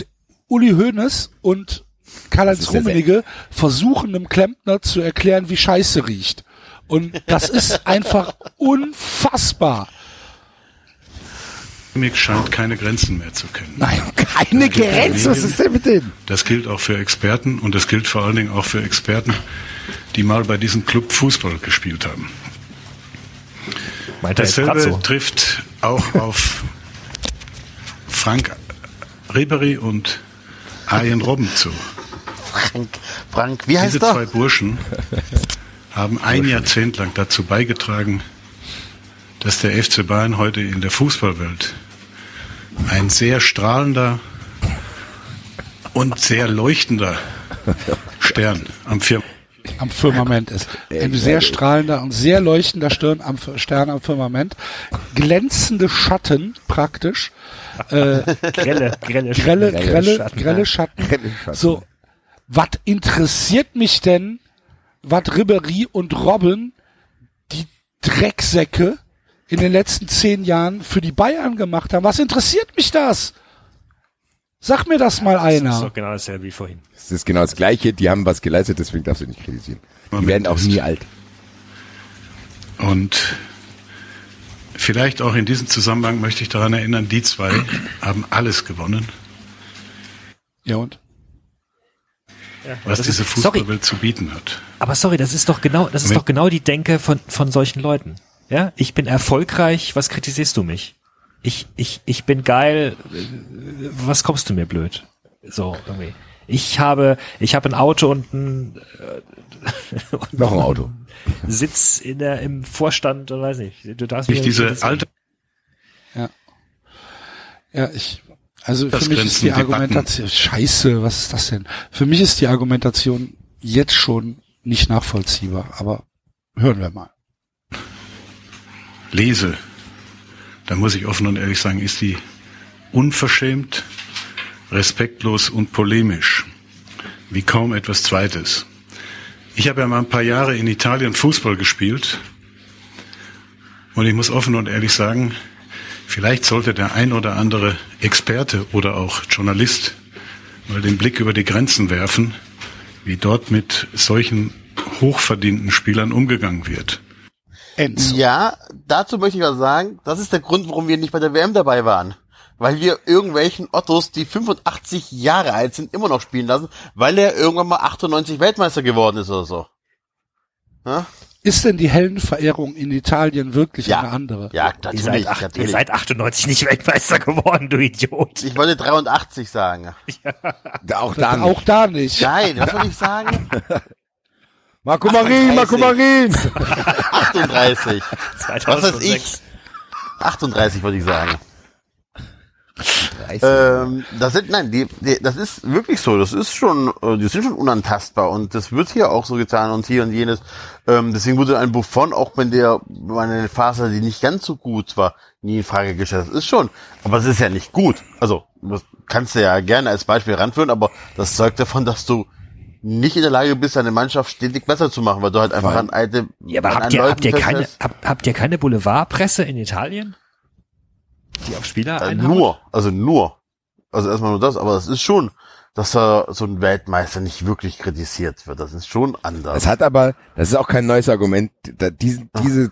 Uli Hoeneß und Karl-Heinz Rummenigge versuchen einem Klempner zu erklären, wie Scheiße riecht. Und das ist einfach unfassbar. Mimik scheint keine Grenzen mehr zu kennen. Nein, Keine Grenze, was ist denn mit denen? Das gilt auch für Experten und das gilt vor allen Dingen auch für Experten, die mal bei diesem Club Fußball gespielt haben. Meint Dasselbe so? trifft auch auf Frank Ribery und Arjen Robben zu. Frank, Frank, wie heißt Diese zwei er? Burschen haben ein Jahrzehnt lang dazu beigetragen, dass der FC Bayern heute in der Fußballwelt ein sehr strahlender und sehr leuchtender Stern am Firma am Firmament ist. Ein sehr strahlender und sehr leuchtender Stirn am Stern am Firmament. Glänzende Schatten praktisch. Äh, Grelle, grelle, grelle, Schatten. grelle, Schatten. grelle Schatten. Grelle Schatten. So, was interessiert mich denn, was Ribery und Robben, die Drecksäcke, in den letzten zehn Jahren für die Bayern gemacht haben? Was interessiert mich das? Sag mir das mal Das ist einer. doch genau dasselbe wie vorhin. Es ist genau das Gleiche, die haben was geleistet, deswegen darfst du nicht kritisieren. Die Moment werden auch ist. nie alt. Und vielleicht auch in diesem Zusammenhang möchte ich daran erinnern, die zwei haben alles gewonnen, Ja und? was das diese ist-. Fußballwelt zu bieten hat. Aber sorry, das ist doch genau, das ist Moment. doch genau die Denke von, von solchen Leuten. Ja, ich bin erfolgreich, was kritisierst du mich? Ich, ich, ich bin geil, was kommst du mir blöd? So, irgendwie. Ich habe, ich habe ein Auto und ein, äh, und Noch ein Auto. Sitz in der, im Vorstand, oder weiß nicht. Du darfst Nicht diese alte Ja, ich, also Das für mich ist die Debatten. Argumentation, scheiße, was ist das denn? Für mich ist die Argumentation jetzt schon nicht nachvollziehbar, aber hören wir mal. Lese, da muss ich offen und ehrlich sagen, ist die unverschämt, respektlos und polemisch, wie kaum etwas Zweites. Ich habe ja mal ein paar Jahre in Italien Fußball gespielt und ich muss offen und ehrlich sagen, vielleicht sollte der ein oder andere Experte oder auch Journalist mal den Blick über die Grenzen werfen, wie dort mit solchen hochverdienten Spielern umgegangen wird. Enzo. Ja, dazu möchte ich was sagen. Das ist der Grund, warum wir nicht bei der WM dabei waren. Weil wir irgendwelchen Ottos, die 85 Jahre alt sind, immer noch spielen lassen, weil er irgendwann mal 98 Weltmeister geworden ist oder so. Ja, Ist denn die Heldenverehrung in Italien wirklich Ja. eine andere? ja Ihr natürlich, seid, acht, ihr natürlich. seid 98 nicht Weltmeister geworden, du Idiot. Ich wollte 83 sagen. Da, auch da nicht. Auch da nicht. Nein, was soll ich sagen? Marco Marin, Marco Marin! 38. Was weiß 2006. ich? 38 würde ich sagen. Ähm, das sind, nein, die, die, das ist wirklich so. Das ist schon, äh, die sind schon unantastbar und das wird hier auch so getan und hier und jenes. Ähm, deswegen wurde ein Buffon, auch wenn der meine Phase, die nicht ganz so gut war, nie in Frage gestellt. Das ist schon, aber es ist ja nicht gut. Also das kannst du ja gerne als Beispiel ranführen, aber das zeugt davon, dass du nicht in der Lage bist, deine Mannschaft stetig besser zu machen, weil du halt einfach an alte, Ja, aber an habt ihr, habt ihr keine, habt, habt ihr keine Boulevardpresse in Italien? Die auf Spieler Äh, nur, also nur. Also erstmal nur das, aber es ist schon, dass da so ein Weltmeister nicht wirklich kritisiert wird. Das ist schon anders. Es hat aber, das ist auch kein neues Argument, da, diese, diese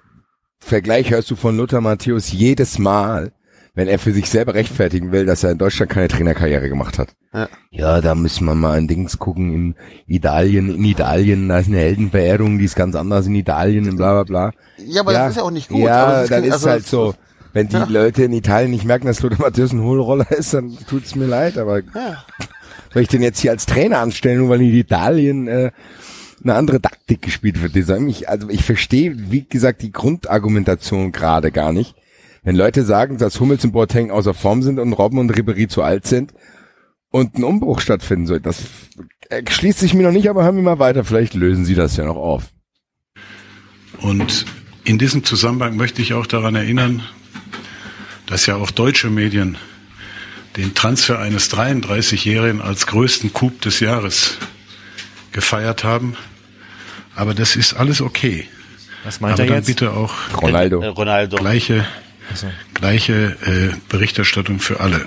Vergleich hörst du von Lothar Matthäus jedes Mal, wenn er für sich selber rechtfertigen will, dass er in Deutschland keine Trainerkarriere gemacht hat. Ja. Ja, da müssen wir mal an Dings gucken, in Italien, in Italien, da ist eine Heldenverehrung, die ist ganz anders in Italien und bla bla bla. ja, aber das ist ja auch nicht gut. Ja, aber dann ist also- halt so. Wenn die Ja. Leute in Italien nicht merken, dass Lothar Matthäus ein Hohlroller ist, dann tut's mir leid, aber Ja. soll ich den jetzt hier als Trainer anstellen, nur weil in Italien äh, eine andere Taktik gespielt wird? Die sagen mich, also ich verstehe, wie gesagt, die Grundargumentation gerade gar nicht. Wenn Leute sagen, dass Hummels und Boateng außer Form sind und Robben und Ribéry zu alt sind und ein Umbruch stattfinden soll, das schließt sich mir noch nicht, aber hören wir mal weiter, vielleicht lösen sie das ja noch auf. Und in diesem Zusammenhang möchte ich auch daran erinnern, dass ja auch deutsche Medien den Transfer eines 33-Jährigen als größten Coup des Jahres gefeiert haben. Aber das ist alles okay. Was meint Aber er dann jetzt? bitte auch Ronaldo. Äh, Ronaldo. gleiche, so. gleiche äh, Berichterstattung für alle.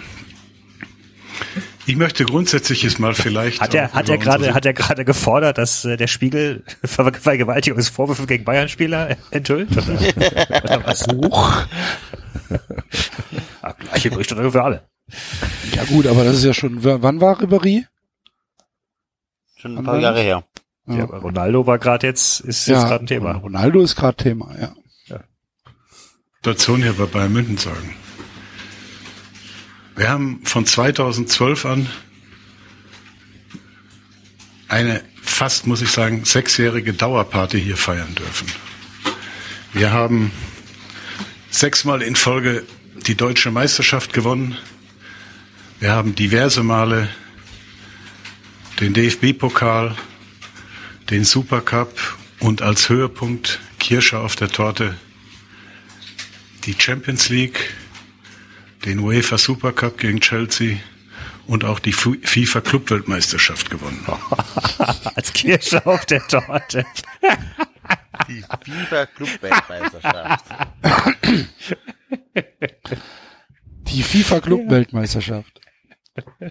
Ich möchte grundsätzlich jetzt mal vielleicht. Hat er, hat er gerade, hat er gerade gefordert, dass äh, der Spiegel Ver Vergewaltigungsvorwürfe gegen Bayern-Spieler enthüllt? Oder, oder was? Hoch. Ah, gleiche Berichterstattung für alle. Ja gut, aber das ist ja schon, wann war Ribéry? Schon ein paar Jahre her. Ja, aber Ronaldo war gerade jetzt, ist jetzt gerade ein Thema. Ronaldo ist gerade Thema, ja. Situation hier bei Bayern München sagen. Wir haben von 2012 an eine fast, muss ich sagen, sechsjährige Dauerparty hier feiern dürfen. Wir haben sechsmal in Folge die deutsche Meisterschaft gewonnen. Wir haben diverse Male den DFB-Pokal, den Supercup und als Höhepunkt Kirsche auf der Torte die Champions League, den UEFA Supercup gegen Chelsea und auch die FIFA Clubweltmeisterschaft gewonnen. Als Kirsche auf der Torte. Die FIFA Club Weltmeisterschaft. Die FIFA Club Weltmeisterschaft.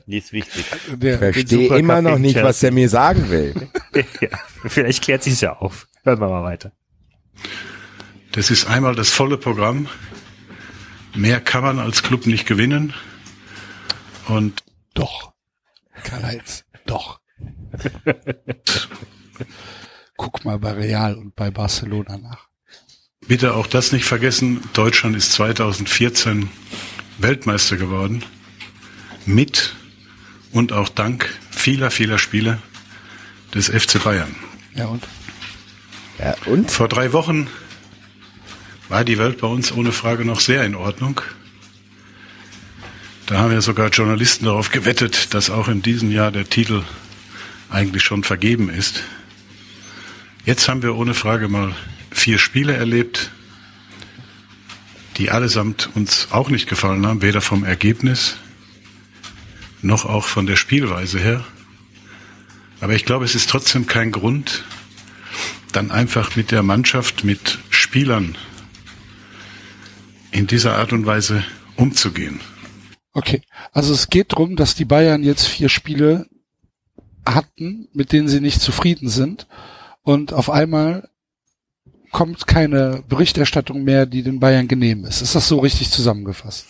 Die ist wichtig. Der, Ich verstehe immer noch nicht, was er mir sagen will. ja, vielleicht klärt sich's ja auf. Hören wir mal weiter. Das ist einmal das volle Programm. Mehr kann man als Club nicht gewinnen. Und doch. Karl-Heinz, doch. Guck mal bei Real und bei Barcelona nach. bitte auch das nicht vergessen, Deutschland ist 2014 Weltmeister geworden. Mit und auch dank vieler, vieler Spiele des FC Bayern. Ja und? Ja, und? Vor drei Wochen war die Welt bei uns ohne Frage noch sehr in Ordnung. Da haben ja sogar Journalisten darauf gewettet, dass auch in diesem Jahr der Titel eigentlich schon vergeben ist. Jetzt haben wir ohne Frage mal vier Spiele erlebt, die allesamt uns auch nicht gefallen haben, weder vom Ergebnis noch auch von der Spielweise her. Aber ich glaube, es ist trotzdem kein Grund, dann einfach mit der Mannschaft, mit Spielern in dieser Art und Weise umzugehen. Okay, also es geht drum, dass die Bayern jetzt vier Spiele hatten, mit denen sie nicht zufrieden sind und auf einmal kommt keine Berichterstattung mehr, die den Bayern genehm ist. Ist das so richtig zusammengefasst?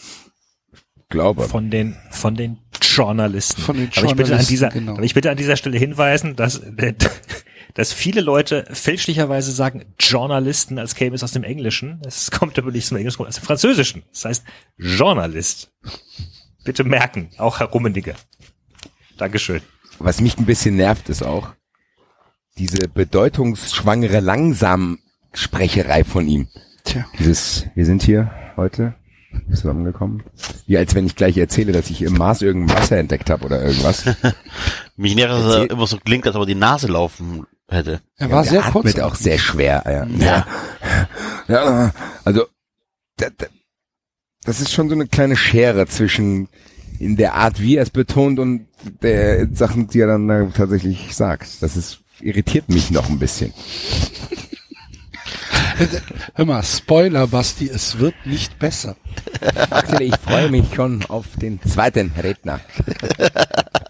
Glaube. Von den, von den Journalisten. Von den Aber ich bitte an Journalisten, dieser, genau. aber ich bitte an dieser Stelle hinweisen, dass, dass viele Leute fälschlicherweise sagen Journalisten, als käme es aus dem Englischen. Es kommt aber nicht aus dem Englischen, es kommt aus dem Französischen. Das heißt Journalist. Bitte merken, auch Herr Rummenigge. Dankeschön. Was mich ein bisschen nervt, ist auch diese bedeutungsschwangere Langsam-Sprecherei von ihm. Tja. Dieses, wir sind hier heute zusammengekommen. Wie als wenn ich gleich erzähle, dass ich im Mars irgendein Wasser entdeckt habe oder irgendwas. Mich nervt, dass er immer so klingt, als ob er die Nase laufen hätte. Er war sehr kurz. atmet auch sehr schwer. Ja. Ja. ja also da, da, das ist schon so eine kleine Schere zwischen in der Art, wie er es betont und der Sachen, die er dann da tatsächlich sagt. Das ist irritiert mich noch ein bisschen. Hör mal, Spoiler, Basti, es wird nicht besser. Axel, ich freue mich schon auf den zweiten Redner.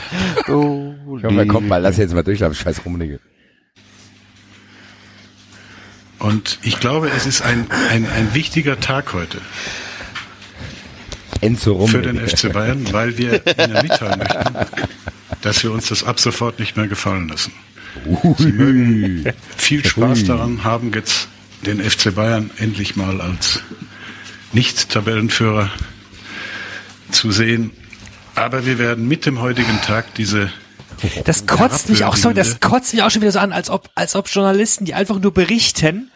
Oh, Ich hoffe, komm mal, lass jetzt mal durchlaufen, scheiß Rummenigge. Und ich glaube, es ist ein, ein, ein wichtiger Tag heute Enzo für den Rummenigge. FC Bayern, weil wir Ihnen mitteilen möchten, dass wir uns das ab sofort nicht mehr gefallen lassen. Sie mögen viel Spaß daran haben, jetzt den FC Bayern endlich mal als Nicht-Tabellenführer zu sehen. Aber wir werden mit dem heutigen Tag diese Das kotzt mich auch so, das kotzt mich auch schon wieder so an, als ob, als ob Journalisten, die einfach nur berichten,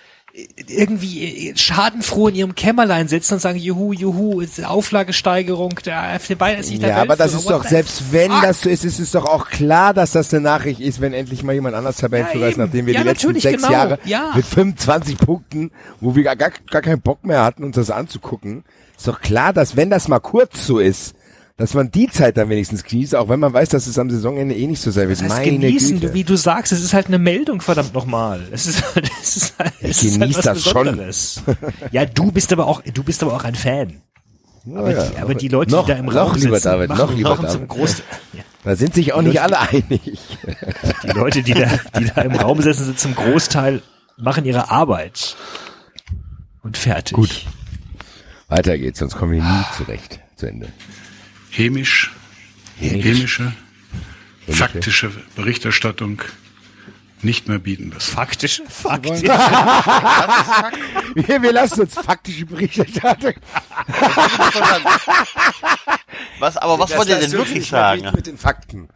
irgendwie schadenfroh in ihrem Kämmerlein sitzen und sagen, juhu, juhu, ist Auflagesteigerung, der FC Bayern ist nicht der Ja, aber das ist doch, selbst wenn fuck? das so ist, ist es doch auch klar, dass das eine Nachricht ist, wenn endlich mal jemand anders Tabellenführer Ja, ist, nachdem wir eben. die Ja, letzten natürlich, sechs genau. Jahre Ja. mit 25 Punkten, wo wir gar, gar, gar keinen Bock mehr hatten, uns das anzugucken, ist doch klar, dass wenn das mal kurz so ist, dass man die Zeit dann wenigstens genießt, auch wenn man weiß, dass es am Saisonende eh nicht so sein wird. Das heißt, Meine genießen, Güte. wie du sagst, es ist halt eine Meldung, verdammt nochmal. Es ist, halt- es ist, halt- es ist genieß halt was das schon. Besonderes. Ja, du bist aber auch, du bist aber auch ein Fan. Aber, ja, die, aber die Leute, noch- die da im Raum lieber sitzen, David, machen, noch lieber machen David. zum Groß, ja, Da sind sich auch nicht alle einig. die Leute, die da, die da im Raum sitzen, sind zum Großteil, machen ihre Arbeit. Und fertig. Gut. Weiter geht's, sonst kommen wir nie zurecht zu Ende. Hämisch, hämische, faktische Berichterstattung nicht mehr bieten lassen. Faktisch, faktisch. Wir, wir lassen uns faktische Berichterstattung. Was, aber was Das- wollt ihr denn wirklich sagen? Mit den Fakten.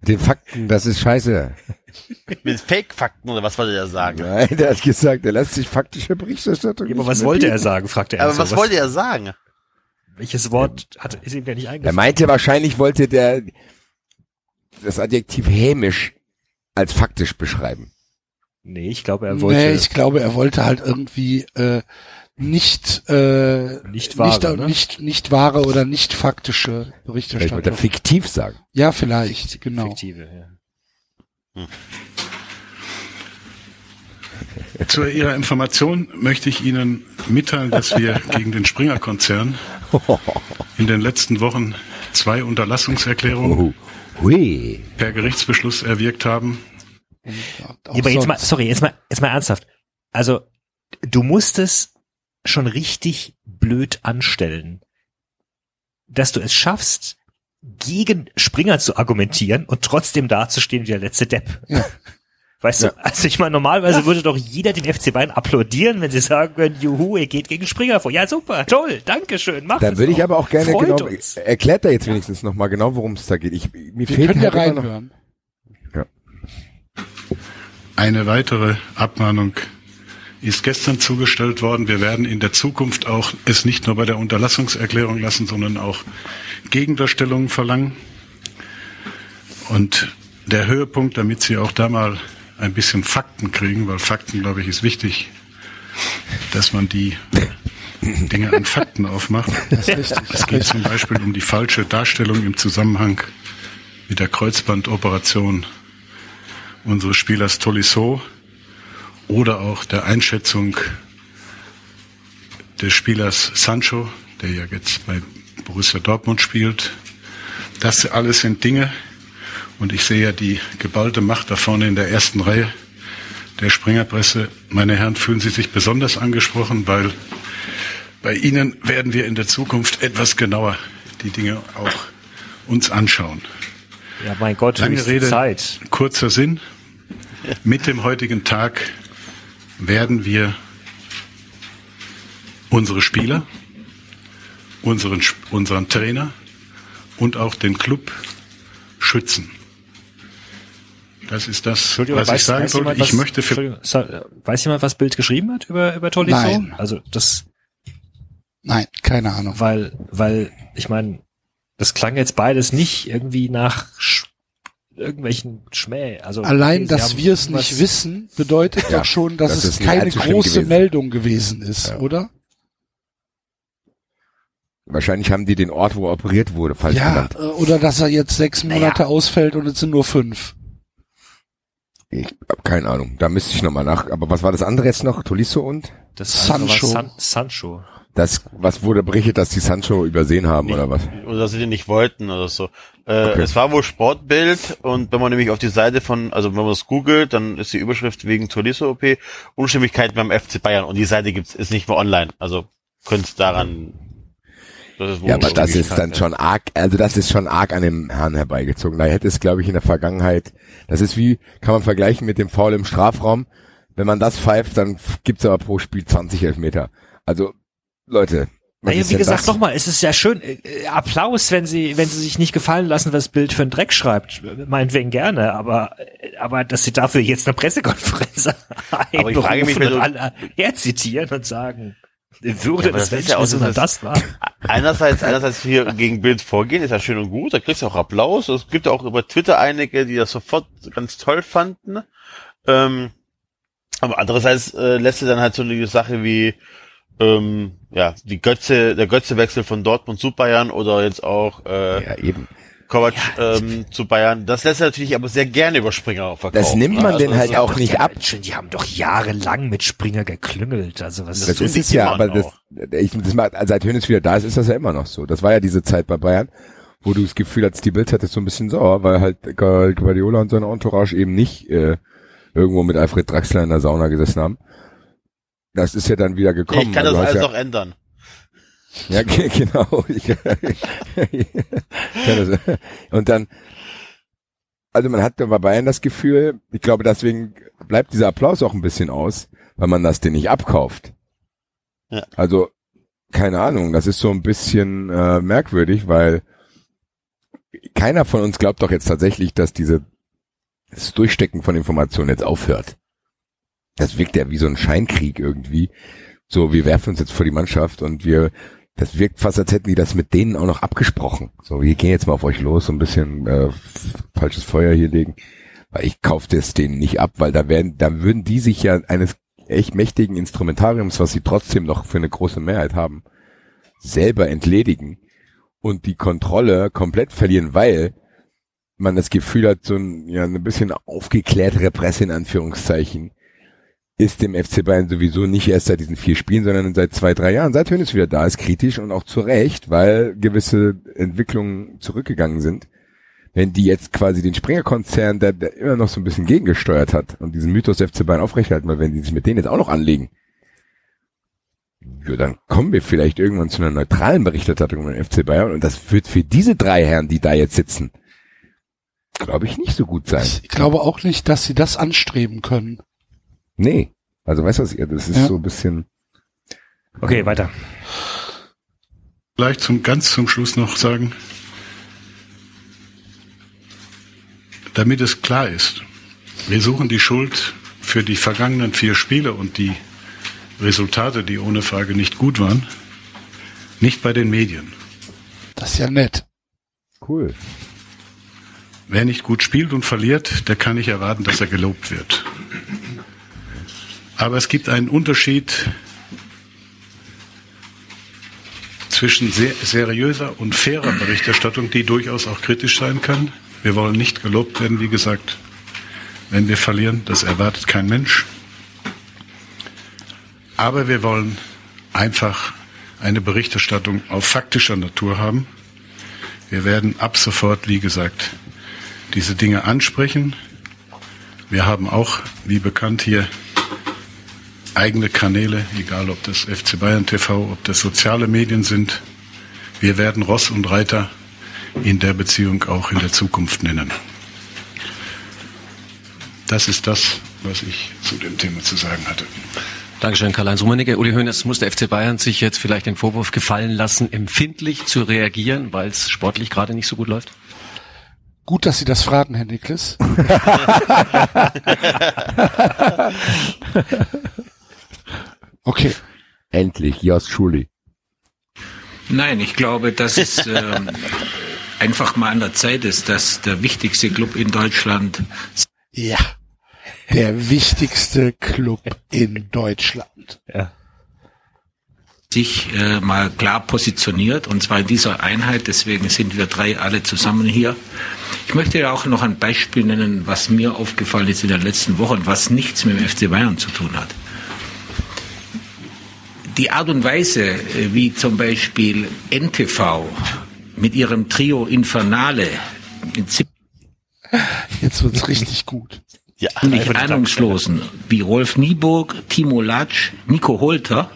Mit den Fakten, das ist scheiße. Mit Fake-Fakten oder was wollt ihr da sagen? Nein, der hat gesagt, er lässt sich faktische Berichterstattung. Ja, aber nicht was mehr wollte er bieten. sagen, fragte er. Aber so. was wollt ihr sagen? Welches Wort hat, ist ihm denn nicht Er eingefallen? meinte, wahrscheinlich wollte der das Adjektiv hämisch als faktisch beschreiben. Nee, ich glaube, er wollte Nee, ich glaube, er wollte halt irgendwie äh, nicht äh, nicht wahre, nicht, ne? nicht nicht wahre oder nicht faktische Vielleicht wollte er Berichterstattung. fiktiv sagen. Ja, vielleicht, genau. fiktive, ja. Zu Ihrer Information möchte ich Ihnen mitteilen, dass wir gegen den Springer-Konzern in den letzten Wochen zwei Unterlassungserklärungen Oh. Per Gerichtsbeschluss erwirkt haben. Ja, aber jetzt mal, sorry, jetzt mal, jetzt mal ernsthaft. Also, du musst es schon richtig blöd anstellen, dass du es schaffst, gegen Springer zu argumentieren und trotzdem dazustehen wie der letzte Depp. Ja. Weißt du, also ich meine, normalerweise würde doch jeder den FC Bayern applaudieren, wenn sie sagen können, juhu, ihr geht gegen Springer vor. Ja, super, toll, danke schön, mach Dann würde ich aber auch gerne Freut genau, uns. erklärt er jetzt wenigstens nochmal genau, worum es da geht. Ich, mir Wir fehlt können ja halt noch, reinhören. Eine weitere Abmahnung ist gestern zugestellt worden. Wir werden in der Zukunft auch es nicht nur bei der Unterlassungserklärung lassen, sondern auch Gegendarstellungen verlangen. Und der Höhepunkt, damit Sie auch da mal ein bisschen Fakten kriegen, weil Fakten, glaube ich, ist wichtig, dass man die Dinge an Fakten aufmacht. Es geht zum Beispiel um die falsche Darstellung im Zusammenhang mit der Kreuzbandoperation unseres Spielers Tolisso oder auch der Einschätzung des Spielers Sancho, der ja jetzt bei Borussia Dortmund spielt. Das alles sind Dinge, und ich sehe ja die geballte Macht da vorne in der ersten Reihe der Springerpresse. Meine Herren, fühlen Sie sich besonders angesprochen, weil bei Ihnen werden wir in der Zukunft etwas genauer die Dinge auch uns anschauen. Ja, mein Gott, Lange Rede, Zeit. kurzer Sinn. Mit dem heutigen Tag werden wir unsere Spieler, unseren, unseren Trainer und auch den Club schützen. Das ist das, was ich sagen weiß wollte. jemand, Ich was- möchte für weiß jemand, was Bild geschrieben hat über, über Tolisso? Nein. Also, das, Nein, keine Ahnung. Weil, weil, ich meine, das klang jetzt beides nicht irgendwie nach Sch irgendwelchen Schmäh. Also Allein, okay, dass wir es nicht wissen, bedeutet Ja, doch schon, dass das es keine große gewesen. Meldung gewesen ist, Ja. oder? Wahrscheinlich haben die den Ort, wo operiert wurde, falsch Ja, genannt. äh, oder dass er jetzt sechs Monate ausfällt und es sind nur fünf. Ich hab keine Ahnung. Da müsste ich nochmal nach. Aber was war das andere jetzt noch? Tolisso und? Das Sancho. San Sancho. Das, was wurde berichtet, dass die Sancho übersehen haben oder was? Oder dass sie den nicht wollten oder so. Äh, Okay. Es war wohl Sportbild und wenn man nämlich auf die Seite von, also wenn man es googelt, dann ist die Überschrift wegen Tolisso-OP Unstimmigkeiten beim FC Bayern und die Seite gibt's ist nicht mehr online. Also könnte daran. Das Ja, aber das ist dann schon arg, also das ist schon arg an dem Herrn herbeigezogen. Da hätte es, glaube ich, in der Vergangenheit, das ist wie, kann man vergleichen mit dem Foul im Strafraum. Wenn man das pfeift, dann gibt's aber pro Spiel 20 Elfmeter. Also, Leute. was Naja, ist wie denn gesagt, nochmal, es ist ja schön, äh, äh, Applaus, wenn sie, wenn sie sich nicht gefallen lassen, was Bild für einen Dreck schreibt. Meinetwegen gerne, aber, äh, aber dass sie dafür jetzt eine Pressekonferenz Aber ich frage mich, einberufen wenn du- alle herzitieren und sagen, Würde Ja, des ist ja Menschen auch sondern das war. Einerseits, einerseits hier gegen Bild vorgehen, ist ja schön und gut, da kriegst du auch Applaus. Es gibt auch über Twitter einige, die das sofort ganz toll fanden. Ähm, aber andererseits äh, lässt du dann halt so eine Sache wie ähm, ja die Götze, der Götze-Wechsel von Dortmund zu Bayern oder jetzt auch äh, Ja, eben. Kovac ähm, zu Bayern. Das lässt er natürlich aber sehr gerne über Springer verkaufen. Das nimmt ne? man Also den das halt auch nicht Ja, ab. Die haben doch jahrelang mit Springer geklüngelt. Also was Das tun ist es ja, aber das, ich, das macht, seit Hönes wieder da ist, ist das ja immer noch so. Das war ja diese Zeit bei Bayern, wo du das Gefühl hattest, die Bild ist so ein bisschen sauer, weil halt Guardiola und seine Entourage eben nicht äh, irgendwo mit Alfred Draxler in der Sauna gesessen haben. Das ist ja dann wieder gekommen. ich kann Also das hast alles ja, noch ändern. Ja, ge- genau. Und dann, also man hat bei Bayern das Gefühl, ich glaube, deswegen bleibt dieser Applaus auch ein bisschen aus, weil man das den nicht abkauft. Ja. Also, keine Ahnung, das ist so ein bisschen äh, merkwürdig, weil keiner von uns glaubt doch jetzt tatsächlich, dass diese das Durchstecken von Informationen jetzt aufhört. Das wirkt ja wie so ein Scheinkrieg irgendwie. So, wir werfen uns jetzt vor die Mannschaft und wir das wirkt fast, als hätten die das mit denen auch noch abgesprochen. So, wir gehen jetzt mal auf euch los, so ein bisschen äh, falsches Feuer hier legen. Weil ich kaufe das denen nicht ab, weil da werden, da würden die sich ja eines echt mächtigen Instrumentariums, was sie trotzdem noch für eine große Mehrheit haben, selber entledigen und die Kontrolle komplett verlieren, weil man das Gefühl hat, so ein, ja, ein bisschen aufgeklärtere Presse in Anführungszeichen ist dem FC Bayern sowieso nicht erst seit diesen vier Spielen, sondern seit zwei, drei Jahren, seit Hönes wieder da ist, kritisch und auch zu Recht, weil gewisse Entwicklungen zurückgegangen sind. Wenn die jetzt quasi den Springer-Konzern, der, der immer noch so ein bisschen gegengesteuert hat und diesen Mythos FC Bayern aufrechterhalten, weil wenn die sich mit denen jetzt auch noch anlegen, ja, dann kommen wir vielleicht irgendwann zu einer neutralen Berichterstattung über den FC Bayern und das wird für diese drei Herren, die da jetzt sitzen, glaube ich, nicht so gut sein. Ich glaube auch nicht, dass sie das anstreben können. Nee. Also weißt du was, ihr- das ist Ja. so ein bisschen, Okay, weiter. Vielleicht zum, ganz zum Schluss noch sagen, damit es klar ist, wir suchen die Schuld für die vergangenen vier Spiele und die Resultate, die ohne Frage nicht gut waren, nicht bei den Medien. Das ist ja nett. cool. Wer nicht gut spielt und verliert, der kann nicht erwarten, dass er gelobt wird. Aber es gibt einen Unterschied zwischen sehr seriöser und fairer Berichterstattung, die durchaus auch kritisch sein kann. Wir wollen nicht gelobt werden, wie gesagt, wenn wir verlieren. Das erwartet kein Mensch. Aber wir wollen einfach eine Berichterstattung auf faktischer Natur haben. Wir werden ab sofort, wie gesagt, diese Dinge ansprechen. Wir haben auch, wie bekannt hier, eigene Kanäle, egal ob das FC Bayern TV, ob das soziale Medien sind. Wir werden Ross und Reiter in der Beziehung auch in der Zukunft nennen. Das ist das, was ich zu dem Thema zu sagen hatte. Dankeschön, Karl-Heinz Rummenigge. Uli Hoeneß, muss der FC Bayern sich jetzt vielleicht den Vorwurf gefallen lassen, empfindlich zu reagieren, weil es sportlich gerade nicht so gut läuft? Gut, dass Sie das fragen, Herr Niklas. okay. Endlich, Jos Schuli. Nein, ich glaube, dass es ähm, einfach mal an der Zeit ist, dass der wichtigste Club in Deutschland Ja. Der wichtigste Club in Deutschland. Ja. sich äh, mal klar positioniert und zwar in dieser Einheit. Deswegen sind wir drei alle zusammen hier. Ich möchte ja auch noch ein Beispiel nennen, was mir aufgefallen ist in den letzten Wochen, was nichts mit dem FC Bayern zu tun hat. Die Art und Weise, äh, wie zum Beispiel NTV mit ihrem Trio Infernale in Jetzt wird's richtig gut. Ja, ziemlich ahnungslosen, wie Rolf Nieburg, Timo Latsch, Nico Holter,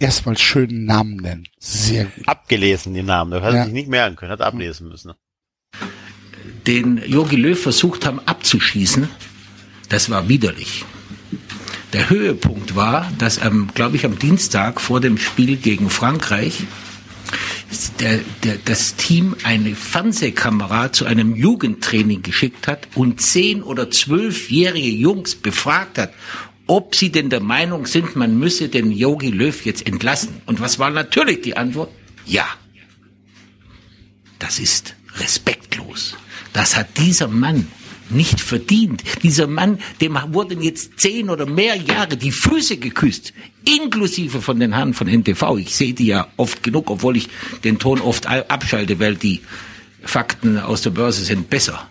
Erstmal schönen Namen nennen. Sehr gut. abgelesen, den Namen. Da hat er Ja. sich nicht merken können, hat ablesen müssen. den Jogi Löw versucht haben abzuschießen, das war widerlich. Der Höhepunkt war, dass am, glaube ich, am Dienstag vor dem Spiel gegen Frankreich der, der, das Team eine Fernsehkamera zu einem Jugendtraining geschickt hat und zehn oder zwölfjährige Jungs befragt hat, ob sie denn der Meinung sind, man müsse den Yogi Löw jetzt entlassen. Und was war natürlich die Antwort? Ja. Das ist respektlos. Das hat dieser Mann nicht verdient. Dieser Mann, dem wurden jetzt zehn oder mehr Jahre die Füße geküsst, inklusive von den Herren von NTV. Ich sehe die ja oft genug, obwohl ich den Ton oft abschalte, weil die Fakten aus der Börse sind besser.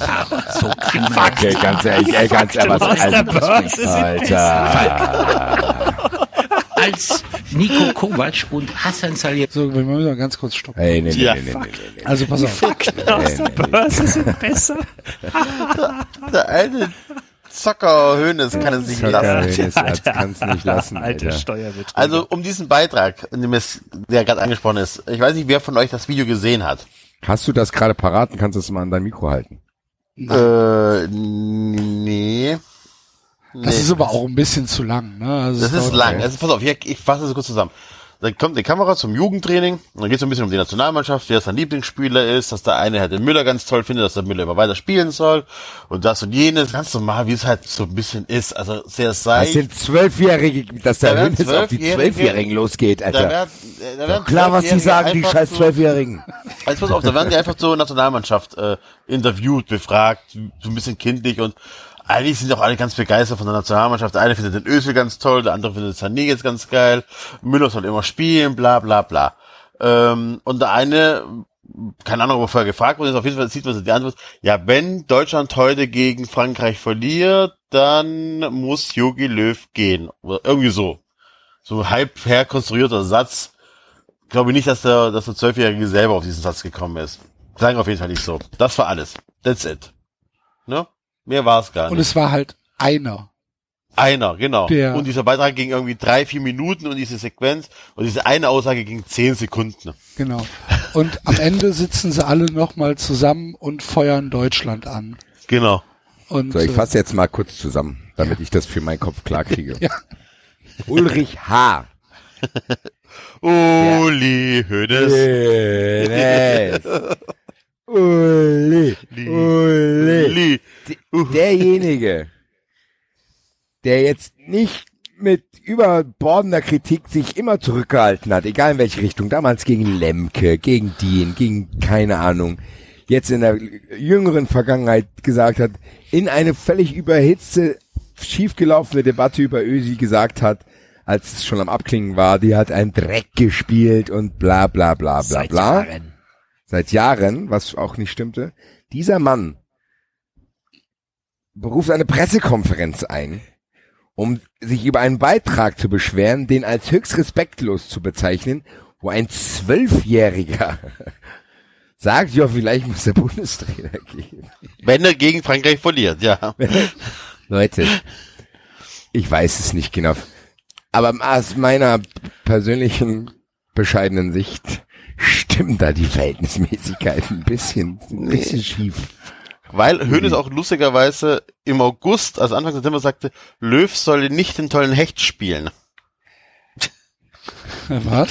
Aber so kann man Okay, ganz ehrlich, ganz ehrlich, was, Alter, Als Nico Kovac und Hassan Salih So, wir müssen mal ganz kurz stoppen. Ey, nee, nee, Ja, nee, nee, nee. Also pass auf. Aus der Börse sind besser. Der alte Zocker Hönes kann es nicht lassen. Kannst du nicht lassen, Alte Alter. Steuerbetrüger. Also um diesen Beitrag, in dem es, der gerade angesprochen ist, ich weiß nicht, wer von euch das Video gesehen hat. Hast du das gerade parat und kannst du es mal an dein Mikro halten? Äh, nee. Das Nee. ist aber auch ein bisschen zu lang, ne? Also Das es ist lang. Also, pass auf, ich, ich fasse es kurz zusammen. Dann kommt die Kamera zum Jugendtraining, und dann geht es so ein bisschen um die Nationalmannschaft, wer sein Lieblingsspieler ist, dass der eine halt den Müller ganz toll findet, dass der Müller immer weiter spielen soll und das und jenes, ganz normal, wie es halt so ein bisschen ist, also sehr Das seicht. sind Zwölfjährige, dass der Da werden Hönes auf die Zwölfjährige- Zwölfjährigen losgeht, da Alter. werden, äh, da werden klar, was die sagen, die scheiß Zwölfjährigen. Also pass auf, da werden die einfach zur Nationalmannschaft äh, interviewt, befragt, so ein bisschen kindlich und eigentlich sind auch alle ganz begeistert von der Nationalmannschaft. Der eine findet den Özil ganz toll, der andere findet Sané jetzt ganz geil, Müller soll immer spielen, bla bla bla. Ähm, und der eine, keine Ahnung, ob er gefragt wurde, ist, auf jeden Fall sieht man die Antwort, ja, wenn Deutschland heute gegen Frankreich verliert, dann muss Jogi Löw gehen. Oder irgendwie so. So halb herkonstruierter Satz. Ich glaube nicht, dass der, dass der Zwölfjährige selber auf diesen Satz gekommen ist. Sagen auf jeden Fall nicht so. Das war alles. That's it. Ne? Mehr war es gar Und nicht. es war halt einer. Einer, genau. Der- und dieser Beitrag ging irgendwie drei, vier Minuten und diese Sequenz und diese eine Aussage ging zehn Sekunden. Genau. Und am Ende sitzen sie alle nochmal zusammen und feuern Deutschland an. Genau. Und So, ich äh, fasse jetzt mal kurz zusammen, damit ich das für meinen Kopf klar kriege. Ja. Ulrich H. Uli Hoeneß. Hönes. Uli. Uli. Uli. Derjenige, der jetzt nicht mit überbordender Kritik sich immer zurückgehalten hat, egal in welche Richtung, damals gegen Lemke, gegen Dien, gegen keine Ahnung, jetzt in der jüngeren Vergangenheit gesagt hat, in eine völlig überhitzte, schiefgelaufene Debatte über Ösi gesagt hat, als es schon am Abklingen war, die hat einen Dreck gespielt und bla bla bla bla Seit bla. Jahren. Seit Jahren, was auch nicht stimmte. Dieser Mann beruft eine Pressekonferenz ein, um sich über einen Beitrag zu beschweren, den als höchst respektlos zu bezeichnen, wo ein Zwölfjähriger sagt, ja, vielleicht muss der Bundestrainer gehen. Wenn er gegen Frankreich verliert, ja. Leute, ich weiß es nicht genau. Aber aus meiner persönlichen bescheidenen Sicht stimmt da die Verhältnismäßigkeit ein bisschen, ein bisschen schief. Weil Hoeneß auch lustigerweise im August, also Anfang September sagte, Löw solle nicht den tollen Hecht spielen. was?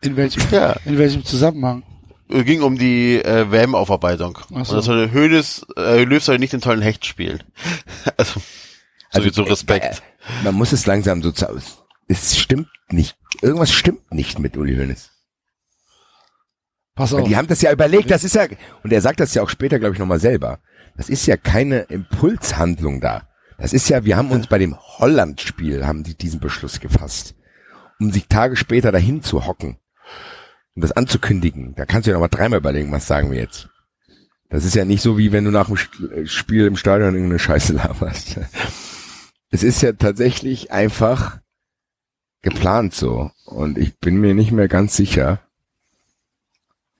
In welchem, Ja. in welchem Zusammenhang? Es ging um die äh, WM-Aufarbeitung. Und so. das soll Hoeneß, äh, Löw soll nicht den tollen Hecht spielen. also, so Also, zu Respekt. Äh, man muss es langsam so zu aus. Es stimmt nicht irgendwas stimmt nicht mit Uli Hoeneß. Pass Weil auf. die haben das ja überlegt, das ist ja, und er sagt das ja auch später, glaube ich, nochmal selber. Das ist ja keine Impulshandlung da. Das ist ja, wir haben uns bei dem Holland-Spiel, haben die diesen Beschluss gefasst, um sich Tage später dahin zu hocken, um das anzukündigen. Da kannst du ja nochmal dreimal überlegen, was sagen wir jetzt. Das ist ja nicht so, wie wenn du nach dem Sch- Spiel im Stadion irgendeine Scheiße laberst. Es ist ja tatsächlich einfach geplant so. Und ich bin mir nicht mehr ganz sicher,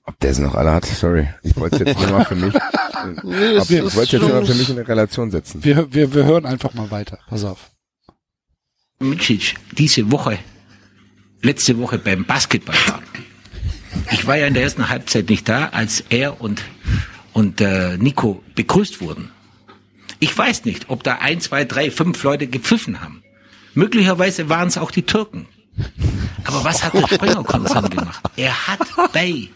ob der es noch alle hat. Sorry. Ich wollte es jetzt nur mal für mich, Nee, ob, ich wollte es jetzt nur mal für mich in eine Relation setzen. Wir, wir, wir hören einfach mal weiter. Pass auf. Micic diese Woche, letzte Woche beim Basketball war. Ich war ja in der ersten Halbzeit nicht da, als er und, und äh, Nico begrüßt wurden. Ich weiß nicht, ob da ein, zwei, drei, fünf Leute gepfiffen haben. Möglicherweise waren es auch die Türken. Aber was hat der Springer-Konzern gemacht? Er hat bei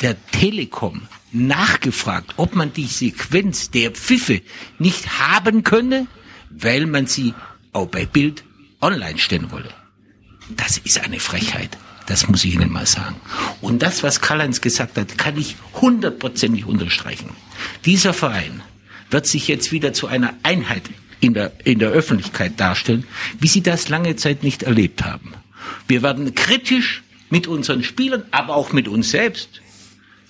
der Telekom nachgefragt, ob man die Sequenz der Pfiffe nicht haben könne, weil man sie auch bei Bild online stellen wolle. Das ist eine Frechheit. Das muss ich Ihnen mal sagen. Und das, was Karl-Heinz gesagt hat, kann ich hundertprozentig unterstreichen. Dieser Verein wird sich jetzt wieder zu einer Einheit in der, in der Öffentlichkeit darstellen, wie Sie das lange Zeit nicht erlebt haben. Wir werden kritisch mit unseren Spielern, aber auch mit uns selbst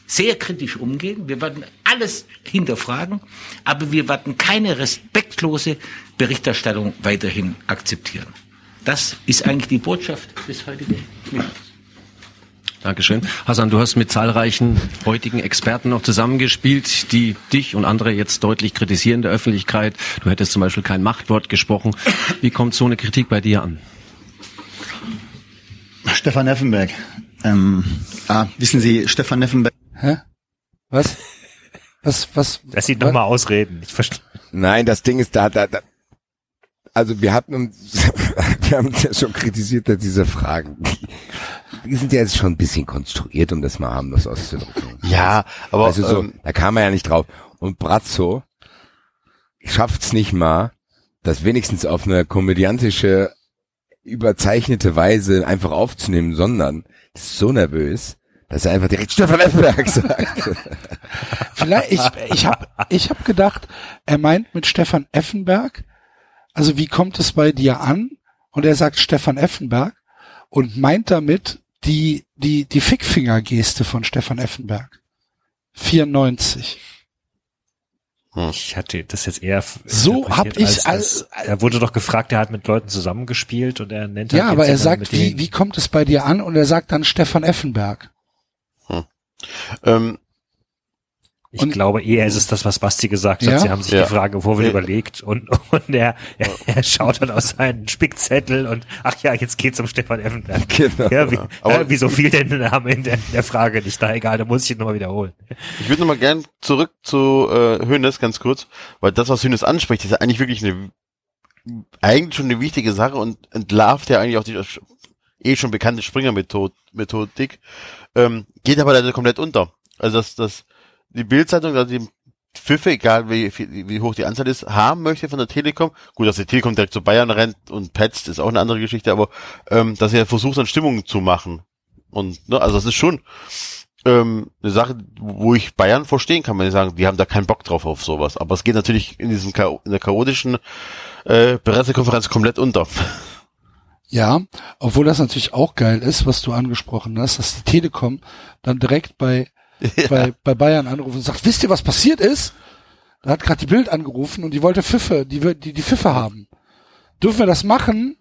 sehr kritisch umgehen. Wir werden alles hinterfragen, aber wir werden keine respektlose Berichterstattung weiterhin akzeptieren. Das ist eigentlich die Botschaft des heutigen Mittags. Dankeschön. Hassan, du hast mit zahlreichen heutigen Experten noch zusammengespielt, die dich und andere jetzt deutlich kritisieren in der Öffentlichkeit. Du hättest zum Beispiel kein Machtwort gesprochen. Wie kommt so eine Kritik bei dir an? Stefan Neffenberg. Ähm, ah, wissen Sie, Stefan Neffenberg. Hä? Was? Was, was? Lass ihn noch mal ausreden. Ich verstehe. Nein, das Ding ist da, da, da. Also wir hatten uns, wir haben uns ja schon kritisiert, dass diese Fragen, die, die sind ja jetzt schon ein bisschen konstruiert, um das mal harmlos auszudrücken. Ja, aber Also so, ähm, da kam er ja nicht drauf. Und Brazzo schafft's nicht mal, das wenigstens auf eine komödiantische, überzeichnete Weise einfach aufzunehmen, sondern ist so nervös, dass er einfach direkt Stefan Effenberg sagt. Vielleicht, ich, ich habe ich hab gedacht, er meint mit Stefan Effenberg, also wie kommt es bei dir an? Und er sagt Stefan Effenberg und meint damit die, die, die Fickfinger-Geste von Stefan Effenberg. 94. Ich hatte das jetzt eher So hab ich als, als- er wurde doch gefragt, er hat mit Leuten zusammengespielt und er nennt Ja, halt aber jetzt er sagt, wie, wie kommt es bei dir an? Und er sagt dann Stefan Effenberg. Ähm, Ich Und- glaube eher ist es das, was Basti gesagt hat. Ja? Sie haben sich Ja. die Frage vorher Ja. überlegt und, und er, er, er schaut dann aus seinen Spickzettel und ach ja, jetzt geht's um Stefan Effenberg. Genau. Ja, wie, Aber- ja, wieso fiel denn der Name in der, in der Frage nicht da? Egal, da muss ich ihn nochmal wiederholen. Ich würde nochmal gern zurück zu äh, Hönes ganz kurz, weil das, was Hönes anspricht, ist ja eigentlich wirklich eine eigentlich schon eine wichtige Sache und entlarvt ja eigentlich auch die eh schon bekannte Springer-Methodik, ähm, geht aber leider komplett unter. Also dass, dass die Bildzeitung, also die Pfiffe, egal wie, wie, hoch die Anzahl ist, haben möchte von der Telekom. Gut, dass die Telekom direkt zu Bayern rennt und petzt, ist auch eine andere Geschichte, aber ähm, dass er versucht, dann Stimmung zu machen. Und ne, also das ist schon ähm, eine Sache, wo ich Bayern verstehen kann, wenn die sagen, die haben da keinen Bock drauf auf sowas. Aber es geht natürlich in diesem in der chaotischen äh, Pressekonferenz komplett unter. Ja, obwohl das natürlich auch geil ist, was du angesprochen hast, dass die Telekom dann direkt bei, bei, bei Bayern anruft und sagt, wisst ihr, was passiert ist? Da hat gerade die Bild angerufen und die wollte Pfiffe, die, will- die, die Pfiffe haben. Dürfen wir das machen?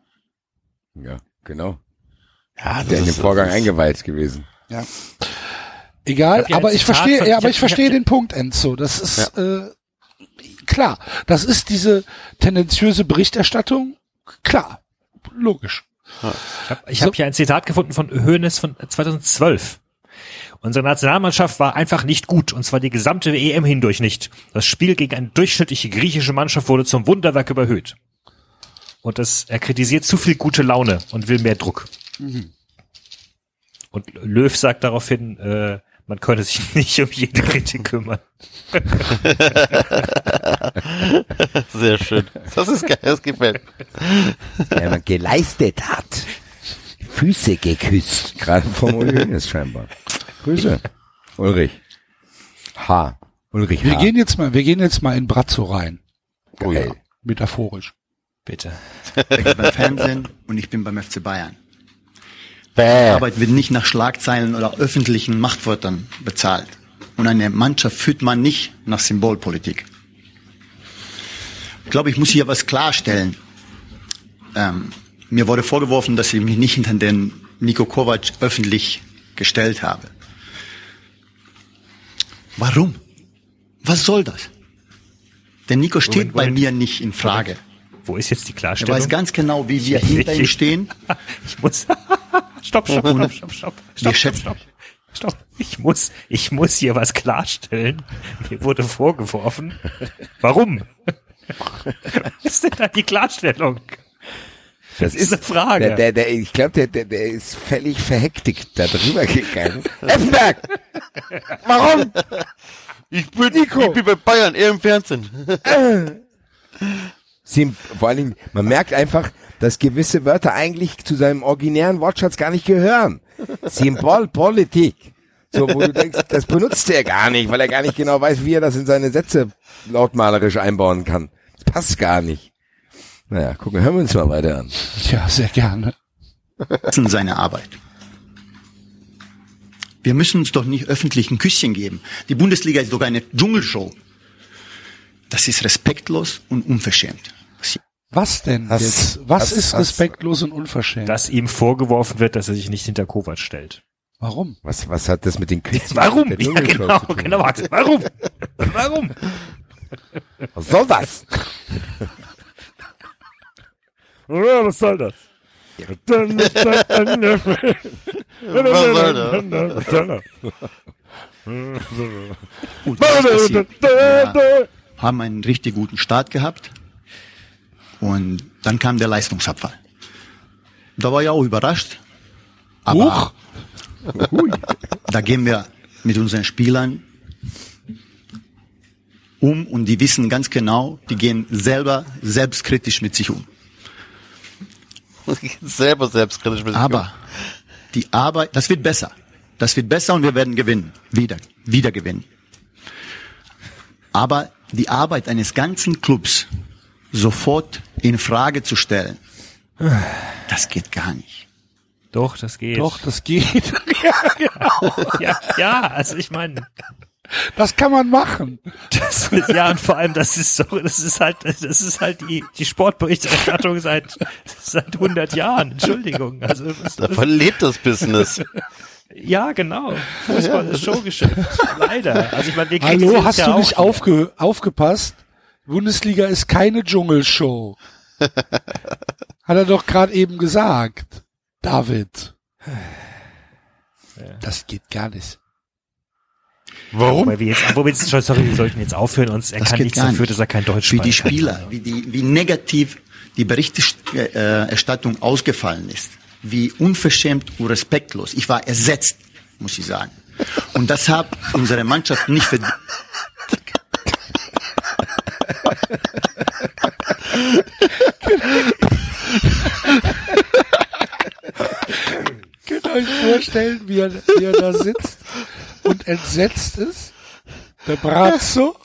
Ja, genau. Ja, Ist ja in dem Vorgang eingeweiht gewesen. Ja. Egal, Ich ja aber ich verstehe, von- ja, ich aber ich verstehe ich hab- den Punkt, Enzo. Das ist äh, klar. Das ist diese tendenziöse Berichterstattung. Klar, logisch. Ich habe ich So. hab hier ein Zitat gefunden von Hoeneß von 2012. Unsere Nationalmannschaft war einfach nicht gut, und zwar die gesamte EM hindurch nicht. Das Spiel gegen eine durchschnittliche griechische Mannschaft wurde zum Wunderwerk überhöht. Und das, er kritisiert zu viel gute Laune und will mehr Druck. Und Löw sagt daraufhin, äh, man könne sich nicht um jede Kritik kümmern. Sehr schön. Das ist geil, das gefällt. Der man geleistet hat. Füße geküsst. Gerade vom Ulrich scheinbar. Grüße. Ulrich. H. Ulrich Wir H. gehen jetzt mal, wir gehen jetzt mal in Bratzo rein. Ja. Metaphorisch. Bitte. Ich bin beim Fernsehen und ich bin beim FC Bayern. Die Bäh. Arbeit wird nicht nach Schlagzeilen oder öffentlichen Machtwörtern bezahlt. Und eine Mannschaft führt man nicht nach Symbolpolitik. Ich glaube, ich muss hier was klarstellen. Ähm, mir wurde vorgeworfen, dass ich mich nicht hinter den Niko Kovac öffentlich gestellt habe. Warum? Was soll das? Der Nico steht Moment, bei Moment. mir nicht in Frage. Wo ist jetzt die Er Klarstellung? weiß ganz genau, wie wir hinter ihm stehen. Ich muss. stopp, stopp, stopp, stopp, stopp. Stopp, schätzen- stopp, stopp. Ich muss, ich muss hier was klarstellen. Mir wurde vorgeworfen. Warum? Was ist denn da die Klarstellung? Das ist eine Frage. Der, der, der, ich glaube, der, der, der ist völlig verhektigt da drüber gegangen. Effenberg! Warum? Ich bin, ich bin bei Bayern, eher im Fernsehen. Sie, vor allen Dingen, man merkt einfach, dass gewisse Wörter eigentlich zu seinem originären Wortschatz gar nicht gehören. Symbolpolitik. So, wo du denkst, das benutzt er gar nicht, weil er gar nicht genau weiß, wie er das in seine Sätze lautmalerisch einbauen kann. Das passt gar nicht. Naja, gucken, hören wir uns mal weiter an. Ja, sehr gerne. schätzen seine Arbeit. Wir müssen uns doch nicht öffentlich ein Küsschen geben. Die Bundesliga ist sogar eine Dschungelshow. Das ist respektlos und unverschämt. Was denn Hast- jetzt? Was hast- ist respektlos und unverschämt? Dass ihm vorgeworfen wird, dass er sich nicht hinter Kovac stellt. Warum? Was, was hat das mit den Küssen? Warum? Ja, genau, genau, Axel. Warum? Warum? Was soll das? Ja, was soll das? Was soll das? Haben einen richtig guten Start gehabt und dann kam der Leistungsabfall. Da war ich auch überrascht. Aber Hui. da gehen wir mit unseren Spielern um und die wissen ganz genau, die gehen selber selbstkritisch mit sich um. Selber selbstkritisch mit sich Aber die Arbeit, das wird besser. Das wird besser und wir werden gewinnen. Wieder, wieder gewinnen. Aber die Arbeit eines ganzen Clubs sofort in Frage zu stellen, das geht gar nicht. Doch, das geht. Doch, das geht. ja, genau. Ja, ja, also ich meine, Das kann man machen. das ja, und vor allem, das ist so, das ist halt, das ist halt die, die Sportberichterstattung seit, seit 100 Jahren. Entschuldigung. Also, Davon lebt das Business. ja, genau. Fußball ist Showgeschäft. Leider. Also ich meine, wir Hallo, hast ja du nicht aufge aufgepasst? Bundesliga ist keine Dschungelshow. Hat er doch gerade eben gesagt. David. Das geht gar nicht. Warum? Weil wir jetzt, wo wir jetzt sorry, wir sollten jetzt aufhören und er Das kann nichts dafür, nicht. dass er kein Deutsch Wie die sprechen kann. Spieler, wie, die, wie negativ die Berichterstattung ausgefallen ist, wie unverschämt und respektlos. Ich war ersetzt, muss ich sagen. Und das hat unsere Mannschaft nicht verdient. Könnt ihr euch vorstellen, wie er, wie er da sitzt und entsetzt ist? Der Brazzo?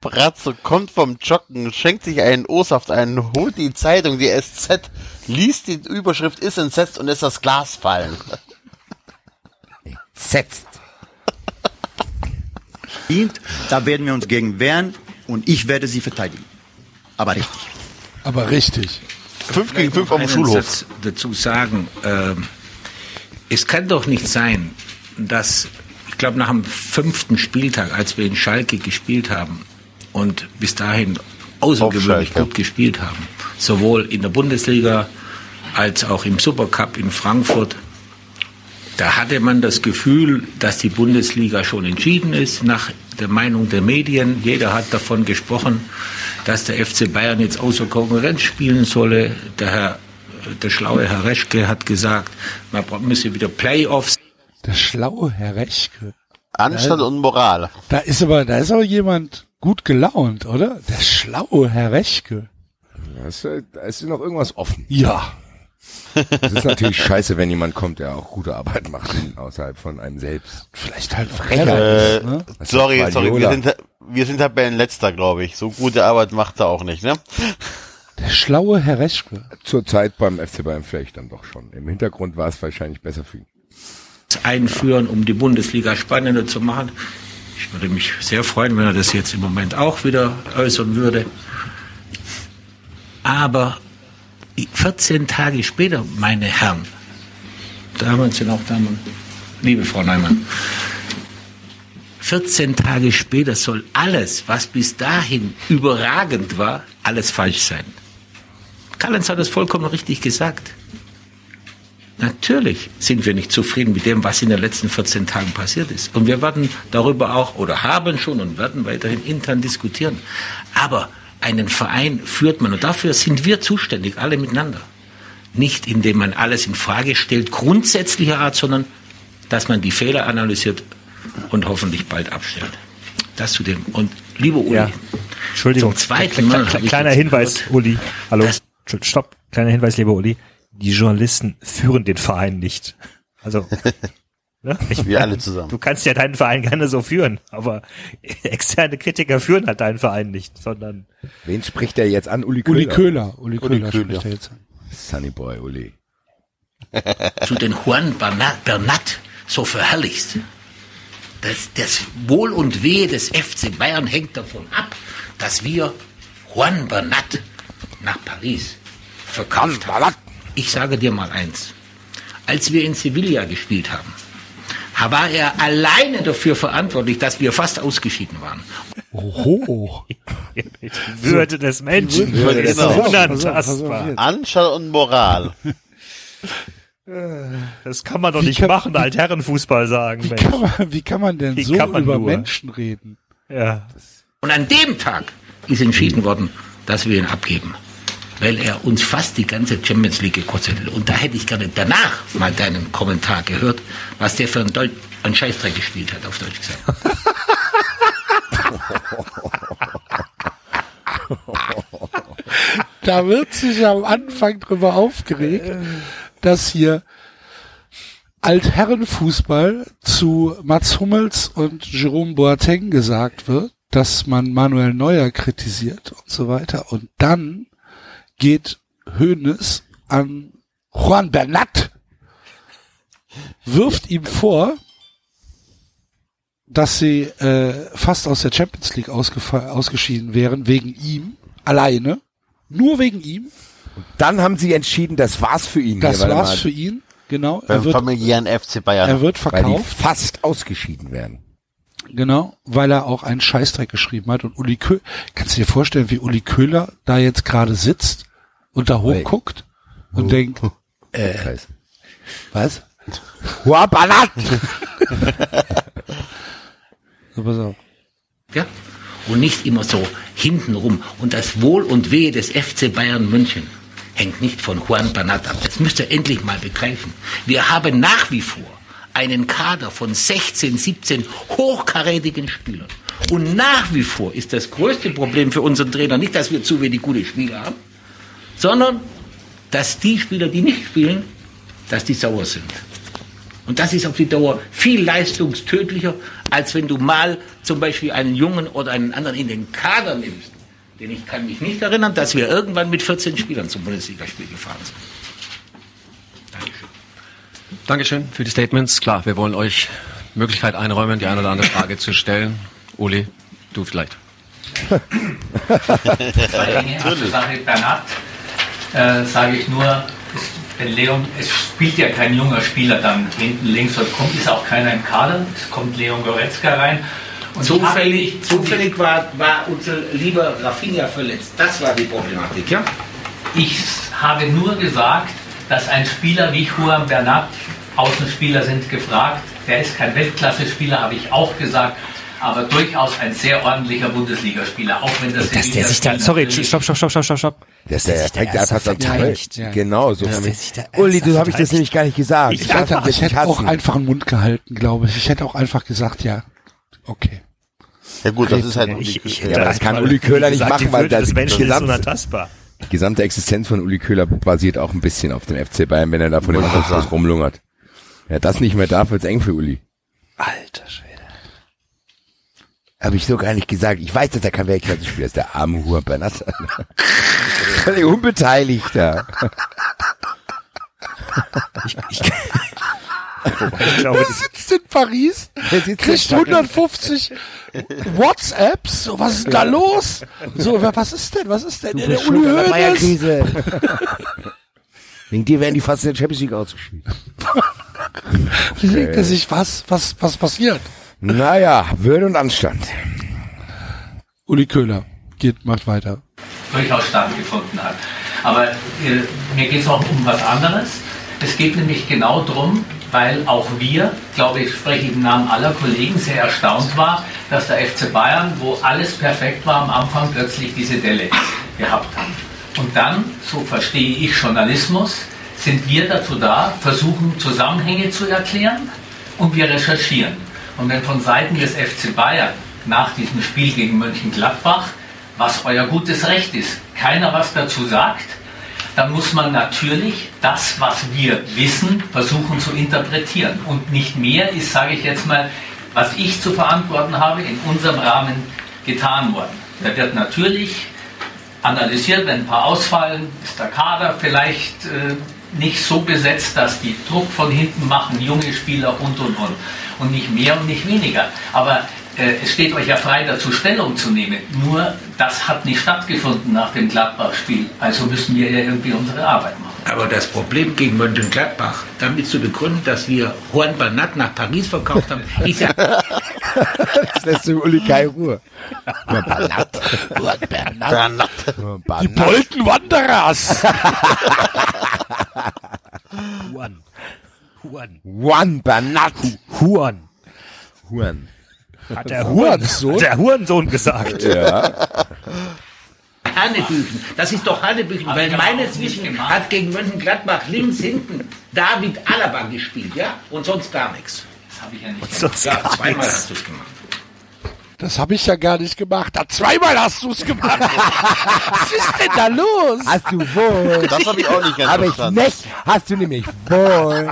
Bratzo kommt vom Joggen, schenkt sich einen O-Saft ein, holt die Zeitung, die SZ, liest die Überschrift, ist entsetzt und lässt das Glas fallen. Setzt. Da werden wir uns gegen wehren und ich werde sie verteidigen. Aber richtig. Aber richtig. Fünf gegen fünf auf dem Schulhof. Satz dazu sagen. Ähm, es kann doch nicht sein, dass, ich glaube, nach dem fünften Spieltag, als wir in Schalke gespielt haben und bis dahin außergewöhnlich gut gespielt haben, sowohl in der Bundesliga als auch im Supercup in Frankfurt, da hatte man das Gefühl, dass die Bundesliga schon entschieden ist, nach der Meinung der Medien. Jeder hat davon gesprochen, dass der FC Bayern jetzt außer Konkurrenz spielen solle. Der, Herr, der schlaue Herr Reschke hat gesagt, man müsse wieder Playoffs. Der schlaue Herr Rechke. Anstand und Moral. Da ist aber, da ist aber jemand gut gelaunt, oder? Der schlaue Herr Rechke. Da ist, ist noch irgendwas offen. Ja. Es ist natürlich scheiße, wenn jemand kommt, der auch gute Arbeit macht außerhalb von einem selbst. Vielleicht halt Äh, ne? Was sorry, sorry, wir sind, wir sind Tabellenletzter, glaube ich. So gute Arbeit macht er auch nicht, ne? Der schlaue Herr Reschke. Zur Zeit beim FC Bayern vielleicht dann doch schon. Im Hintergrund war es wahrscheinlich besser für ihn. einführen, um die Bundesliga spannender zu machen. Ich würde mich sehr freuen, wenn er das jetzt im Moment auch wieder äußern würde. Aber 14 Tage später, meine Herren, Damen sind auch Damen, liebe Frau Neumann, 14 Tage später soll alles, was bis dahin überragend war, alles falsch sein. Callens hat es vollkommen richtig gesagt. Natürlich sind wir nicht zufrieden mit dem, was in den letzten 14 Tagen passiert ist. Und wir werden darüber auch oder haben schon und werden weiterhin intern diskutieren. Aber einen Verein führt man und dafür sind wir zuständig, alle miteinander. Nicht indem man alles in Frage stellt, grundsätzlicher Art, sondern dass man die Fehler analysiert und hoffentlich bald abstellt. Das zu dem. Und lieber Uli, Ja. Entschuldigung, Zum zweiten Mal kle- kleiner Hinweis, gehört, Uli. Hallo. Stopp. Kleiner Hinweis, lieber Uli. Die Journalisten führen den Verein nicht. Also, ne? ich, Wir alle zusammen. Du kannst ja deinen Verein gerne so führen, aber externe Kritiker führen halt deinen Verein nicht, sondern Wen spricht er jetzt an? Uli Köhler. Uli Köhler. Uli Köhler Köhler. spricht er jetzt an. Sunny Boy, Uli. zu den Juan Bernat, Bernat so verherrlichst. Das, das Wohl und Wehe des FC Bayern hängt davon ab, dass wir Juan Bernat nach Paris verkauft haben. Ich sage dir mal eins. Als wir in Sevilla gespielt haben, war er alleine dafür verantwortlich, dass wir fast ausgeschieden waren. Oho. Würde des Menschen Würde ist genau. unantastbar. Anschall und Moral. Das kann man doch Wie nicht kann- machen, Altherrenfußball sagen. Wie Mensch. kann man, wie kann man denn Wie so kann man über nur? Menschen reden? Ja. Und an dem Tag ist entschieden worden, dass wir ihn abgeben. Weil er uns fast die ganze Champions League gekostet hat. Und da hätte ich gerne danach mal deinen Kommentar gehört, was der für ein, Deut ein Scheißdreck gespielt hat, auf Deutsch gesagt. Da wird sich am Anfang drüber aufgeregt, dass hier Altherrenfußball zu Mats Hummels und Jerome Boateng gesagt wird, dass man Manuel Neuer kritisiert und so weiter. Und dann geht Hoeneß an Juan Bernat, wirft ihm vor, dass sie äh, fast aus der Champions League ausgeschieden wären, wegen ihm, alleine, nur wegen ihm. Dann haben sie entschieden, das war's für ihn. Das hier, er war's mal- für ihn, genau. Er Beim wird, familiären FC Bayern. er wird Weil die verkauft, fast ausgeschieden werden. Genau, weil er auch einen Scheißdreck geschrieben hat. Und Uli Köhler, kannst du dir vorstellen, wie Uli Köhler da jetzt gerade sitzt und da hochguckt und denkt, äh, Scheiße. was? Juan Bernat! So, pass auf. Ja? Und nicht immer so hintenrum. Und das Wohl und Wehe des FC Bayern München hängt nicht von Juan Bernat ab. Das müsst ihr endlich mal begreifen. Wir haben nach wie vor einen Kader von 16, 17 hochkarätigen Spielern. Und nach wie vor ist das größte Problem für unseren Trainer nicht, dass wir zu wenig gute Spieler haben, sondern dass die Spieler, die nicht spielen, dass die sauer sind. Und das ist auf die Dauer viel leistungstödlicher, als wenn du mal zum Beispiel einen Jungen oder einen anderen in den Kader nimmst. Denn ich kann mich nicht erinnern, dass wir irgendwann mit 14 Spielern zum Bundesligaspiel gefahren sind. Dankeschön. Für die Statements. Klar, wir wollen euch Möglichkeit einräumen, die eine oder andere Frage zu stellen. Uli, du vielleicht. Zwei Dinge. Also Sache Bernat, äh, sage ich nur, es, wenn Leon, es spielt ja kein junger Spieler dann hinten links und kommt, ist auch keiner im Kader. Es kommt Leon Goretzka rein. Und Zufällig, zufällig war, war unser lieber Rafinha verletzt. Das war die Problematik, ja? Ich habe nur gesagt, dass ein Spieler wie Juan Bernat, Außenspieler sind gefragt, der ist kein Weltklasse-Spieler, habe ich auch gesagt, aber durchaus ein sehr ordentlicher Bundesligaspieler, auch wenn das Dass der sich da, sorry, stopp, stopp, stopp, stopp, stopp, stopp. Der, Dass der der sich da fängt einfach dann verteidigt. Ja. Genau, so. Da Uli, du habe ich das nämlich gar nicht gesagt. Ich, hätte, ihn ich hätte auch einfach den Mund gehalten, glaube ich. Ich hätte auch einfach gesagt, ja, okay. Ja gut, das ist halt Ich, ich Ja, das kann Uli Köhler nicht gesagt, machen, weil das des Menschen ist unantastbar. Die gesamte Existenz von Uli Köhler basiert auch ein bisschen auf dem FC Bayern, wenn er da vor dem Anschluss rumlungert. Wer das nicht mehr darf, wird's eng für Uli. Alter Schwede. Habe ich so gar nicht gesagt. Ich weiß, dass er kein Weltklasse-Spieler ist, der arme Huan Bernat. Völlig unbeteiligter. Ich, ich, wobei ich glaube, Der sitzt in Paris, Der sitzt kriegt in Paris. 150 WhatsApps. So, was ist da los? So, was ist denn? Was ist denn? Der, der Uli Hoeneß. Bayern-Krise. Wegen dir werden die fast in der Champions League ausgeschieden. Denkt er sich, was, was, was passiert? Naja, Würde und Anstand. Uli Köhler geht, macht weiter. durchaus stattgefunden hat. Aber äh, mir geht es auch um was anderes. Es geht nämlich genau darum, weil auch wir, glaube ich, spreche ich im Namen aller Kollegen, sehr erstaunt war, dass der FC Bayern, wo alles perfekt war, am Anfang plötzlich diese Delle gehabt hat. Und dann, so verstehe ich Journalismus, sind wir dazu da, versuchen Zusammenhänge zu erklären und wir recherchieren. Und wenn von Seiten des FC Bayern nach diesem Spiel gegen Mönchengladbach, was euer gutes Recht ist, keiner was dazu sagt, dann muss man natürlich das, was wir wissen, versuchen zu interpretieren. Und nicht mehr ist, sage ich jetzt mal, was ich zu verantworten habe, in unserem Rahmen getan worden. Da wird natürlich analysiert, wenn ein paar ausfallen, ist der Kader vielleicht äh, nicht so besetzt, dass die Druck von hinten machen, junge Spieler und und und. Und nicht mehr und nicht weniger. Aber es steht euch ja frei dazu, Stellung zu nehmen. Nur das hat nicht stattgefunden nach dem Gladbach-Spiel. Also müssen wir ja irgendwie unsere Arbeit machen. Aber das Problem gegen Mönchengladbach, damit zu begründen, dass wir Juan Bernat nach Paris verkauft haben, ist ja Das lässt du Uli keine Ruhe. Bernat. Bernat. Die Bolton Wanderers. Juan. Juan. Juan Bernat. Juan. Juan. Hat der Hurensohn, der Hurensohn gesagt. Ja. Hanebüchen. Das ist doch Hanebüchen, weil meines Wissens hat gegen Mönchengladbach links hinten David Alaba gespielt, ja? Und sonst gar nichts. Das habe ich ja nicht Und sonst Ja, gar zweimal hast du es gemacht. Das habe ich ja gar nicht gemacht. Da zweimal hast du es gemacht. Was ist denn da los? Hast du wohl. Das habe ich auch nicht ganz Habe ich verstanden. nicht. Hast du nämlich wohl.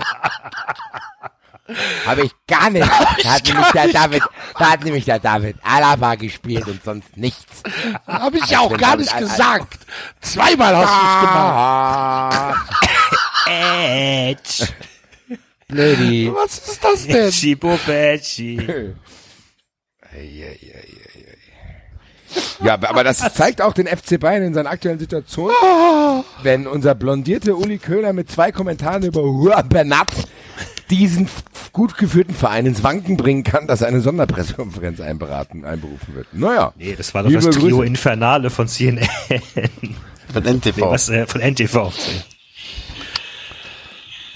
Habe ich gar nicht. Da hat nämlich der David, da hat nämlich der David Alaba gespielt und sonst nichts. Habe ich ja auch gar nicht gesagt. Zweimal hast du es gemacht. Ah, Edge. Blödi. Was ist das denn? Edgy Bobecci. Ja, aber das zeigt auch den FC Bayern in seiner aktuellen Situation. Wenn unser blondierte Uli Köhler mit zwei Kommentaren über Bernat diesen gut geführten Verein ins Wanken bringen kann, dass eine Sonderpressekonferenz einberaten, einberufen wird. Naja. Nee, das war doch das Trio Grüße. Infernale von CNN. Von NTV. Nee, was, äh, von NTV.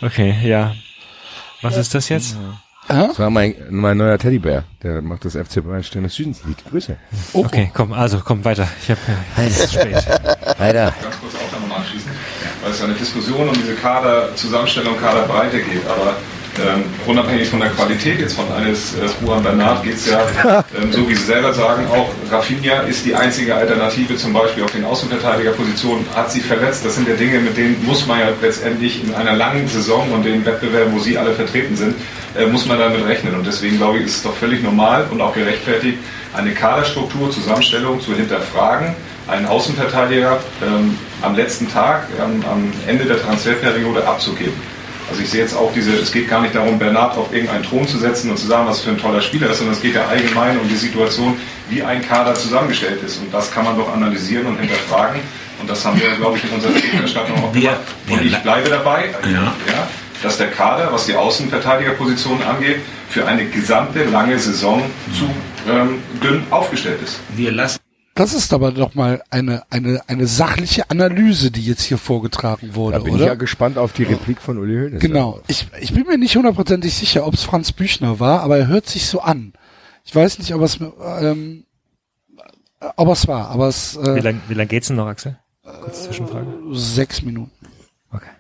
Okay, ja. Was ist das jetzt? Das war mein, mein neuer Teddybär. Der macht das FC Bayern Stern des Südens Lied. Grüße. Okay, komm, also komm weiter. Ich hab, äh, es ist spät. Weiter. ganz kurz auch nochmal anschließen, weil es ja eine Diskussion um diese Kaderzusammenstellung, Kaderbreite geht, aber ähm, unabhängig von der Qualität jetzt von eines äh, Juan Bernat geht es ja, ähm, so wie Sie selber sagen, auch Rafinha ist die einzige Alternative zum Beispiel auf den Außenverteidigerpositionen, hat sich verletzt. Das sind ja Dinge, mit denen muss man ja letztendlich in einer langen Saison und den Wettbewerben, wo Sie alle vertreten sind, äh, muss man damit rechnen. Und deswegen glaube ich, ist es doch völlig normal und auch gerechtfertigt, eine Kaderstruktur, Zusammenstellung zu hinterfragen, einen Außenverteidiger ähm, am letzten Tag, am Ende der Transferperiode abzugeben. Also ich sehe jetzt auch diese, es geht gar nicht darum, Bernard auf irgendeinen Thron zu setzen und zu sagen, was für ein toller Spieler ist, sondern es geht ja allgemein um die Situation, wie ein Kader zusammengestellt ist. Und das kann man doch analysieren und hinterfragen. Und das haben wir, glaube ich, in unserer Berichterstattung auch gemacht. Und ich bleibe dabei, Ja. ja, dass der Kader, was die Außenverteidigerposition angeht, für eine gesamte lange Saison zu ähm, dünn aufgestellt ist. Wir lassen Das ist aber doch mal eine, eine, eine sachliche Analyse, die jetzt hier vorgetragen wurde, Da bin ich ja oder? gespannt auf die Replik von Uli Hoeneß. Genau. Ich, ich bin mir nicht hundertprozentig sicher, ob es Franz Büchner war, aber er hört sich so an. Ich weiß nicht, ob es, ähm, ob es war, aber es Wie äh, lang, wie lang geht's denn noch, Axel? Kurz Zwischenfrage. sechs Minuten. Okay.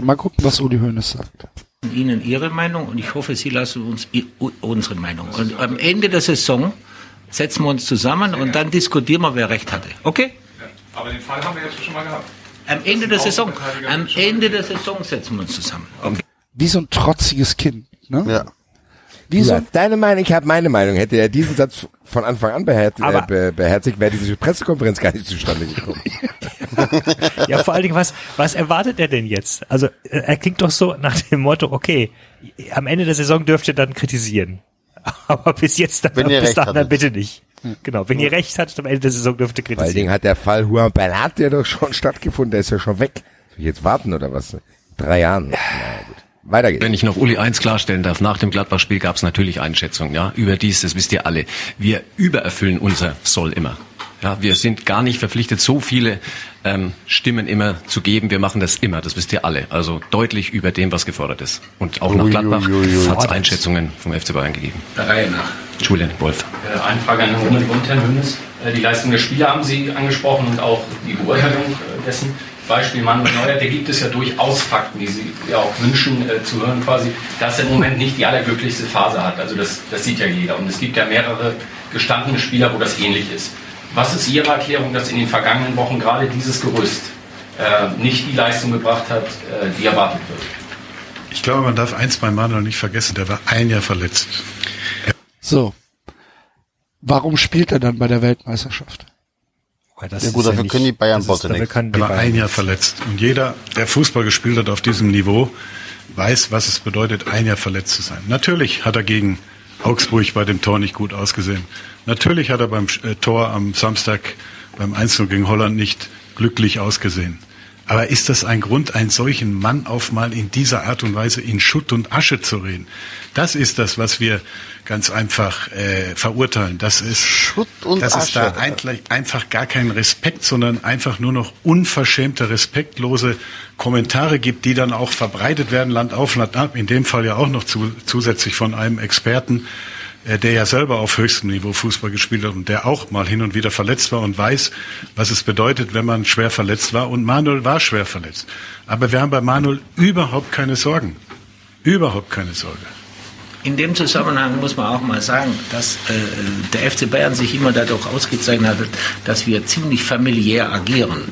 Mal gucken, was Uli Hoeneß sagt. Ihnen Ihre Meinung und ich hoffe, Sie lassen uns unsere Meinung. Und am Ende der Saison setzen wir uns zusammen und dann diskutieren wir, wer recht hatte. Okay? Aber Aber den Fall haben wir jetzt schon mal gehabt. Am Ende der Saison, am Ende der Saison setzen wir uns zusammen. Wie so ein trotziges Kind. Ne? Ja. Wie so deine Meinung, ich habe meine Meinung. Hätte er diesen Satz von Anfang an beher äh, be beherzigt, wäre diese Pressekonferenz gar nicht zustande gekommen. Ja, vor allen Dingen, was, was erwartet er denn jetzt? Also, äh, er klingt doch so nach dem Motto, okay, am Ende der Saison dürft ihr dann kritisieren. Aber bis jetzt, dann, Wenn ihr bis recht dahin dann hattet. bitte nicht. Genau, wenn ihr recht hattet, am Ende der Saison dürft ihr Vor allen kritisieren. Dingen hat der Fall Juan Bernat ja doch schon stattgefunden, der ist ja schon weg. Soll ich jetzt warten oder was? Drei Jahren. Naja, gut. Weiter geht's. Wenn ich noch Uli eins klarstellen darf, nach dem Gladbach-Spiel gab es natürlich Einschätzungen, ja, überdies, das wisst ihr alle. Wir übererfüllen unser Soll immer. Ja, wir sind gar nicht verpflichtet, so viele ähm, Stimmen immer zu geben. Wir machen das immer, das wisst ihr alle. Also deutlich über dem, was gefordert ist. Und auch nach Gladbach hat es Einschätzungen vom FC Bayern gegeben. Der Reihe nach. Julian Wolf. Äh, Eine Frage an Herrn und Herrn Hönes. Äh, Die Leistung der Spieler haben Sie angesprochen und auch die Beurteilung äh, dessen. Beispiel Manuel Neuer, da gibt es ja durchaus Fakten, die Sie ja auch wünschen äh, zu hören quasi, dass er im Moment nicht die allerglücklichste Phase hat. Also das, das sieht ja jeder. Und es gibt ja mehrere gestandene Spieler, wo das ähnlich ist. Was ist Ihre Erklärung, dass in den vergangenen Wochen gerade dieses Gerüst äh, nicht die Leistung gebracht hat, äh, die erwartet wird? Ich glaube, man darf eins bei Manuel nicht vergessen, der war ein Jahr verletzt. So. Warum spielt er dann bei der Weltmeisterschaft? Das Ja gut, dafür können die Bayern Botte nichts. Er war Bayern ein Jahr verletzt. Und jeder, der Fußball gespielt hat auf diesem Niveau, weiß, was es bedeutet, ein Jahr verletzt zu sein. Natürlich hat er gegen Augsburg bei dem Tor nicht gut ausgesehen. Natürlich hat er beim äh, Tor am Samstag beim 1 gegen Holland nicht glücklich ausgesehen. Aber ist das ein Grund, einen solchen Mann auf mal in dieser Art und Weise in Schutt und Asche zu reden? Das ist das, was wir ganz einfach äh, verurteilen. Das ist, Schutt und dass es da Asche. eigentlich einfach gar keinen Respekt, sondern einfach nur noch unverschämte, respektlose Kommentare gibt, die dann auch verbreitet werden, Land auf, Land ab. In dem Fall ja auch noch zu, zusätzlich von einem Experten, äh, der ja selber auf höchstem Niveau Fußball gespielt hat und der auch mal hin und wieder verletzt war und weiß, was es bedeutet, wenn man schwer verletzt war. Und Manuel war schwer verletzt. Aber wir haben bei Manuel überhaupt keine Sorgen. Überhaupt keine Sorge. In dem Zusammenhang muss man auch mal sagen, dass äh, der FC Bayern sich immer dadurch ausgezeichnet hat, dass wir ziemlich familiär agieren.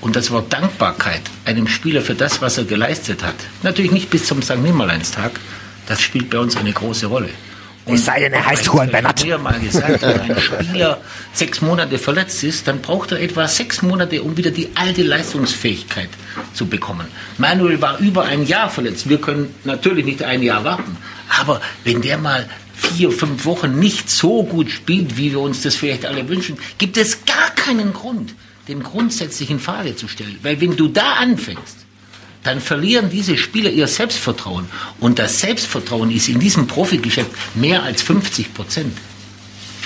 Und das Wort Dankbarkeit einem Spieler für das, was er geleistet hat, natürlich nicht bis zum St. Nimmerleinstag, das spielt bei uns eine große Rolle. Es sei denn, er heißt Ich Juan habe Bernat. früher mal gesagt, wenn ein Spieler sechs Monate verletzt ist, dann braucht er etwa sechs Monate, um wieder die alte Leistungsfähigkeit zu bekommen. Manuel war über ein Jahr verletzt. Wir können natürlich nicht ein Jahr warten. Aber wenn der mal vier, fünf Wochen nicht so gut spielt, wie wir uns das vielleicht alle wünschen, gibt es gar keinen Grund, den grundsätzlich in Frage zu stellen. Weil wenn du da anfängst, dann verlieren diese Spieler ihr Selbstvertrauen. Und das Selbstvertrauen ist in diesem Profigeschäft mehr als 50 Prozent.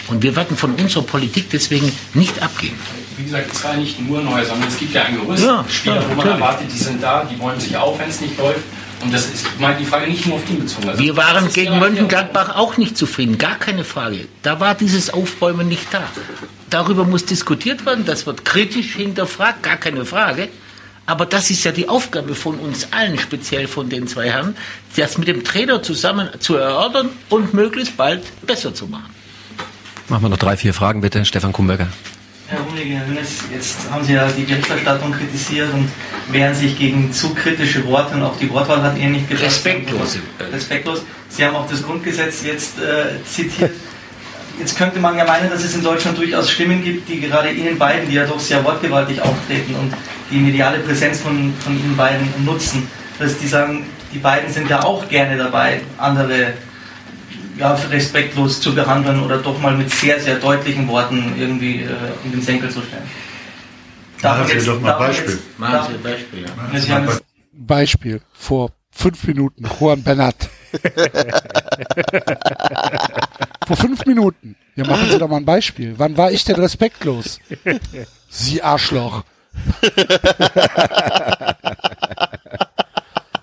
Und wir werden von unserer Politik deswegen nicht abgehen. Wie gesagt, es war nicht nur neu, sondern es gibt ja ein Gerüst. Ja, Spieler, ja, wo man erwartet, die sind da, die wollen sich auf, wenn es nicht läuft. Und das ist, meine die Frage nicht nur auf ihn bezogen. Also, Wir waren gegen Mönchengladbach auch nicht zufrieden, gar keine Frage. Da war dieses Aufbäumen nicht da. Darüber muss diskutiert werden, das wird kritisch hinterfragt, gar keine Frage. Aber das ist ja die Aufgabe von uns allen, speziell von den zwei Herren, das mit dem Trainer zusammen zu erörtern und möglichst bald besser zu machen. Machen wir noch drei, vier Fragen bitte. Stefan Kumberger. Herr Rummenigge, Herr Hönes, jetzt haben Sie ja die Berichterstattung kritisiert und wehren sich gegen zu kritische Worte und auch die Wortwahl hat Ihnen nicht gepasst. Respektlose. Respektlos. Sie haben auch das Grundgesetz jetzt äh, zitiert. Jetzt könnte man ja meinen, dass es in Deutschland durchaus Stimmen gibt, die gerade Ihnen beiden, die ja doch sehr wortgewaltig auftreten und die mediale Präsenz von, von Ihnen beiden nutzen, dass die sagen, die beiden sind ja auch gerne dabei, andere ja, respektlos zu behandeln oder doch mal mit sehr, sehr deutlichen Worten irgendwie äh, in den Senkel zu stellen. Machen Sie doch mal darf Beispiel. jetzt- Machen darf- Sie ein Beispiel, ja. Beispiel. Vor fünf Minuten. Juan Bernat. Vor fünf Minuten. Ja, machen Sie doch mal ein Beispiel. Wann war ich denn respektlos? Sie Arschloch.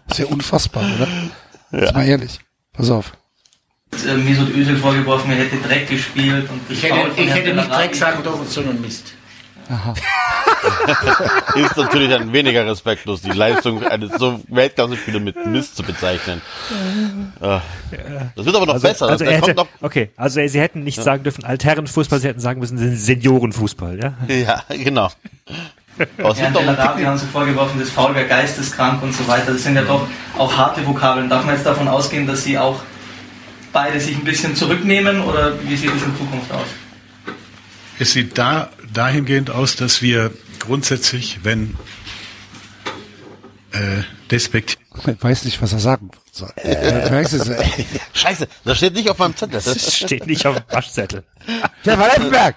Ist ja unfassbar, oder? Ist mal ehrlich. Pass auf. äh, Mesut Özil vorgeworfen, er hätte Dreck gespielt. Und Ich hätte, ich hätte nicht Dreck sagen dürfen, sondern Mist. Ist natürlich dann weniger respektlos, die Leistung eines so Weltklasse-Spielers mit Mist zu bezeichnen. Ah. Das wird aber noch Also, besser. also er hätte, kommt noch, okay, also sie hätten nicht sagen dürfen Altherrenfußball, sie hätten sagen müssen Seniorenfußball, ja? ja, genau. Aber Delarabi Ticken- haben sie vorgeworfen, das Foul wäre geisteskrank und so weiter. Das sind ja doch auch harte Vokabeln. Darf man jetzt davon ausgehen, dass sie auch beide sich ein bisschen zurücknehmen oder wie sieht es in Zukunft aus? Es sieht da dahingehend aus, dass wir grundsätzlich, wenn äh, despektiv Ich weiß nicht, was er sagen soll. Äh. Äh, Scheiße, das steht nicht auf meinem Zettel. Das steht nicht auf dem Waschzettel. Stefan Effenberg!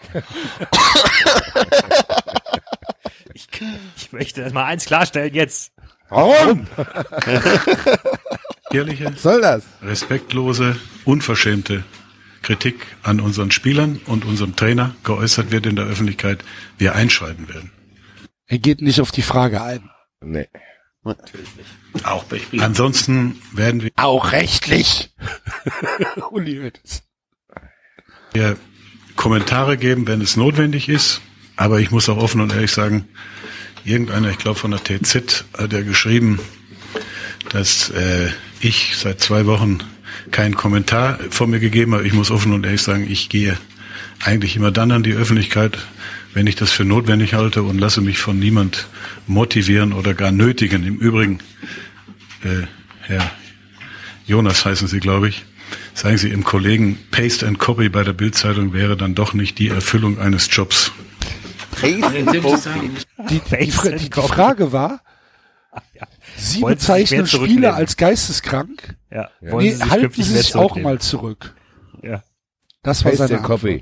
Ich, ich möchte das mal eins klarstellen jetzt. Warum? ehrliche, soll das? respektlose, unverschämte Kritik an unseren Spielern und unserem Trainer geäußert wird in der Öffentlichkeit, wir einschreiten werden. er geht nicht auf die Frage ein. Nee. Auch bei Spielern. Ansonsten werden wir Auch rechtlich. Uli wir Kommentare geben, wenn es notwendig ist. Aber ich muss auch offen und ehrlich sagen, irgendeiner, ich glaube von der TZ, hat ja geschrieben, dass äh, ich seit zwei Wochen keinen Kommentar von mir gegeben habe. Ich muss offen und ehrlich sagen, ich gehe eigentlich immer dann an die Öffentlichkeit, wenn ich das für notwendig halte und lasse mich von niemand motivieren oder gar nötigen. Im Übrigen, äh, Herr Jonas heißen Sie, glaube ich, sagen Sie Ihrem Kollegen, Paste and Copy bei der Bildzeitung wäre dann doch nicht die Erfüllung eines Jobs. Die, die, die, Fra- die, die Frage war, Sie bezeichnen? Spieler als geisteskrank? Ja. Nee, Wollen Sie sich halten Sie sich auch mal zurück. Ja. Das war Paste seine Copy.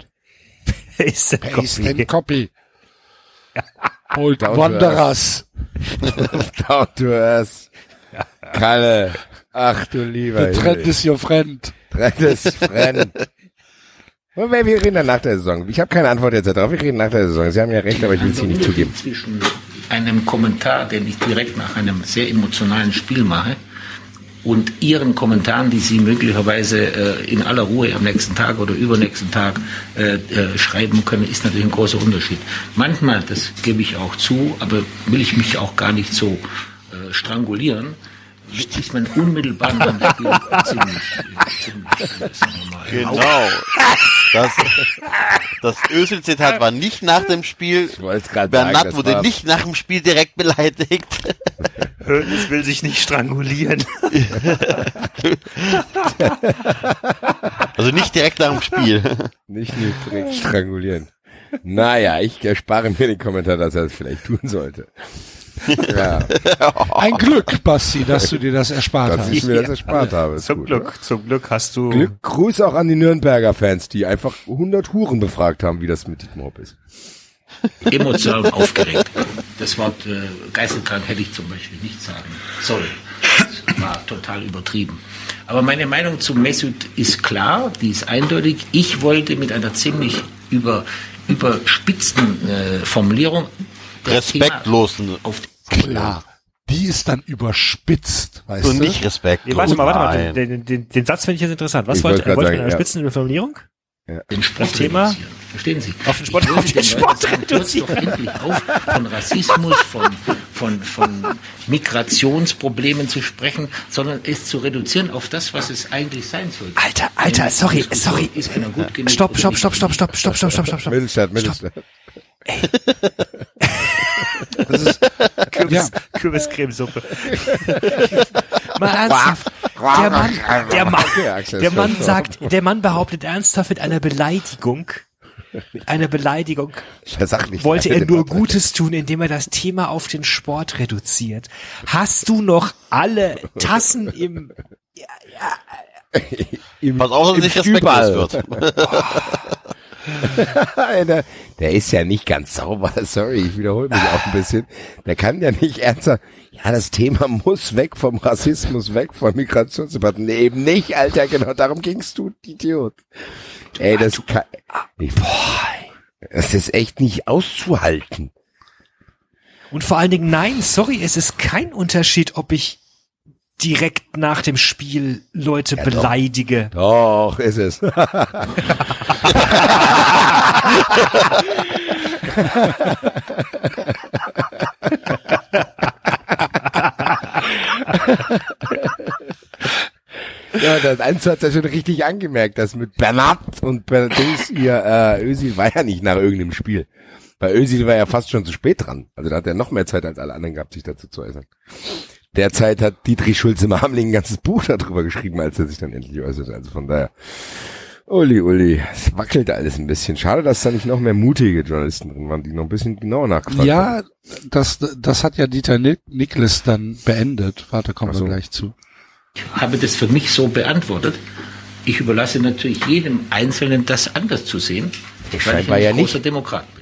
Paste and Paste Copy. and Copy. Old Down Wanderers. Down to earth. Kalle. Ach du lieber The trend is your friend. Trend. Und wir wir reden dann nach der Saison. Ich habe keine Antwort jetzt darauf. Wir reden nach der Saison. Sie haben ja recht, aber ich will es Ihnen nicht zugeben. Zwischen einem Kommentar, den ich direkt nach einem sehr emotionalen Spiel mache, und Ihren Kommentaren, die Sie möglicherweise äh, in aller Ruhe am nächsten Tag oder übernächsten Tag äh, äh, schreiben können, ist natürlich ein großer Unterschied. Manchmal, das gebe ich auch zu, aber will ich mich auch gar nicht so äh, strangulieren, ist man unmittelbar ziemlich, äh, ziemlich äh, wir mal, Genau. Das, das Özil-Zitat war nicht nach dem Spiel. gerade Bernat sagen, wurde war- nicht nach dem Spiel direkt beleidigt. Hoeneß will sich nicht strangulieren. Also nicht direkt nach dem Spiel. Nicht direkt strangulieren. Naja, ich erspare mir den Kommentar, dass er es vielleicht tun sollte. Ja, Ein Glück, Basti, dass du dir das erspart dass hast. ich mir das erspart habe. Ist Zum gut, Glück, oder? zum Glück hast du. Glück, Gruß auch an die Nürnberger Fans, die einfach 100 Huren befragt haben, wie das mit Dietmar Hopp ist. emotional und aufgeregt. Das Wort äh, geisteskrank hätte ich zum Beispiel nicht sagen sollen. Das war total übertrieben. Aber meine Meinung zu Mesut ist klar, die ist eindeutig. Ich wollte mit einer ziemlich über, überspitzten äh, Formulierung Respektlosen. auf Klar. Die ist dann überspitzt, weißt Und du? nicht Respekt. Nee, warte mal, warte mal. Den, den, den, den Satz finde ich jetzt interessant. Was Ich wollte wollte er sagen, einer ja. spitzen Formulierung? Den Sport Das Thema? reduzieren. Verstehen Sie? Auf den Sport- auf den den Sport sagen, hört doch endlich auf, von Rassismus, von, von, von Migrationsproblemen zu sprechen, sondern es zu reduzieren auf das, was es eigentlich sein sollte. Alter, Alter, sorry, sorry. Ist einer gut genug Stopp, stopp, stopp, stopp, stopp, stopp, stopp, stopp, stopp, stopp. Mittelstadt, Mittelstadt. Das ist, Kürbis, Kürbiscremesuppe. Mal ernsthaft. Der Mann, der Mann, der Mann sagt, der Mann behauptet ernsthaft mit einer Beleidigung, mit einer Beleidigung, nicht wollte er nur. Gutes tun, indem er das Thema auf den Sport reduziert. Hast du noch alle Tassen im, Im, Pass auf, dass im nicht respektlos wird. der, der ist ja nicht ganz sauber. Sorry, ich wiederhole mich auch ein bisschen. Der kann ja nicht ernsthaft. Ja, das Thema muss weg vom Rassismus, weg von Migrationsdebatten. Nee, eben nicht, Alter. Genau darum gingst du, Idiot. Ey, das kann, ich, boah, das ist echt nicht auszuhalten. und vor allen Dingen, nein, sorry, es ist kein Unterschied, ob ich direkt nach dem Spiel Leute Ja, doch. beleidige. Doch, ist es. Ja, das eins hat er schon richtig angemerkt, das mit Bernat und Bernat ihr äh, Özil war ja nicht nach irgendeinem Spiel. Bei Özil war er fast schon zu spät dran. Also da hat er noch mehr Zeit als alle anderen gehabt, sich dazu zu äußern. Derzeit hat Dietrich Schulze-Marmling ein ganzes Buch darüber geschrieben, als er sich dann endlich äußerte. Also von daher, Uli, Uli, es wackelt alles ein bisschen. Schade, dass da nicht noch mehr mutige Journalisten drin waren, die noch ein bisschen genauer nachgefragt haben. Ja, das, das hat ja Dieter Nik Niklas dann beendet. Warte, kommen so. wir gleich zu. Ich habe das für mich so beantwortet. Ich überlasse natürlich jedem Einzelnen, das anders zu sehen, weil ich ein ja großer nicht. Demokrat bin.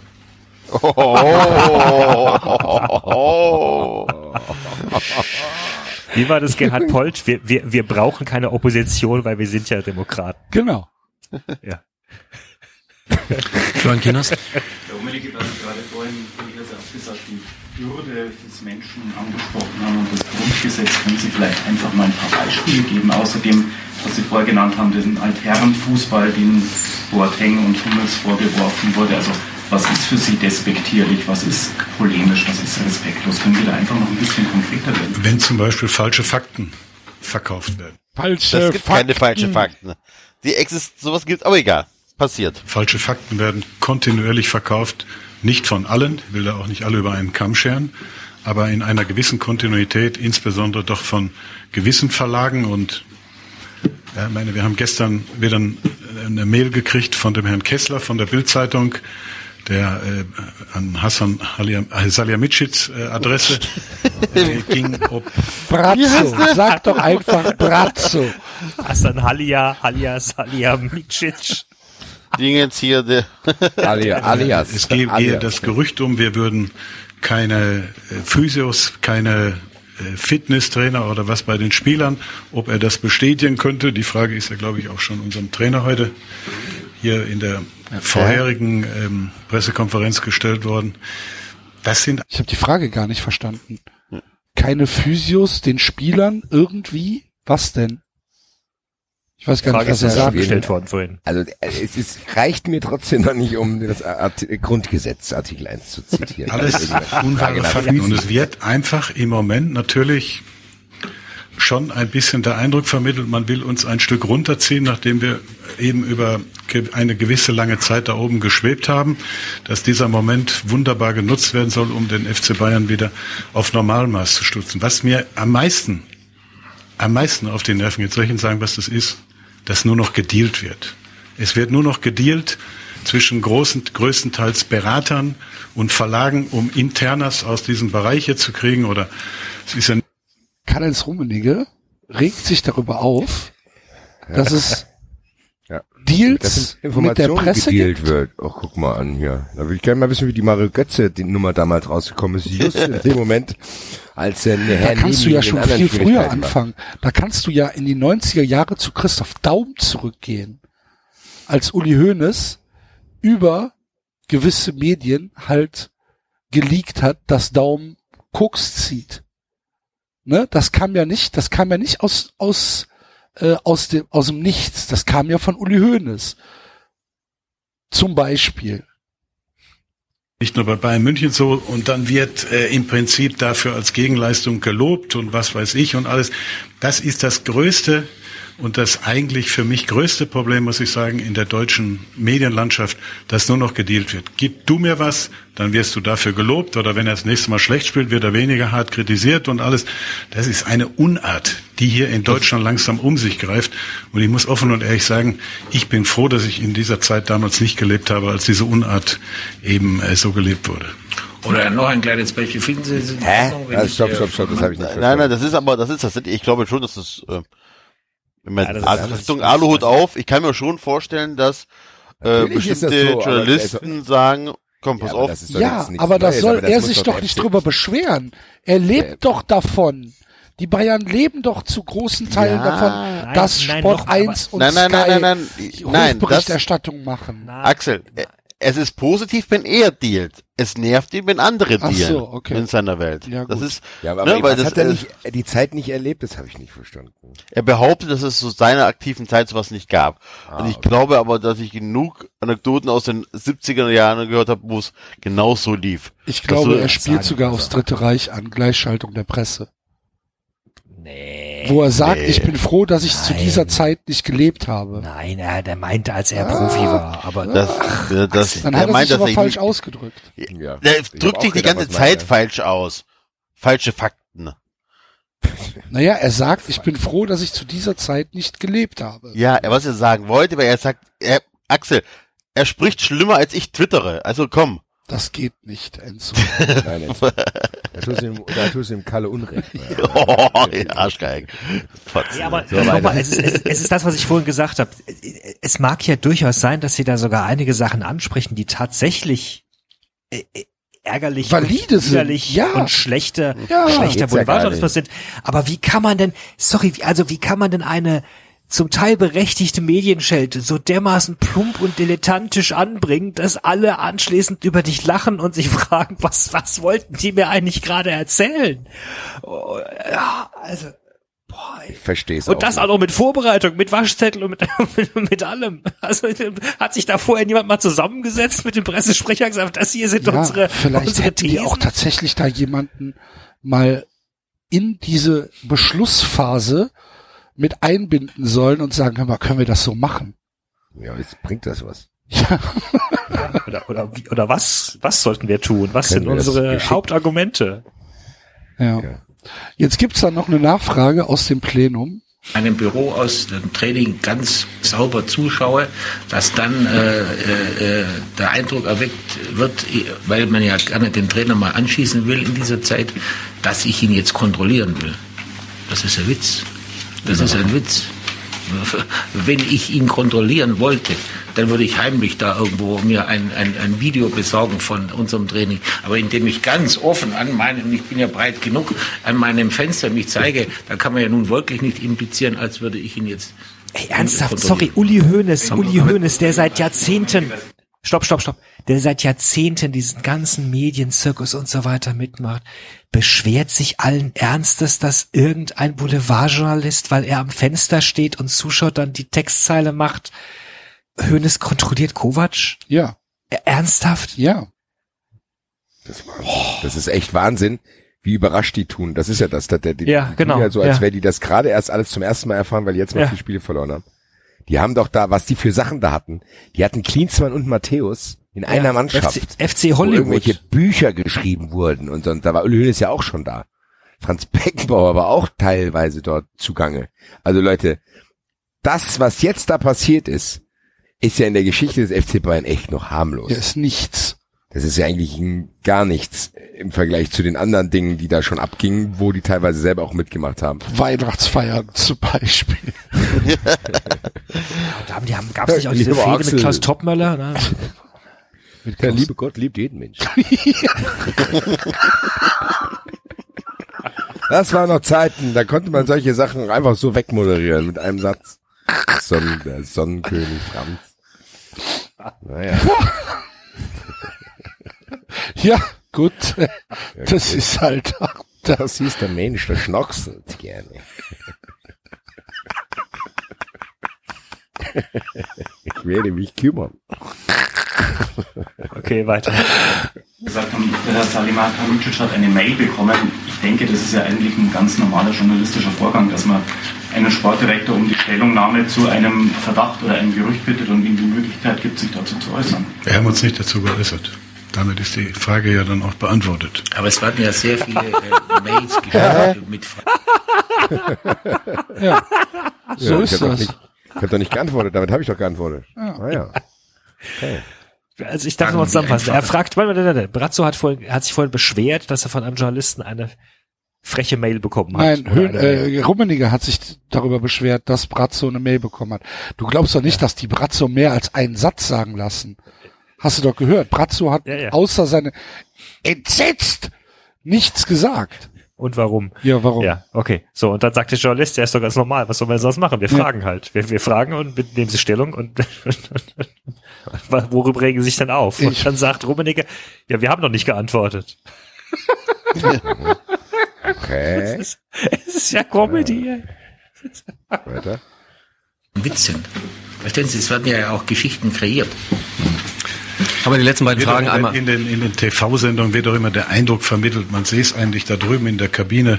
Wie war das, Gerhard Polt? Wir, wir, wir brauchen keine Opposition, weil wir sind ja Demokraten. Genau. Ja. Florian Kinders? Der was Sie gerade vorhin von Ihrer Seite gesagt die Würde des Menschen angesprochen haben und das Grundgesetz, können Sie vielleicht einfach mal ein paar Beispiele geben. Außerdem, was Sie vorher genannt haben, diesen Altherrenfußball, den Boateng und Hummels vorgeworfen wurde. Also was ist für Sie despektierlich? Was ist polemisch? Was ist respektlos? Können Sie da einfach noch ein bisschen konkreter werden? Wenn zum Beispiel falsche Fakten verkauft werden. Falsche Das gibt keine falschen Fakten. Die exist sowas gibt, aber egal. Passiert. Falsche Fakten werden kontinuierlich verkauft, nicht von allen, ich will da auch nicht alle über einen Kamm scheren, aber in einer gewissen Kontinuität, insbesondere doch von gewissen Verlagen und ja, ich meine, wir haben gestern wieder ein- eine Mail gekriegt von dem Herrn Kessler von der Bildzeitung, der äh, an Hassan Halia- äh, Salihamidzic äh, Adresse äh, ging, ob Brazzo, sag doch einfach Brazzo. Hassan Halia, Halia, Salia, Micic. Ding jetzt hier, der alias. Es geht gehe das Gerücht um, wir würden keine äh, Physios, keine äh, Fitnesstrainer oder was bei den Spielern, ob er das bestätigen könnte. Die Frage ist ja, glaube ich, auch schon unserem Trainer heute hier in der vorherigen ähm, Pressekonferenz gestellt worden. Das sind Ich habe die Frage gar nicht verstanden. Keine Physios den Spielern irgendwie? Was denn? Ich weiß gar Frage nicht, was ist er gestellt worden vorhin. Also äh, es ist, reicht mir trotzdem noch nicht, um das Art Grundgesetz Artikel 1 zu zitieren. alles Also, unwahre Fakten. Und es wird einfach im Moment natürlich schon ein bisschen der Eindruck vermittelt, man will uns ein Stück runterziehen, nachdem wir eben über eine gewisse lange Zeit da oben geschwebt haben, dass dieser Moment wunderbar genutzt werden soll, um den FC Bayern wieder auf Normalmaß zu stützen. Was mir am meisten, am meisten auf die Nerven geht, soll ich Ihnen sagen, was das ist? Dass nur noch gedealt wird. Es wird nur noch gedealt zwischen großen, größtenteils Beratern und Verlagen, um Internas aus diesem Bereich hier zu kriegen oder es ist ja Karl-Heinz Rummenigge regt sich darüber auf, dass es Ja. Deals Dass mit der Presse gedealt gibt. wird. Oh, guck mal an hier. Da würde ich gerne mal wissen, wie die Mario Götze die Nummer damals rausgekommen ist. Just in dem Moment, als er eine Da kannst du ja schon viel früher war. anfangen. Da kannst du ja in die 90er Jahre zu Christoph Daum zurückgehen. Als Uli Hoeneß über gewisse Medien halt geleakt hat, dass Daum Koks zieht. Ne? Das kam ja nicht, das kam ja nicht aus, aus, äh, aus dem, aus dem Nichts. Das kam ja von Uli Hoeneß. Zum Beispiel. nicht nur bei Bayern München so und dann wird äh, im Prinzip dafür als Gegenleistung gelobt und was weiß ich und alles. Das ist das größte und das eigentlich für mich größte Problem, muss ich sagen, in der deutschen Medienlandschaft, dass nur noch gedealt wird. Gib du mir was, dann wirst du dafür gelobt oder wenn er das nächste Mal schlecht spielt, wird er weniger hart kritisiert und alles. Das ist eine Unart, die hier in Deutschland langsam um sich greift. Und ich muss offen und ehrlich sagen, ich bin froh, dass ich in dieser Zeit damals nicht gelebt habe, als diese Unart eben äh, so gelebt wurde. Oder noch ein kleines Beispiel. Finden Sie es in Ordnung, wenn Ja, ich, stopp, stopp, stopp, das habe ich nicht Nein, nein, das ist aber, das ist tatsächlich, ich glaube schon, dass das, äh, man Ja, also Richtung Aluhut auf, ich kann mir schon vorstellen, dass äh, bestimmte so, aber Journalisten sagen, komm, pass Ja, aber auf, das ist doch Ja, aber das Neues, soll aber das er sich doch nicht drüber beschweren. Er lebt doch davon. Die Bayern leben doch zu großen Teilen Ja. davon, Nein, dass nein, Sport noch, 1 und Nein, nein, Sky nein, nein, nein, nein, das- Berichterstattung machen. Axel, es ist positiv, wenn er dealt. Es nervt ihn, wenn andere Ach dealen so, okay. in seiner Welt. Ja, das gut. ist, Ja, aber, ne, aber weil das, hat er äh, nicht, die Zeit nicht erlebt? Das habe ich nicht verstanden. er behauptet, dass es zu seiner aktiven Zeit sowas nicht gab. Ah, und ich glaube aber, dass ich genug Anekdoten aus den 70er Jahren gehört habe, wo es genau so lief. Ich Das glaube, soll- er spielt sogar also. aufs Dritte Reich an, Gleichschaltung der Presse. Nee. Wo er sagt, nee. ich bin froh, dass ich zu Nein. dieser Zeit nicht gelebt habe. Nein, er, der meinte, als er Profi war. Aber Das, äh, das, Dann hat er meint, sich aber er falsch ihn- ausgedrückt. Ja. Der hab drückt sich die ganze Zeit falsch aus. Falsche Fakten. Naja, er sagt, ich bin froh, dass ich zu dieser Zeit nicht gelebt habe. Ja, er- was er sagen wollte, weil er sagt, er, Axel, er spricht schlimmer als ich twittere. Also komm. Das geht nicht, Enzo. Nein, Enzo. Da tust du ihm, da tust du ihm Kalle Unrecht. Oh, ihr Arschgeig. Ja, aber So, nochmal, es, ist, es, ist das, was ich vorhin gesagt habe. Es mag ja durchaus sein, dass sie da sogar einige Sachen ansprechen, die tatsächlich äh, äh, ärgerlich, Valide und sind, widerlich ja. und schlechter, Ja, schlechter geht's ja Boulevardjournalismus sind. Aber wie kann man denn, sorry, wie- also wie kann man denn eine zum Teil berechtigte Medienschelte so dermaßen plump und dilettantisch anbringen, dass alle anschließend über dich lachen und sich fragen, was, was wollten die mir eigentlich gerade erzählen? Oh, ja, also, boah, Ich verstehe es und das nicht. auch noch mit Vorbereitung, mit Waschzettel und mit, mit, mit allem. Also hat sich da vorher niemand mal zusammengesetzt mit dem Pressesprecher und gesagt, das hier sind Ja, unsere, vielleicht unsere hätten die Thesen. auch tatsächlich da jemanden mal in diese Beschlussphase mit einbinden sollen und sagen, hör mal, können wir das so machen? Ja, jetzt bringt das was. oder, oder, wie, oder was, was sollten wir tun? Was Können sind unsere Hauptargumente? Ja. Jetzt gibt's da noch eine Nachfrage aus dem Plenum. einem Büro aus dem Training ganz sauber zuschaue, dass dann äh, äh, äh, der Eindruck erweckt wird, weil man ja gerne den Trainer mal anschießen will in dieser Zeit, dass ich ihn jetzt kontrollieren will. Das ist ein Witz. Das ist ein Witz. Wenn ich ihn kontrollieren wollte, dann würde ich heimlich da irgendwo mir ein, ein, ein Video besorgen von unserem Training. Aber indem ich ganz offen an meinem, ich bin ja breit genug, an meinem Fenster mich zeige, da kann man ja nun wirklich nicht implizieren, als würde ich ihn jetzt. Ey, ernsthaft, sorry, Uli Hoeneß, Uli Hoeneß, der seit Jahrzehnten, stopp, stopp, stopp, der seit Jahrzehnten diesen ganzen Medienzirkus und so weiter mitmacht, beschwert sich allen Ernstes, dass irgendein Boulevardjournalist, weil er am Fenster steht und zuschaut, dann die Textzeile macht, Hoeneß kontrolliert Kovac? Ja. Ernsthaft? Ja. Das, das ist echt Wahnsinn, wie überrascht die tun. Das ist ja das. das der, die, Ja, die genau, Tun ja so, als ja. wäre die das gerade erst alles zum ersten Mal erfahren, weil die jetzt mal Ja. vier Spiele verloren haben. Die haben doch da, was die für Sachen da hatten. Die hatten Klinsmann und Matthäus in einer Mannschaft. FC, FC wo Hollywood. irgendwelche Bücher geschrieben wurden und, so. und da war Uli Hoeneß ja auch schon da. Franz Beckenbauer war auch teilweise dort zugange. Also Leute, das, was jetzt da passiert ist, ist ja in der Geschichte des FC Bayern echt noch harmlos. Ja, ist nichts. Das ist ja eigentlich gar nichts im Vergleich zu den anderen Dingen, die da schon abgingen, wo die teilweise selber auch mitgemacht haben. Weihnachtsfeiern zum Beispiel. Da haben die haben, gab's nicht auch diese Fehde Axel. mit Klaus Toppmöller? Ne? Der liebe Gott liebt jeden Menschen. Das waren noch Zeiten, da konnte man solche Sachen einfach so wegmoderieren mit einem Satz. Sonnen, der Sonnenkönig Franz. Naja. Ja, gut. Das gut. ist halt. Das hieß der Mensch, der schnockselt gerne. Ich werde mich kümmern. Okay, weiter. gesagt haben, der Herr Salima Karucic hat eine Mail bekommen. Ich denke, das ist ja eigentlich ein ganz normaler journalistischer Vorgang, dass man einen Sportdirektor um die Stellungnahme zu einem Verdacht oder einem Gerücht bittet und ihm die Möglichkeit gibt, sich dazu zu äußern. Wir haben uns nicht dazu geäußert. Damit ist die Frage ja dann auch beantwortet. Aber es werden ja sehr viele äh, Mails geschickt mit Fragen. Ja. So Ja, ist ich hab doch das. Nicht, ich habe doch nicht geantwortet, damit habe ich doch geantwortet. Ja. Ah, ja. Okay. Also ich darf noch mal zusammenfassen. Er fragt, warte, warte, warte. Brazzo hat vorhin, hat sich vorhin beschwert, dass er von einem Journalisten eine freche Mail bekommen hat. Nein, Höhn, äh, Rummeniger hat sich darüber beschwert, dass Brazzo eine Mail bekommen hat. Du glaubst doch nicht, dass die Brazzo mehr als einen Satz sagen lassen. Hast du doch gehört. Brazzo hat Ja, ja. außer seine entsetzt nichts gesagt. Und warum? Ja, warum? Ja, okay. So, und dann sagt der Journalist, ja, ist doch ganz normal. Was sollen wir sonst machen? Wir Ja. fragen halt. Wir, wir fragen und nehmen sie Stellung und worüber regen sie sich denn auf? Und Ich- dann sagt Rummenigge, ja, wir haben noch nicht geantwortet. Okay. Es ist, es ist ja Comedy. Weiter. Witz sind. Verstehen Sie, es werden ja auch Geschichten kreiert. Aber die letzten beiden Fragen einmal. In den, in den TV-Sendungen wird doch immer der Eindruck vermittelt, man sehe es eigentlich da drüben in der Kabine,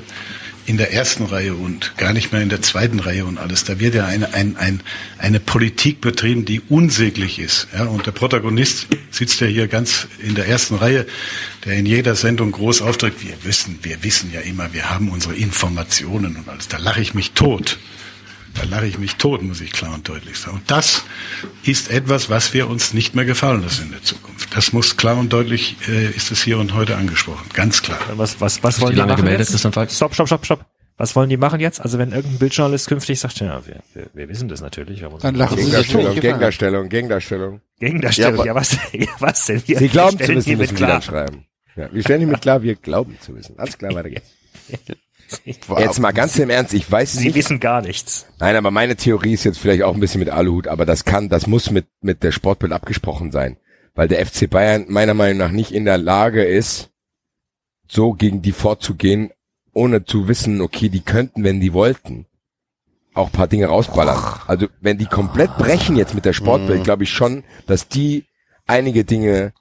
in der ersten Reihe und gar nicht mehr in der zweiten Reihe und alles. Da wird ja eine, ein, ein, eine Politik betrieben, die unsäglich ist. Ja, und der Protagonist sitzt ja hier ganz in der ersten Reihe, der in jeder Sendung groß auftritt. Wir wissen, wir wissen ja immer, wir haben unsere Informationen und alles. Da lache ich mich tot. Da lache ich mich tot, muss ich klar und deutlich sagen. Und das ist etwas, was wir uns nicht mehr gefallen lassen in der Zukunft. Das muss klar und deutlich, äh, ist es hier und heute angesprochen. Ganz klar. Was, was, was wollen die, machen jetzt? Stopp, stopp, stopp, stopp. Was wollen die machen jetzt? Also wenn irgendein Bildjournalist künftig sagt, ja, wir, wir, wir wissen das natürlich. Dann lachen sie sich tot. Gegendarstellung, Gegendarstellung. Gegendarstellung, ja, was, ja, was denn? Wir, Sie glauben wir zu wissen, müssen wir klar. dann schreiben. Ja, wir stellen hiermit klar, wir glauben zu wissen. Alles klar, weiter geht's. Jetzt mal ganz im Ernst, ich weiß Sie nicht. wissen gar nichts. Nein, aber meine Theorie ist jetzt vielleicht auch ein bisschen mit Aluhut, aber das kann, das muss mit, mit der Sportbild abgesprochen sein. Weil der FC Bayern meiner Meinung nach nicht in der Lage ist, so gegen die vorzugehen, ohne zu wissen, okay, die könnten, wenn die wollten, auch ein paar Dinge rausballern. Also wenn die komplett brechen jetzt mit der Sportbild, Mhm. glaube ich schon, dass die einige Dinge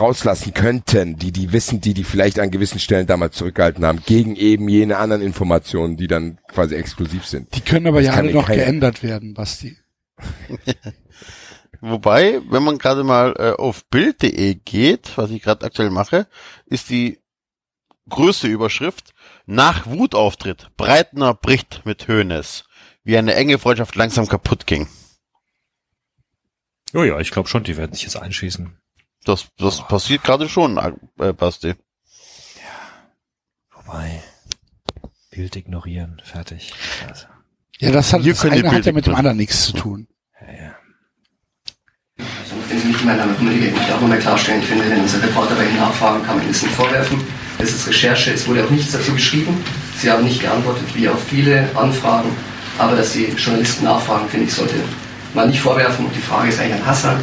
rauslassen könnten, die die wissen, die die vielleicht an gewissen Stellen damals zurückgehalten haben, gegen eben jene anderen Informationen, die dann quasi exklusiv sind. Die können aber Das ja alle noch keiner- geändert werden, Basti. Wobei, wenn man gerade mal äh, auf Bild.de geht, was ich gerade aktuell mache, ist die größte Überschrift nach Wutauftritt. Breitner bricht mit Hönes, wie eine enge Freundschaft langsam kaputt ging. Oh ja, ich glaube schon, die werden sich jetzt einschießen. Das, das passiert gerade schon, äh, Basti. Wobei, Bild ignorieren, fertig. Also. Ja, das hat Hier das eine hat ja mit dem anderen nichts zu tun. Wenn Sie mich haben, Kommunikation, möchte ich auch nochmal klarstellen. Ich finde, wenn unser Reporter bei Ihnen nachfragen, kann man Ihnen das nicht vorwerfen. Es ist Recherche, es wurde auch nichts dazu geschrieben. Sie haben nicht geantwortet, wie auf viele Anfragen. Aber dass die Journalisten nachfragen, finde ich, sollte man nicht vorwerfen. Und die Frage ist eigentlich an Hassan.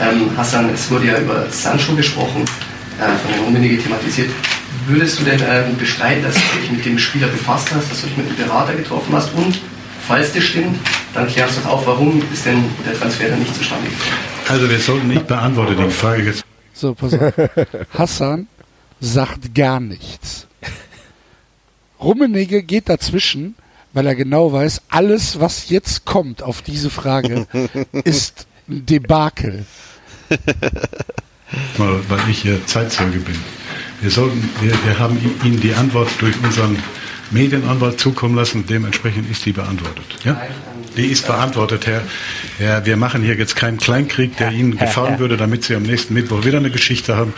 Ähm, Hassan, es wurde ja über Sancho gesprochen, äh, von Herrn Rummenigge thematisiert. Würdest du denn ähm, bestreiten, dass du dich mit dem Spieler befasst hast, dass du dich mit dem Berater getroffen hast? Und falls das stimmt, dann klärst du auf, warum ist denn der Transfer dann nicht zustande gekommen? Also wir sollten nicht beantworten die Frage jetzt. So, pass auf. Hassan sagt gar nichts. Rummenigge geht dazwischen, weil er genau weiß, alles, was jetzt kommt auf diese Frage, ist ein Debakel. Mal, weil ich hier Zeitzeuge bin. Wir sollten, wir, wir haben Ihnen die Antwort durch unseren Medienanwalt zukommen lassen. Dementsprechend ist die beantwortet. Ja? Die ist beantwortet, Herr. Herr. Wir machen hier jetzt keinen Kleinkrieg, der Ihnen gefallen würde, damit Sie am nächsten Mittwoch wieder eine Geschichte haben.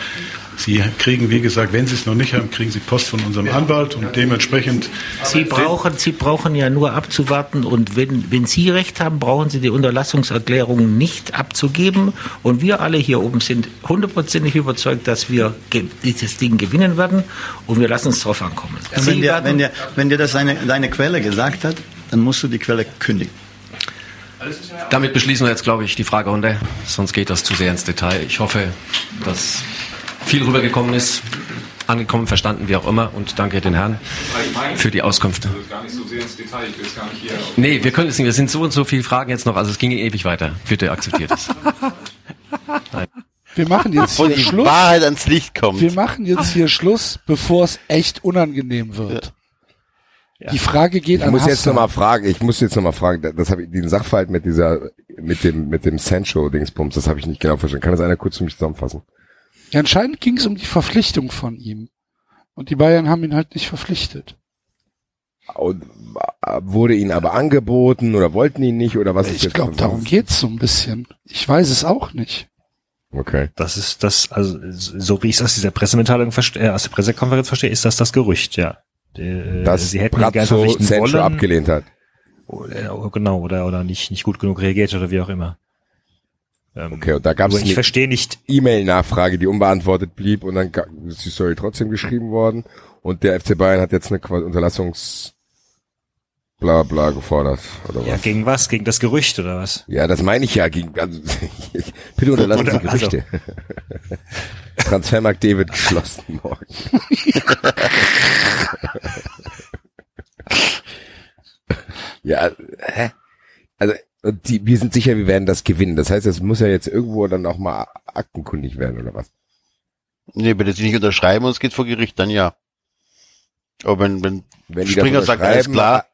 Sie kriegen, wie gesagt, wenn Sie es noch nicht haben, kriegen Sie Post von unserem Anwalt und dementsprechend Sie brauchen, Sie brauchen ja nur abzuwarten und wenn, wenn Sie recht haben, brauchen Sie die Unterlassungserklärung nicht abzugeben und wir alle hier oben sind hundertprozentig überzeugt, dass wir dieses Ding gewinnen werden und wir lassen es drauf ankommen. Wenn Sie dir, werden- wenn, dir, wenn dir das deine, deine Quelle gesagt hat, dann musst du die Quelle kündigen. Damit beschließen wir jetzt, glaube ich, die Fragerunde. Sonst geht das zu sehr ins Detail. Ich hoffe, dass viel rübergekommen ist, angekommen, verstanden, wie auch immer. Und danke den Herren für die Auskünfte. Also gar nicht so sehr ins Detail, ich will es gar nicht hier. Nee, wir können es nicht. Wir sind so und so viele Fragen jetzt noch. Also es ging ewig weiter. Bitte akzeptiert es. Nein. Wir machen jetzt Bevor hier die Schluss. Wahrheit ans Licht kommt. Wir machen jetzt hier Schluss, bevor es echt unangenehm wird. Die Frage geht Ich an muss jetzt Hassan. nochmal fragen, ich muss jetzt nochmal fragen, das habe ich, den Sachverhalt mit dieser, mit dem, mit dem Sancho-Dingsbums, das habe ich nicht genau verstanden. Kann das einer kurz für mich zusammenfassen? Ja, anscheinend ging es um die Verpflichtung von ihm. Und die Bayern haben ihn halt nicht verpflichtet. Und, äh, wurde ihnen aber angeboten oder wollten ihn nicht oder was ist Ich jetzt? glaube, darum geht's so ein bisschen. Ich weiß es auch nicht. Okay. Das ist das, also so wie ich es aus dieser Pressemitteilung verstehe, äh, aus der Pressekonferenz verstehe, ist das das Gerücht, ja. Die, Dass sie hätten ihn gerne wollen. abgelehnt hat. Oder, genau, oder, oder nicht, nicht gut genug reagiert oder wie auch immer. Ähm, Okay, und da gab es ich eine verstehe nicht, E-Mail-Nachfrage, die unbeantwortet blieb und dann ist die Story trotzdem geschrieben worden und der FC Bayern hat jetzt eine Unterlassungs bla bla gefordert oder ja, was? gegen was? Gegen das Gerücht oder was? Ja, das meine ich ja. Gegen, also, bitte unterlassen Sie Oder- also- Gerüchte. Transfermarkt David geschlossen morgen. ja, hä? Also, die, wir sind sicher, wir werden das gewinnen. Das heißt, es muss ja jetzt irgendwo dann auch mal aktenkundig werden, oder was? Nee, bitte Sie nicht unterschreiben und es geht vor Gericht, dann ja. Aber wenn, wenn, Wenn die Springer sagt, alles klar,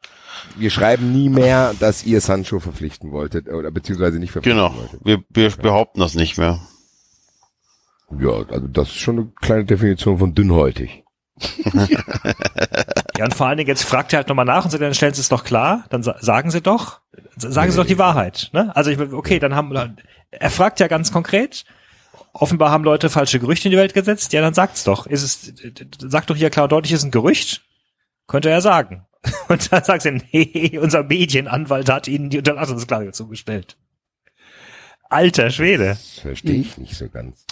wir schreiben nie mehr, dass ihr Sancho verpflichten wolltet, oder beziehungsweise nicht verpflichten genau, wolltet. wir, wir behaupten das nicht mehr. Ja, also das ist schon eine kleine Definition von dünnhäutig. Ja, und vor allen Dingen, jetzt fragt ihr halt nochmal nach und sagt, dann stellen sie es doch klar, dann sa sagen sie doch, sagen sie doch die Wahrheit, ne? Also ich, will- okay, dann haben, er fragt ja ganz konkret, offenbar haben Leute falsche Gerüchte in die Welt gesetzt, ja, dann sagt's doch. Ist es, sagt doch hier klar und deutlich, ist ein Gerücht? Könnte er sagen. Und dann sagt sie, nee, unser Medienanwalt hat ihnen die Unterlassungsklage zugestellt. Alter Schwede. Das verstehe ich nicht so ganz.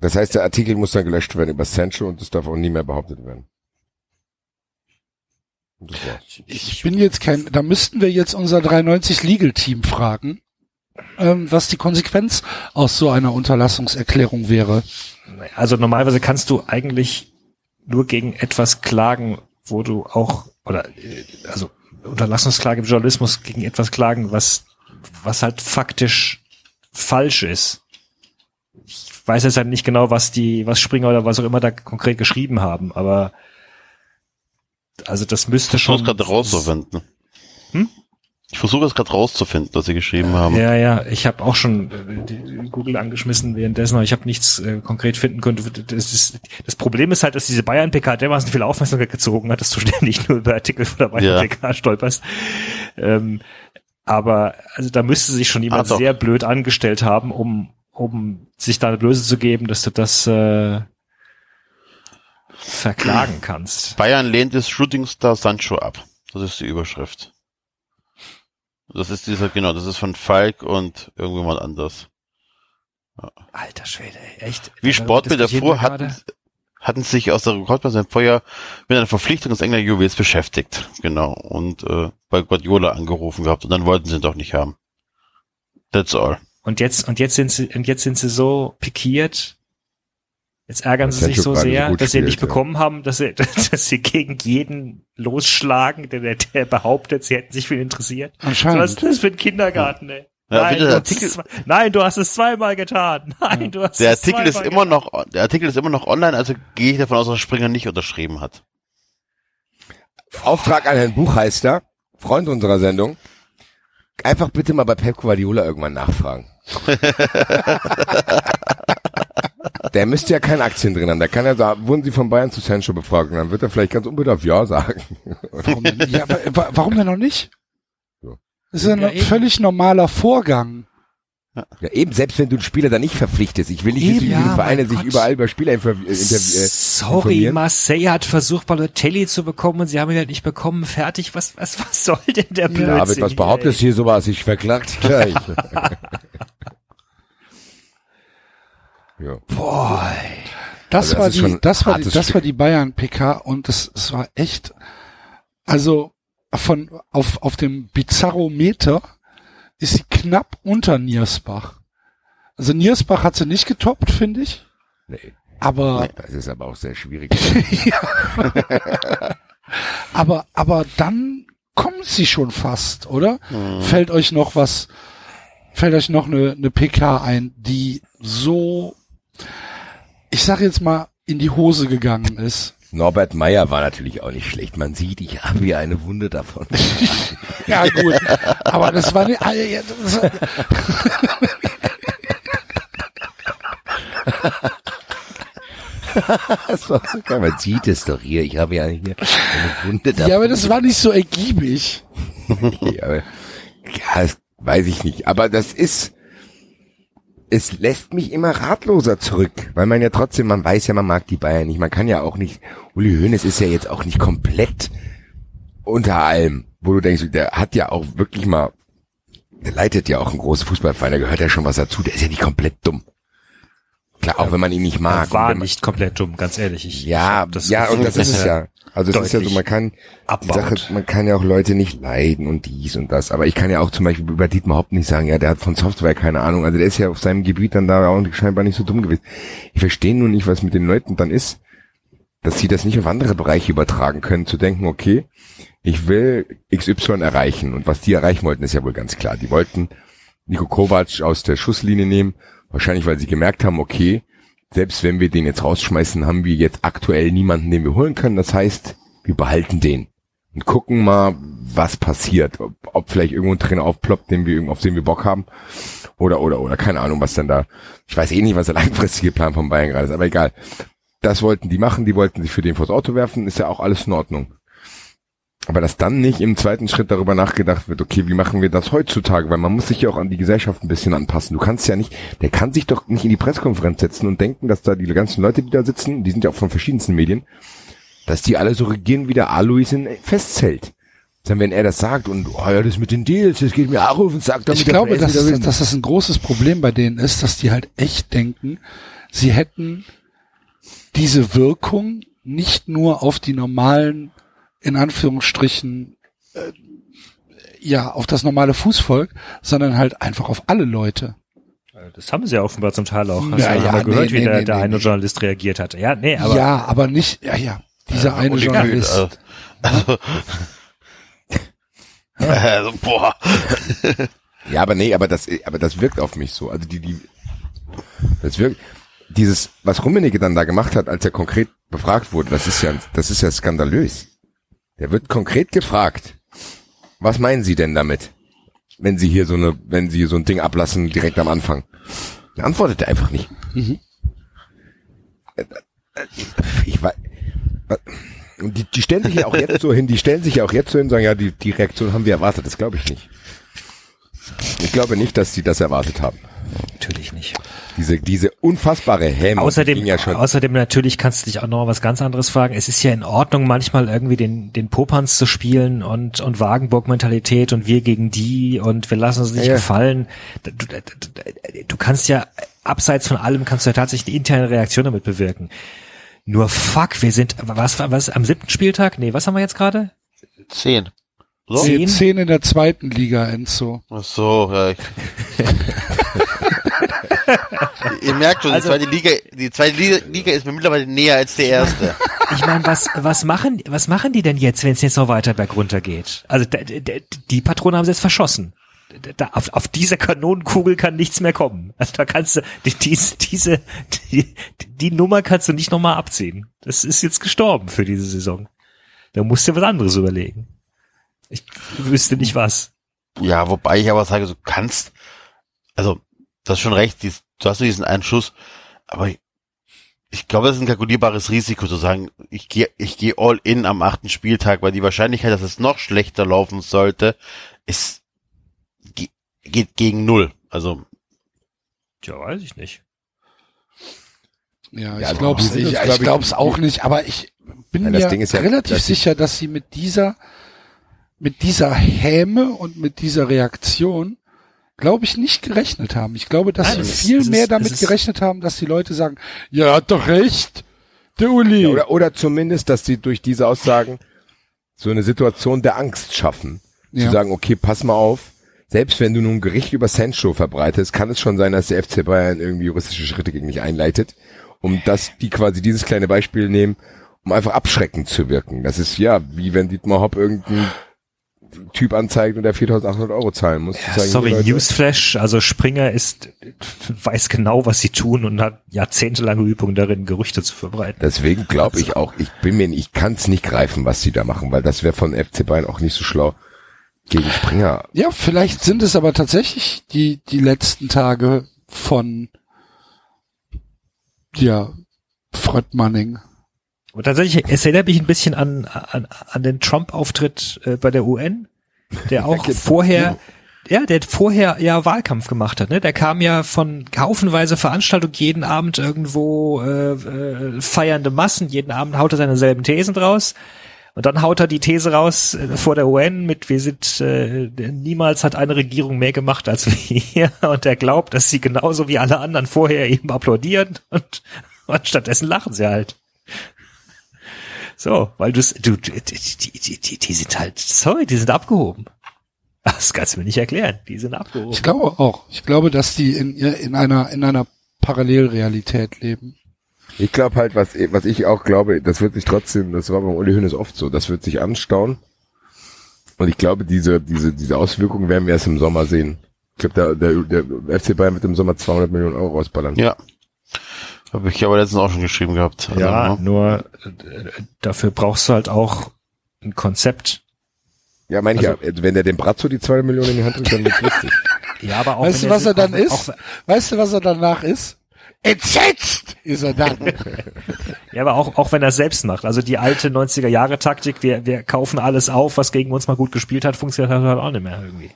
Das heißt, der Artikel muss dann gelöscht werden über Sancho und es darf auch nie mehr behauptet werden. Ich bin jetzt kein, da müssten wir jetzt unser 390 Legal Team fragen, ähm, was die Konsequenz aus so einer Unterlassungserklärung wäre. Also normalerweise kannst du eigentlich nur gegen etwas klagen, wo du auch, oder, äh, also Unterlassungsklage im Journalismus gegen etwas klagen, was, was halt faktisch falsch ist. Ich weiß jetzt halt nicht genau, was die, was Springer oder was auch immer da konkret geschrieben haben, aber also das müsste Ich schon. versuche gerade rauszufinden. Hm? Ich versuche es gerade rauszufinden, was sie geschrieben haben. Ja, ja, ich habe auch schon äh, Google angeschmissen währenddessen, aber ich habe nichts äh, konkret finden können. Das, ist, das Problem ist halt, dass diese Bayern-PK dermaßen viel Aufmerksamkeit gezogen hat, dass du ständig nur über Artikel von der Bayern-PK stolperst. Ähm, aber also da müsste sich schon jemand doch. sehr blöd angestellt haben, um, um sich da eine Blöße zu geben, dass du das äh, verklagen kannst. Bayern lehnt das Shootingstar Sancho ab. Das ist die Überschrift. Das ist dieser, genau, das ist von Falk und irgendjemand anders. Alter Schwede, ey, echt. Wie Sportbilder Diskutieren vor wir hatten, hatten sich aus der im Vorjahr mit einer Verpflichtung des Engländer Juwels beschäftigt. Genau. Und äh, bei Guardiola angerufen gehabt und dann wollten sie ihn doch nicht haben. That's all. Und jetzt, und jetzt sind sie, und jetzt sind sie so pikiert. Jetzt ärgern sie sich so so sehr, gut dass sie spielt, nicht ja. bekommen haben, dass sie, dass sie gegen jeden losschlagen, der, der, der behauptet, sie hätten sich für ihn interessiert. Anscheinend. Was ist das für ein Kindergarten, ey? Ja, Nein, bitte, du der hast es Artikel- zwei, nein, du hast es zweimal getan. Nein, du hast Der es Artikel ist zweimal immer getan. noch, der Artikel ist immer noch online, also gehe ich davon aus, dass Springer nicht unterschrieben hat. Auftrag an Herrn Buchheister, Freund unserer Sendung. Einfach bitte mal bei Pep Guardiola irgendwann nachfragen. Der müsste ja keine Aktien drin haben. Der kann ja sagen, wurden Sie von Bayern zu Sancho befragt? Und dann wird er vielleicht ganz unbedarft Ja sagen. Warum denn, ja, warum noch nicht? So. Das ist ja, Ja, ein eben. völlig normaler Vorgang. Ja, eben, selbst wenn du einen Spieler da nicht verpflichtest. Ich will nicht wissen, wie ja, Vereine sich Gott. überall über Spieler äh, inter äh, Sorry. Marseille hat versucht, Balotelli zu bekommen und sie haben ihn halt nicht bekommen. Fertig. Was, was, was soll denn der Blödsinn? David, was behauptest hier sowas? Ich verklagt gleich. ja. Boah. Das Also das war ist die, das war die, das war die Bayern PK und das, es war echt, also von, auf, auf dem Bizarrometer ist sie knapp unter Niersbach. Also Niersbach hat sie nicht getoppt, finde ich. Nee. Aber, Das ist aber auch sehr schwierig. aber, aber dann kommt sie schon fast, oder? Mhm. Fällt euch noch was, fällt euch noch eine, eine PK ein, die so, ich sag jetzt mal, in die Hose gegangen ist? Norbert Meyer war natürlich auch nicht schlecht. Man sieht, ich habe hier eine Wunde davon. Ja, gut. Aber das war nicht, ja, das, das war so geil. Man sieht es doch hier. Ich habe ja hier eine Wunde davon. ja, aber das war nicht so ergiebig. ja, aber, ja, das weiß ich nicht. Aber das ist, es lässt mich immer ratloser zurück, weil man ja trotzdem, man weiß ja, man mag die Bayern nicht. Man kann ja auch nicht, Uli Hoeneß ist ja jetzt auch nicht komplett unter allem, wo du denkst, der hat ja auch wirklich mal, der leitet ja auch einen großen Fußballverein, da gehört ja schon was dazu, der ist ja nicht komplett dumm. Klar, auch wenn man ihn nicht mag. Er war man- nicht komplett dumm, ganz ehrlich. Ich, ich ja, hab das ja, und das ist es ja. Also es ist ja so, man kann, die. Sache, man kann ja auch Leute nicht leiden und dies und das. Aber ich kann ja auch zum Beispiel über Dietmar Haupt nicht sagen, ja, der hat von Software keine Ahnung. Also der ist ja auf seinem Gebiet dann da auch scheinbar nicht so dumm gewesen. Ich verstehe nur nicht, was mit den Leuten dann ist, dass sie das nicht auf andere Bereiche übertragen können, zu denken, okay, ich will XY erreichen. Und was die erreichen wollten, ist ja wohl ganz klar. Die wollten Nico Kovac aus der Schusslinie nehmen, wahrscheinlich weil sie gemerkt haben, okay, selbst wenn wir den jetzt rausschmeißen, haben wir jetzt aktuell niemanden, den wir holen können. Das heißt, wir behalten den und gucken mal, was passiert. Ob, ob vielleicht irgendwo ein Trainer aufploppt, den wir, auf den wir Bock haben. Oder, oder, oder, keine Ahnung, was denn da. Ich weiß eh nicht, was der langfristige Plan von Bayern gerade ist, aber egal. Das wollten die machen, die wollten sich für den vors Auto werfen, ist ja auch alles in Ordnung. Aber dass dann nicht im zweiten Schritt darüber nachgedacht wird, okay, wie machen wir das heutzutage? Weil man muss sich ja auch an die Gesellschaft ein bisschen anpassen. Du kannst ja nicht, der kann sich doch nicht in die Pressekonferenz setzen und denken, dass da die ganzen Leute, die da sitzen, die sind ja auch von verschiedensten Medien, dass die alle so regieren wie der Alois in Festzelt. Dann wenn er das sagt und oh ja, das mit den Deals, das geht mir auch auf und sagt Ich glaube, dass, dass, dass das ein großes Problem bei denen ist, dass die halt echt denken, sie hätten diese Wirkung nicht nur auf die normalen, in Anführungsstrichen, äh, ja, auf das normale Fußvolk, sondern halt einfach auf alle Leute. Das haben sie ja offenbar zum Teil auch. Hast Ja, du ja, mal gehört, nee, wie nee, der, nee, der nee, eine nee. Journalist reagiert hat. Ja, nee, aber. ja, aber nicht, ja, ja, dieser eine Uli Journalist. Also, also, boah. Ja, aber nee, aber das, aber das wirkt auf mich so. Also die, die, das wirkt, dieses, was Rummenigge dann da gemacht hat, als er konkret befragt wurde, das ist ja, das ist ja skandalös. Der wird konkret gefragt. Was meinen Sie denn damit? Wenn Sie hier so eine, wenn Sie so ein Ding ablassen direkt am Anfang. Er antwortet er einfach nicht. Mhm. Ich weiß, die, die stellen sich ja auch jetzt so hin, die stellen sich ja auch jetzt so hin und sagen, ja, die, die Reaktion haben wir erwartet. Das glaube ich nicht. Ich glaube nicht, dass sie das erwartet haben. Natürlich nicht. Diese, diese unfassbare Häme. Außerdem, ging ja schon. außerdem natürlich kannst du dich auch noch was ganz anderes fragen. Es ist ja in Ordnung, manchmal irgendwie den, den Popanz zu spielen und, und Wagenburg-Mentalität und wir gegen die und wir lassen uns nicht Ja. gefallen. Du, du, du, du kannst ja, abseits von allem kannst du ja tatsächlich eine interne Reaktion damit bewirken. Nur fuck, wir sind, was, was, am siebten Spieltag? Nee, was haben wir jetzt gerade? Zehn. So? Zehn? Zehn in der zweiten Liga, Enzo. Ach so, ja. Ihr merkt schon, Also- die zweite Liga, die zweite Liga, ist mir mittlerweile näher als die erste. Ich meine, was, was machen, was machen die denn jetzt, wenn es jetzt noch weiter bergunter geht? Also, die Patrone haben sie jetzt verschossen. Da, auf, auf diese Kanonenkugel kann nichts mehr kommen. Also da kannst du, die, diese, diese, die, die Nummer kannst du nicht nochmal abziehen. Das ist jetzt gestorben für diese Saison. Da musst du dir was anderes überlegen. Ich wüsste nicht was. Ja, wobei ich aber sage, du kannst, also, du hast schon recht, dies, du hast nur diesen einen Schuss, aber ich, ich glaube, das ist ein kalkulierbares Risiko zu sagen, ich gehe ich gehe all in am achten Spieltag, weil die Wahrscheinlichkeit, dass es noch schlechter laufen sollte, ist ge- geht gegen null. Also Tja, weiß ich nicht. Ja, Ja, ich glaube es ich, ich glaub ich, glaub's auch nicht, aber ich bin Ja, mir Ding ist ja, relativ die- sicher, dass sie mit dieser, mit dieser Häme und mit dieser Reaktion, glaube ich, nicht gerechnet haben. Ich glaube, dass Nein, sie viel ist- mehr es damit ist- gerechnet haben, dass die Leute sagen, ja, er hat doch recht, der Uli. Ja, oder, oder zumindest, dass sie durch diese Aussagen so eine Situation der Angst schaffen. Ja. Zu sagen, okay, pass mal auf, selbst wenn du nun Gericht über Sancho verbreitest, kann es schon sein, dass der FC Bayern irgendwie juristische Schritte gegen dich einleitet, um dass die quasi dieses kleine Beispiel nehmen, um einfach abschreckend zu wirken. Das ist ja, wie wenn Dietmar Hopp irgendeinen Typ anzeigt und der 4.800 Euro zahlen muss. sagen, Sorry, Newsflash, also Springer ist, weiß genau, was sie tun und hat jahrzehntelange Übung darin, Gerüchte zu verbreiten. Deswegen glaube ich auch, ich bin mir, ich kann es nicht greifen, was sie da machen, weil das wäre von FC Bayern auch nicht so schlau gegen Springer. Ja, vielleicht sind es aber tatsächlich die, die letzten Tage von, ja, Fred Manning. Und tatsächlich, es erinnert mich ein bisschen an, an, an den Trump-Auftritt äh, bei der UN, der auch vorher, ja, der vorher ja Wahlkampf gemacht hat. Ne? Der kam ja von haufenweise Veranstaltungen jeden Abend irgendwo äh, äh, feiernde Massen. Jeden Abend haut er seine selben Thesen draus. Und dann haut er die These raus äh, vor der UN mit, wir sind, äh, niemals hat eine Regierung mehr gemacht als wir. Und er glaubt, dass sie genauso wie alle anderen vorher eben applaudieren. Und, und stattdessen lachen sie halt. So, weil du's, du, du die, die, die, die sind halt, sorry, die sind abgehoben. Das kannst du mir nicht erklären. Die sind abgehoben. Ich glaube auch. Ich glaube, dass die in, in einer, in einer Parallelrealität leben. Ich glaube halt, was, was ich auch glaube, das wird sich trotzdem, das war beim Uli Hoeneß oft so, das wird sich anstauen. Und ich glaube, diese, diese, diese Auswirkungen werden wir erst im Sommer sehen. Ich glaube, der, der, der FC Bayern wird im Sommer 200 Millionen Euro rausballern. Ja. Habe ich aber letztens auch schon geschrieben gehabt. Also, Ja, ne? nur äh, dafür brauchst du halt auch ein Konzept. Ja, meine ich Also- ja. Wenn der dem Brazzo die zwei Millionen in die Hand drückt, dann wird's lustig. Ja, aber auch Weißt du, was er dann ist? auch- Weißt du, was er danach ist? Entsetzt ist er dann. Ja, aber auch, auch wenn er es selbst macht. Also die alte 90er Jahre Taktik, wir, wir kaufen alles auf, was gegen uns mal gut gespielt hat, funktioniert halt auch nicht mehr irgendwie.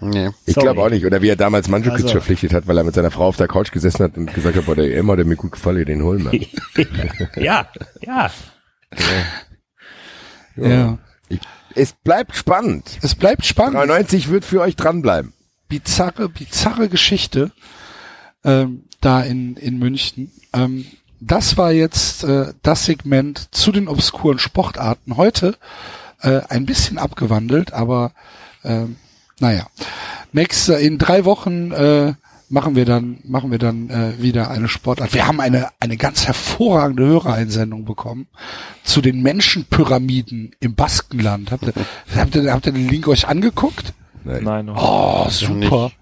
Nee. Ich glaube auch nicht. Oder wie er damals Mandzukic Also- verpflichtet hat, weil er mit seiner Frau auf der Couch gesessen hat und gesagt hat, boah, der Emma, der mir gut gefallen, den holen wir. Ja, ja. Ja. Ich, es bleibt spannend. Es bleibt spannend. 93 wird für euch dranbleiben. bizarre, bizarre Geschichte ähm, da in, in München. Ähm, das war jetzt äh, das Segment zu den obskuren Sportarten. Heute äh, ein bisschen abgewandelt, aber ähm, naja. Nächste, in drei Wochen äh, machen wir dann machen wir dann äh, wieder eine Sportart. Wir haben eine eine ganz hervorragende Hörereinsendung bekommen zu den Menschenpyramiden im Baskenland. Habt ihr, habt ihr, habt ihr den Link euch angeguckt? Nein. Nein, noch Oh, super.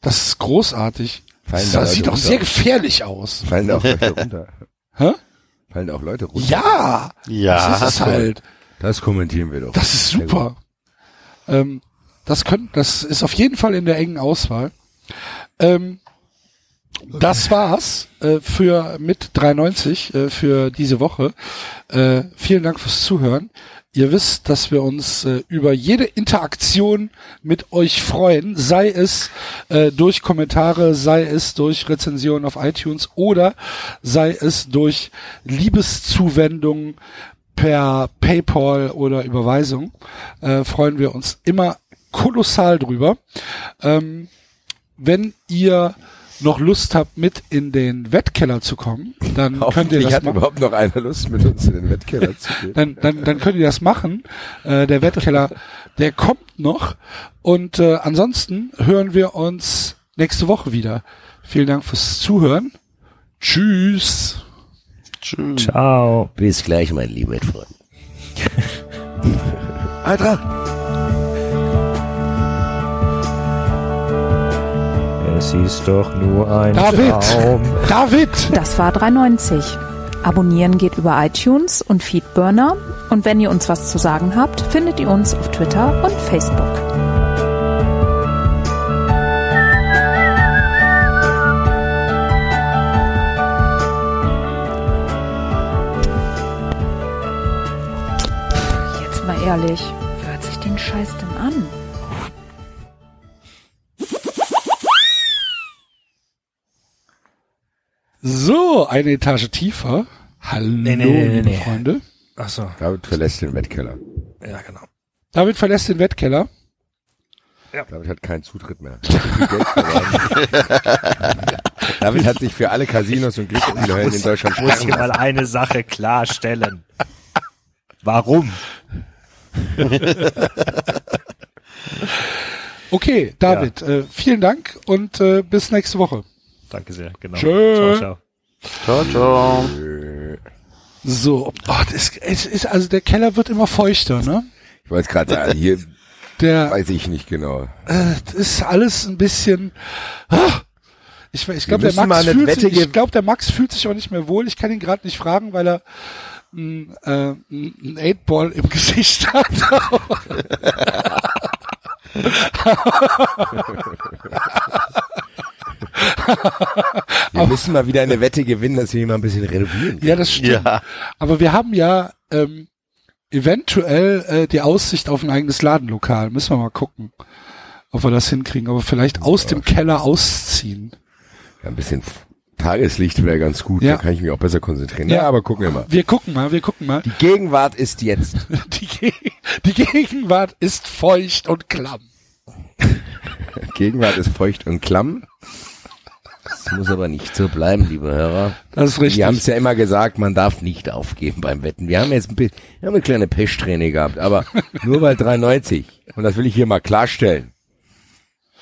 Das ist großartig. Fallen Das, da Leute sieht auch runter? sehr gefährlich aus. Fallen da auch Leute runter? Hä? Fallen da auch Leute runter? Ja! Ja. Das ist es halt. Das kommentieren wir doch. Das ist super. Ähm, das könnte, das ist auf jeden Fall in der engen Auswahl. Ähm, das war's äh, für mit 93 äh, für diese Woche. Äh, vielen Dank fürs Zuhören. Ihr wisst, dass wir uns äh, über jede Interaktion mit euch freuen, sei es äh, durch Kommentare, sei es durch Rezensionen auf iTunes oder sei es durch Liebeszuwendungen per PayPal oder Überweisung. Äh, freuen wir uns immer kolossal drüber. Ähm, wenn ihr noch Lust habt, mit in den Wettkeller zu kommen, dann könnt ihr das hat machen. überhaupt noch einer Lust, mit uns in den Wettkeller zu gehen. Dann, dann, dann könnt ihr das machen. Äh, der Wettkeller, der kommt noch. Und äh, ansonsten hören wir uns nächste Woche wieder. Vielen Dank fürs Zuhören. Tschüss. Tschüss. Ciao. Bis gleich, mein lieber Freund. Eintracht! Es ist doch nur ein David! Traum. David! Das war 390. Abonnieren geht über iTunes und Feedburner. Und wenn ihr uns was zu sagen habt, findet ihr uns auf Twitter und Facebook. Jetzt mal ehrlich, wer hört sich den Scheiß denn So, eine Etage tiefer. Hallo, Nee, nee, nee, liebe nee. Freunde. Ach so. David verlässt den Wettkeller. Ja, genau. David verlässt den Wettkeller. David hat keinen Zutritt mehr. David hat sich für alle Casinos und Glücksspielhöllen in Deutschland Ich muss hier mal eine Sache klarstellen. Warum? Okay, David, äh, vielen Dank und äh, bis nächste Woche. Danke sehr, genau. Tschö. Ciao, ciao. Ciao, ciao. So, oh, das, es ist also der Keller wird immer feuchter, ne? Ich wollte gerade sagen, hier Der weiß ich nicht genau. äh, das ist alles ein bisschen. Ah, ich, ich glaube, der Max fühlt sich, ich glaube, der Max fühlt sich auch nicht mehr wohl. Ich kann ihn gerade nicht fragen, weil er ein, äh, ein Eightball im Gesicht hat. Wir müssen mal wieder eine Wette gewinnen, dass wir ihn mal ein bisschen renovieren. Ja, das stimmt. Ja. Aber wir haben ja ähm, eventuell äh, die Aussicht auf ein eigenes Ladenlokal. Müssen wir mal gucken, ob wir das hinkriegen. Aber vielleicht aus dem Keller ausziehen. Ja, ein bisschen Tageslicht wäre ganz gut. Ja. Da kann ich mich auch besser konzentrieren. Ja, aber gucken wir mal. Wir gucken mal, wir gucken mal. Die Gegenwart ist jetzt. Die, Ge die Gegenwart ist feucht und klamm. Gegenwart ist feucht und klamm. Das muss aber nicht so bleiben, lieber Hörer. Das ist richtig. Wir haben es ja immer gesagt, man darf nicht aufgeben beim Wetten. Wir haben jetzt ein bisschen, wir haben eine kleine Pechsträhne gehabt, aber nur weil 93. Und das will ich hier mal klarstellen.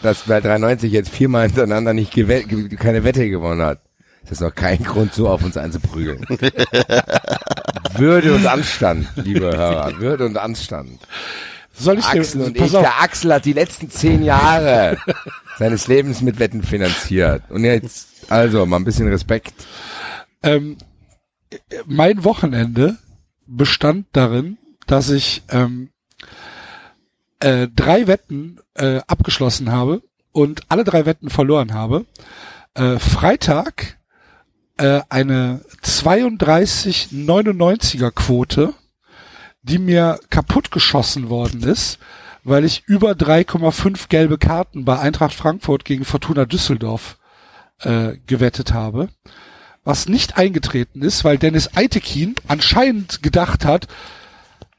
Dass weil 93 jetzt viermal hintereinander nicht keine Wette gewonnen hat. Das ist noch kein Grund, so auf uns einzuprügeln. Würde und Anstand, liebe Hörer. Würde und Anstand. Soll ich dir, Axel und pass ich, auf, der Axel hat die letzten zehn Jahre seines Lebens mit Wetten finanziert. Und jetzt, also, mal ein bisschen Respekt. Ähm, mein Wochenende bestand darin, dass ich ähm, äh, drei Wetten äh, abgeschlossen habe und alle drei Wetten verloren habe. Äh, Freitag äh, eine 32,99er Quote, die mir kaputt geschossen worden ist, weil ich über 3,5 gelbe Karten bei Eintracht Frankfurt gegen Fortuna Düsseldorf äh, gewettet habe. Was nicht eingetreten ist, weil Dennis Eitekin anscheinend gedacht hat,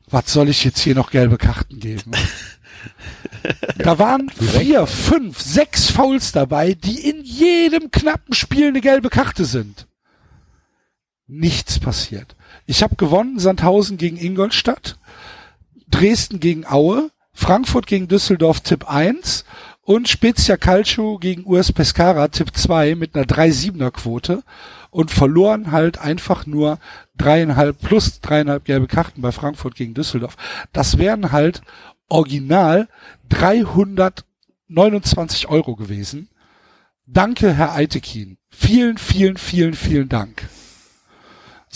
was soll ich jetzt hier noch gelbe Karten geben? Da waren vier, fünf, sechs Fouls dabei, die in jedem knappen Spiel eine gelbe Karte sind. Nichts passiert. Ich habe gewonnen, Sandhausen gegen Ingolstadt, Dresden gegen Aue, Frankfurt gegen Düsseldorf Tipp 1 und Spezia Calcio gegen US Pescara Tipp 2 mit einer 3-7er Quote und verloren halt einfach nur dreieinhalb plus dreieinhalb gelbe Karten bei Frankfurt gegen Düsseldorf. Das wären halt original 329 Euro gewesen. Danke, Herr Eitekin. Vielen, vielen, vielen, vielen Dank.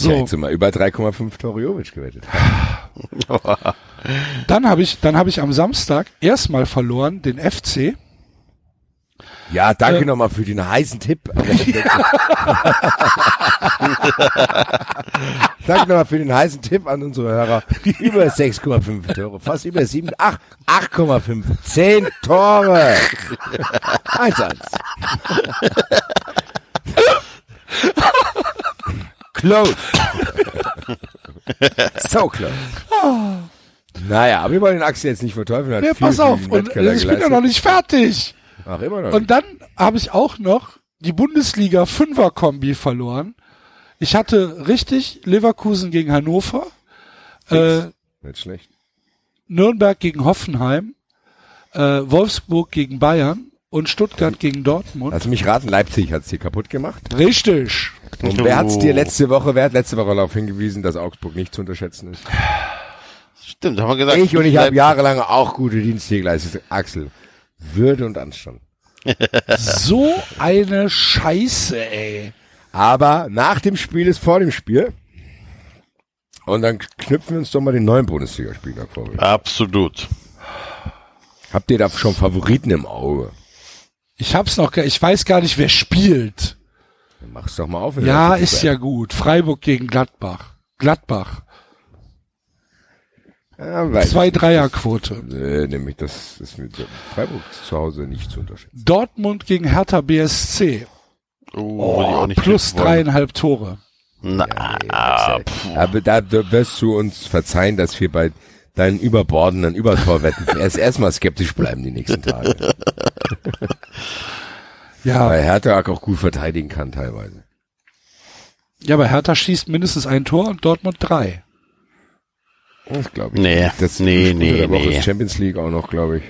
So. Ja, jetzt sind wir über 3,5 Tore Jovic gewettet. dann habe ich, dann habe ich am Samstag erstmal verloren den FC. Ja, danke äh, nochmal für den heißen Tipp. danke nochmal für den heißen Tipp an unsere Hörer. Über 6,5 Tore, fast über 7, 8, 8,5, 10 Tore. 1-1. Close. so close. Naja, aber wir wollen den Axel jetzt nicht verteufeln. Hat Ja, pass auf, und ich bin ja geleistet. noch nicht fertig. Ach, immer noch. Und dann habe ich auch noch die Bundesliga Fünfer Kombi verloren. Ich hatte richtig Leverkusen gegen Hannover, äh, Nicht schlecht. Nürnberg gegen Hoffenheim, äh, Wolfsburg gegen Bayern und Stuttgart gegen Dortmund. Also mich raten, Leipzig hat's hier kaputt gemacht. Richtig. Und wer hat's dir letzte Woche, wer hat letzte Woche darauf hingewiesen, dass Augsburg nicht zu unterschätzen ist? Stimmt, haben wir gesagt. Ich und ich habe jahrelang auch gute Dienste geleistet. Axel, Würde und Anstand. So eine Scheiße, ey. Aber nach dem Spiel ist vor dem Spiel. Und dann knüpfen wir uns doch mal den neuen Bundesligaspieler vor. Absolut. Habt ihr da schon Favoriten im Auge? Ich hab's noch, gar- ich weiß gar nicht, wer spielt. Mach's doch mal auf. Ja, ist ja gut. Freiburg gegen Gladbach. Gladbach. Ja, Zwei. Dreierquote. Nee, nämlich das ist mit Freiburg zu Hause nicht zu unterschätzen. Dortmund gegen Hertha BSC. Oh, nicht plus dreieinhalb Tore. Na, Aber da wirst du uns verzeihen, dass wir bei deinen überbordenden Übertorwetten erst erstmal skeptisch bleiben die nächsten Tage. Ja. Weil Hertha auch gut verteidigen kann teilweise. Ja, aber Hertha schießt mindestens ein Tor und Dortmund drei. Das glaube ich. Nee, das nee, nee, nee. ist Champions League auch noch, glaube ich.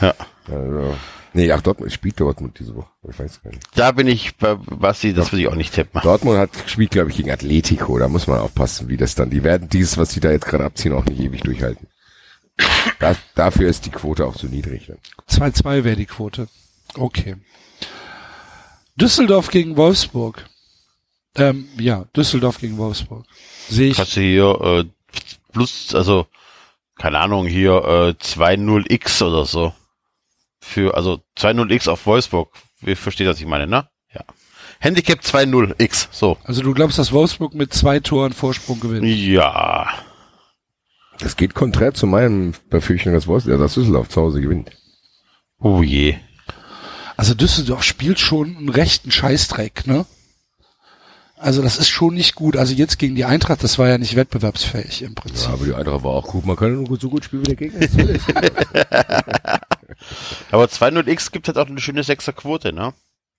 Ja. Also, nee, ach, Dortmund spielt Dortmund diese Woche. Ich weiß gar nicht. Da bin ich bei Basti, das würde ich auch nicht tippen. Dortmund hat gespielt, glaube ich, gegen Atletico. Da muss man aufpassen, wie das dann. Die werden dieses, was sie da jetzt gerade abziehen, auch nicht ewig durchhalten. Das, dafür ist die Quote auch so niedrig. Ne? 2-2 wäre die Quote. Okay. Düsseldorf gegen Wolfsburg. Ähm, ja, Düsseldorf gegen Wolfsburg. Sehe ich. Kannst du hier äh, plus, also keine Ahnung, hier äh, 2-0x oder so. Für, also 2-0x auf Wolfsburg. Ihr versteht, was ich meine, ne? Ja. Handicap 2-0x, so. Also du glaubst, dass Wolfsburg mit zwei Toren Vorsprung gewinnt? Ja. Das geht konträr zu meinem Befürchtung, dass Wolfsburg, ja, dass Düsseldorf zu Hause gewinnt. Oh je. Also Düsseldorf spielt schon einen rechten Scheißdreck, ne? Also das ist schon nicht gut. Also jetzt gegen die Eintracht, das war ja nicht wettbewerbsfähig im Prinzip. Ja, aber die Eintracht war auch gut. Man kann nur so gut spielen wie der Gegner. Aber 2-0x gibt halt auch eine schöne Sechser-Quote, ne?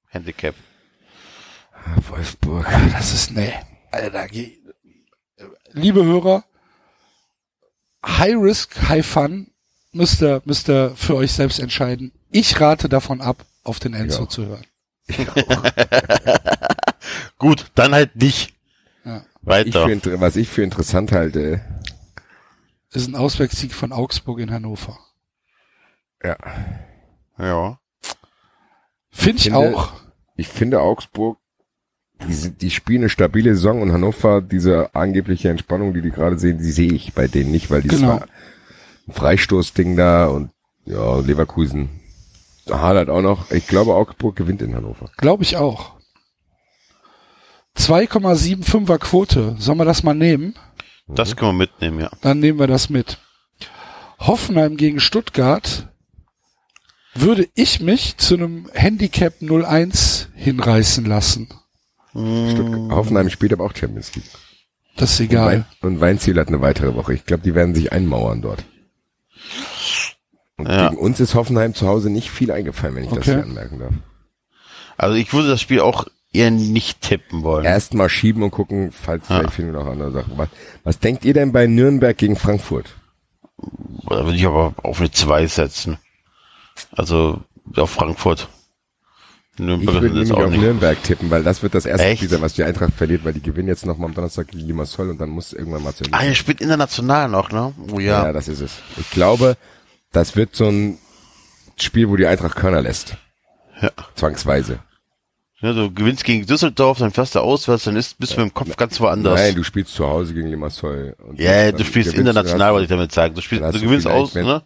Handicap. Wolfsburg. Das ist. Alter, geh- liebe Hörer, High Risk, High Fun müsst ihr, müsst ihr für euch selbst entscheiden. Ich rate davon ab, auf den Enzo Ja. zu hören. Gut, dann halt nicht. Ja. Was ich, Weiter. für, was ich für interessant halte, Ist ein Auswärtssieg von Augsburg in Hannover. Ja. Ja. Finde ich finde- auch. Ich finde Augsburg, die, die spielen eine stabile Saison und Hannover, diese angebliche Entspannung, die die gerade sehen, die sehe ich bei denen nicht, weil die Genau. zwar ein Freistoßding da und ja, Leverkusen hadert auch noch. Ich glaube, Augsburg gewinnt in Hannover. Glaube ich auch. 2,75er Quote. Sollen wir das mal nehmen? Das können wir mitnehmen, ja. Dann nehmen wir das mit. Hoffenheim gegen Stuttgart würde ich mich zu einem Handicap 01 hinreißen lassen. Stuttgart, Hoffenheim spielt aber auch Champions League. Das ist egal. Und, Wein, und Weinziel hat eine weitere Woche. Ich glaube, die werden sich einmauern dort. Und Ja. gegen uns ist Hoffenheim zu Hause nicht viel eingefallen, wenn ich das Okay. hier anmerken darf. Also ich würde das Spiel auch eher nicht tippen wollen. Erstmal schieben und gucken, falls vielleicht finden wir noch andere Sachen. Was, was denkt ihr denn bei Nürnberg gegen Frankfurt? Da würde ich aber auf eine 2 setzen. Also auf Frankfurt. Ich Nürnberg würde ist nämlich auf nicht. Nürnberg tippen, weil das wird das erste Echt? Spiel sein, was die Eintracht verliert, weil die gewinnen jetzt noch mal am Donnerstag gegen Limassol und dann muss irgendwann mal zu Ah, er spielt international noch, ne? Oh ja. Ja, das ist es. Ich glaube, das wird so ein Spiel, wo die Eintracht Körner lässt. Ja. Zwangsweise. Ja, du gewinnst gegen Düsseldorf, dann fährst du auswärts, dann ist, bist du mit dem Kopf ganz woanders. Nein, du spielst zu Hause gegen Limassol. und Ja, dann du spielst international, wollte ich damit sagen. Du spielst, du gewinnst aus, ne?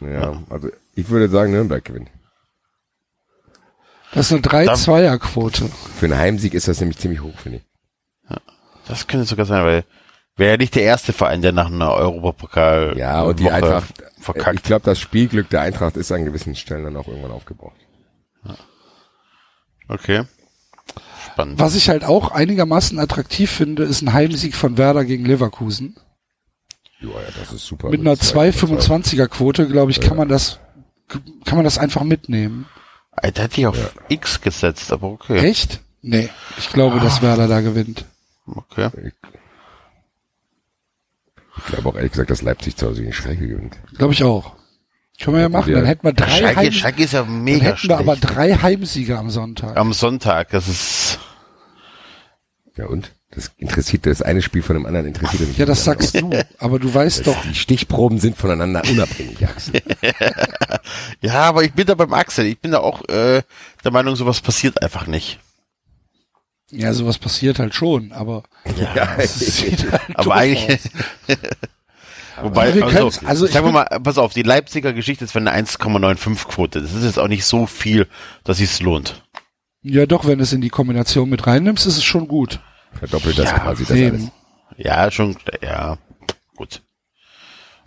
Ja, also ich würde sagen, Nürnberg gewinnt. Das ist eine 3-2er-Quote. Für einen Heimsieg ist das nämlich ziemlich hoch, finde ich. Das könnte sogar sein, weil wäre ja nicht der erste Verein, der nach einer Europapokal Ja, und die Woche Eintracht, verkackt. ich glaube, das Spielglück der Eintracht ist an gewissen Stellen dann auch irgendwann aufgebraucht. Okay. Spannend. Was ich halt auch einigermaßen attraktiv finde, ist ein Heimsieg von Werder gegen Leverkusen. Ja, ja, das ist super. Mit einer 2,25er Quote, glaube ich, kann man das, kann man das einfach mitnehmen. Alter, hätte ich auf X gesetzt, aber okay. Echt? Nee. Ich glaube, dass Ah. Werder da gewinnt. Okay. Ich glaube auch ehrlich gesagt, dass Leipzig zu Hause gegen Schalke gewinnt. Glaube ich auch. Können wir ja machen. Ja. Dann hätten wir drei Schalke, Heim Schalke ist ja mega Dann hätten wir aber schlecht. drei Heimsieger am Sonntag. Am Sonntag, das ist, Ja und? Das interessiert, das eine Spiel von dem anderen interessiert mich. Ja, das sagst du. Aber du weißt doch. Die Stichproben sind voneinander unabhängig, Axel. ja, aber ich bin da beim Axel. Ich bin da auch äh, der Meinung, sowas passiert einfach nicht. Ja, sowas passiert halt schon, aber Ja, halt aber eigentlich. Wobei, wir also, also ich sagen wir mal, pass auf, die Leipziger Geschichte ist für eine 1,95 Quote. Das ist jetzt auch nicht so viel, dass es lohnt. Ja, doch, wenn du es in die Kombination mit reinnimmst, ist es schon gut. Verdoppelt das Ja, quasi das eben. alles. Ja, schon, ja, gut.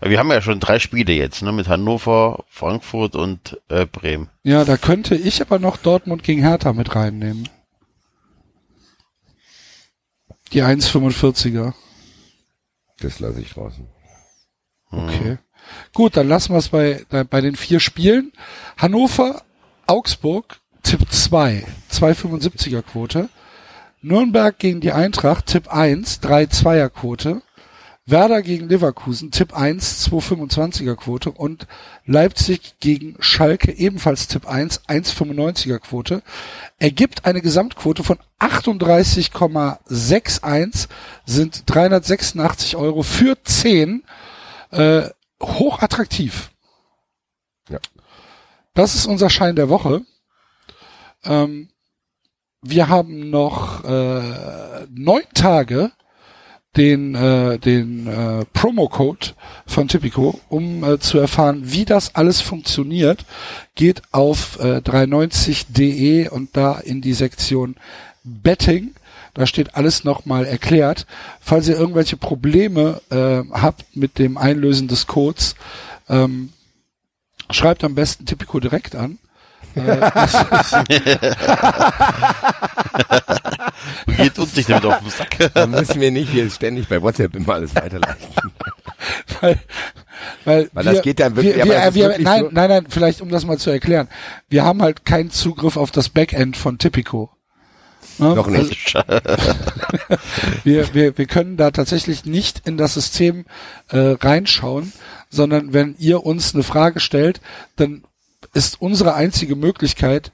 Wir haben ja schon drei Spiele jetzt, ne, mit Hannover, Frankfurt und äh, Bremen. Ja, da könnte ich aber noch Dortmund gegen Hertha mit reinnehmen. Die 1,45er. Das lasse ich draußen. Okay. Gut, dann lassen wir es bei, da- bei den vier Spielen. Hannover, Augsburg, Tipp 2, 2,75er Quote. Nürnberg gegen die Eintracht, Tipp 1, 3,2er Quote. Werder gegen Leverkusen, Tipp 1, 2,25er Quote. Und Leipzig gegen Schalke, ebenfalls Tipp 1, 1,95er Quote. Ergibt eine Gesamtquote von 38,61, sind 386 Euro für 10 äh, hochattraktiv. Ja. Das ist unser Schein der Woche. Ähm, wir haben noch äh, neun Tage den äh, den äh, Promo-Code von Tipico, um äh, zu erfahren, wie das alles funktioniert. Geht auf äh, 390.de und da in die Sektion Betting. Da steht alles nochmal erklärt. Falls ihr irgendwelche Probleme äh, habt mit dem Einlösen des Codes, ähm, schreibt am besten Tipico direkt an. Geht uns nicht damit auf den Sack. Da müssen wir nicht hier ständig bei WhatsApp immer alles weiterleiten. weil, weil, Weil das geht dann wirklich- wir, wir, wir, wirklich nein, so- nein, nein, vielleicht um das mal zu erklären. Wir haben halt keinen Zugriff auf das Backend von Tipico. Ne? Noch nicht. wir, wir, wir können da tatsächlich nicht in das System äh, reinschauen, sondern wenn ihr uns eine Frage stellt, dann ist unsere einzige Möglichkeit,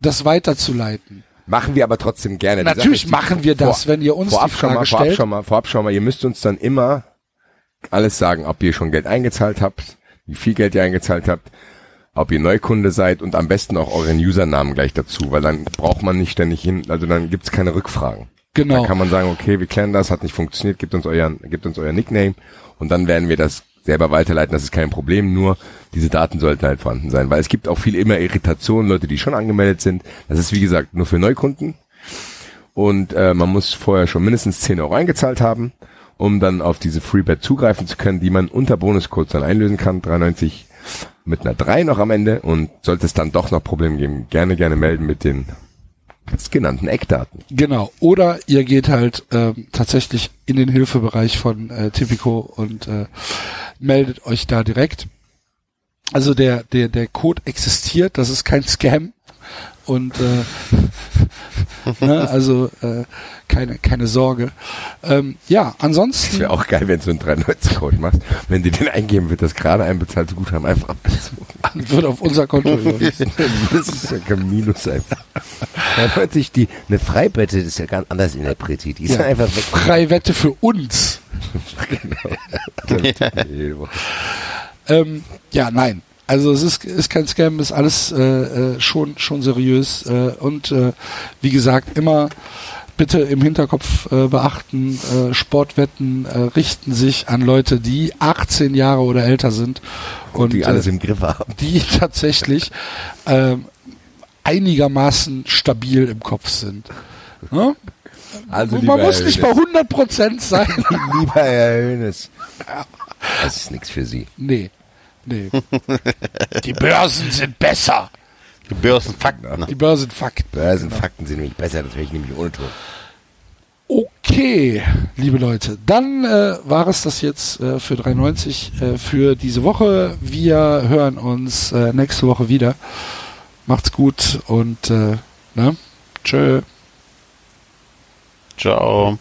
das weiterzuleiten. Machen wir aber trotzdem gerne. Die Natürlich ist, machen wir das, wenn ihr uns vorab die schon mal, Frage vorab stellt. Schon mal, vorab schon mal, ihr müsst uns dann immer alles sagen, ob ihr schon Geld eingezahlt habt, wie viel Geld ihr eingezahlt habt. ob ihr Neukunde seid und am besten auch euren Usernamen gleich dazu, weil dann braucht man nicht ständig hin, also dann gibt's keine Rückfragen. Genau. Dann kann man sagen, okay, wir klären das, hat nicht funktioniert, gibt uns euren, gibt uns euer Nickname und dann werden wir das selber weiterleiten, das ist kein Problem, nur diese Daten sollten halt vorhanden sein, weil es gibt auch viel immer Irritationen, Leute, die schon angemeldet sind. Das ist wie gesagt nur für Neukunden. Und äh, man muss vorher schon mindestens 10 Euro eingezahlt haben, um dann auf diese Freebet zugreifen zu können, die man unter Bonuscodes dann einlösen kann, 93 mit einer 3 noch am Ende. Und sollte es dann doch noch Probleme geben, gerne, gerne melden mit den genannten Eckdaten. Genau. Oder ihr geht halt ähm, tatsächlich in den Hilfebereich von äh, Tipico und äh, meldet euch da direkt. Also der, der, der Code existiert, das ist kein Scam. Und äh, ne, also äh, keine, keine Sorge. Ähm, ja, ansonsten. Das wäre auch geil, wenn du einen 93-Code machst. Wenn die den eingeben, wird das gerade einbezahlte Guthaben einfach abgezogen. Wird auf unser Konto überwiesen. das ist ja kein Minus einfach. 93, die, eine Freibette ist ja ganz anders interpretiert. Die ist Ja, ja. einfach weg. Freiwette für uns. genau. Ähm, ja, nein. Also es ist, ist kein Scam, ist alles äh, äh, schon schon seriös äh, und äh, wie gesagt immer bitte im Hinterkopf äh, beachten, äh, Sportwetten äh, richten sich an Leute, die 18 Jahre oder älter sind und, die alles äh, im Griff haben. die tatsächlich ähm, einigermaßen stabil im Kopf sind. Ne? Also Man muss nicht bei Hönes. 100 Prozent sein. Lieber Herr Hönes. Das ist nichts für Sie. Nee. Nee. Die Börsen sind besser. Die Börsenfakten. Die Börsenfakten. Börsenfakten sind nämlich besser, das wäre ich nämlich ohne Ton. Okay, liebe Leute, dann äh, war es das jetzt äh, für 93 äh, für diese Woche. Wir hören uns äh, nächste Woche wieder. Macht's gut und äh, ne? Tschö. Ciao.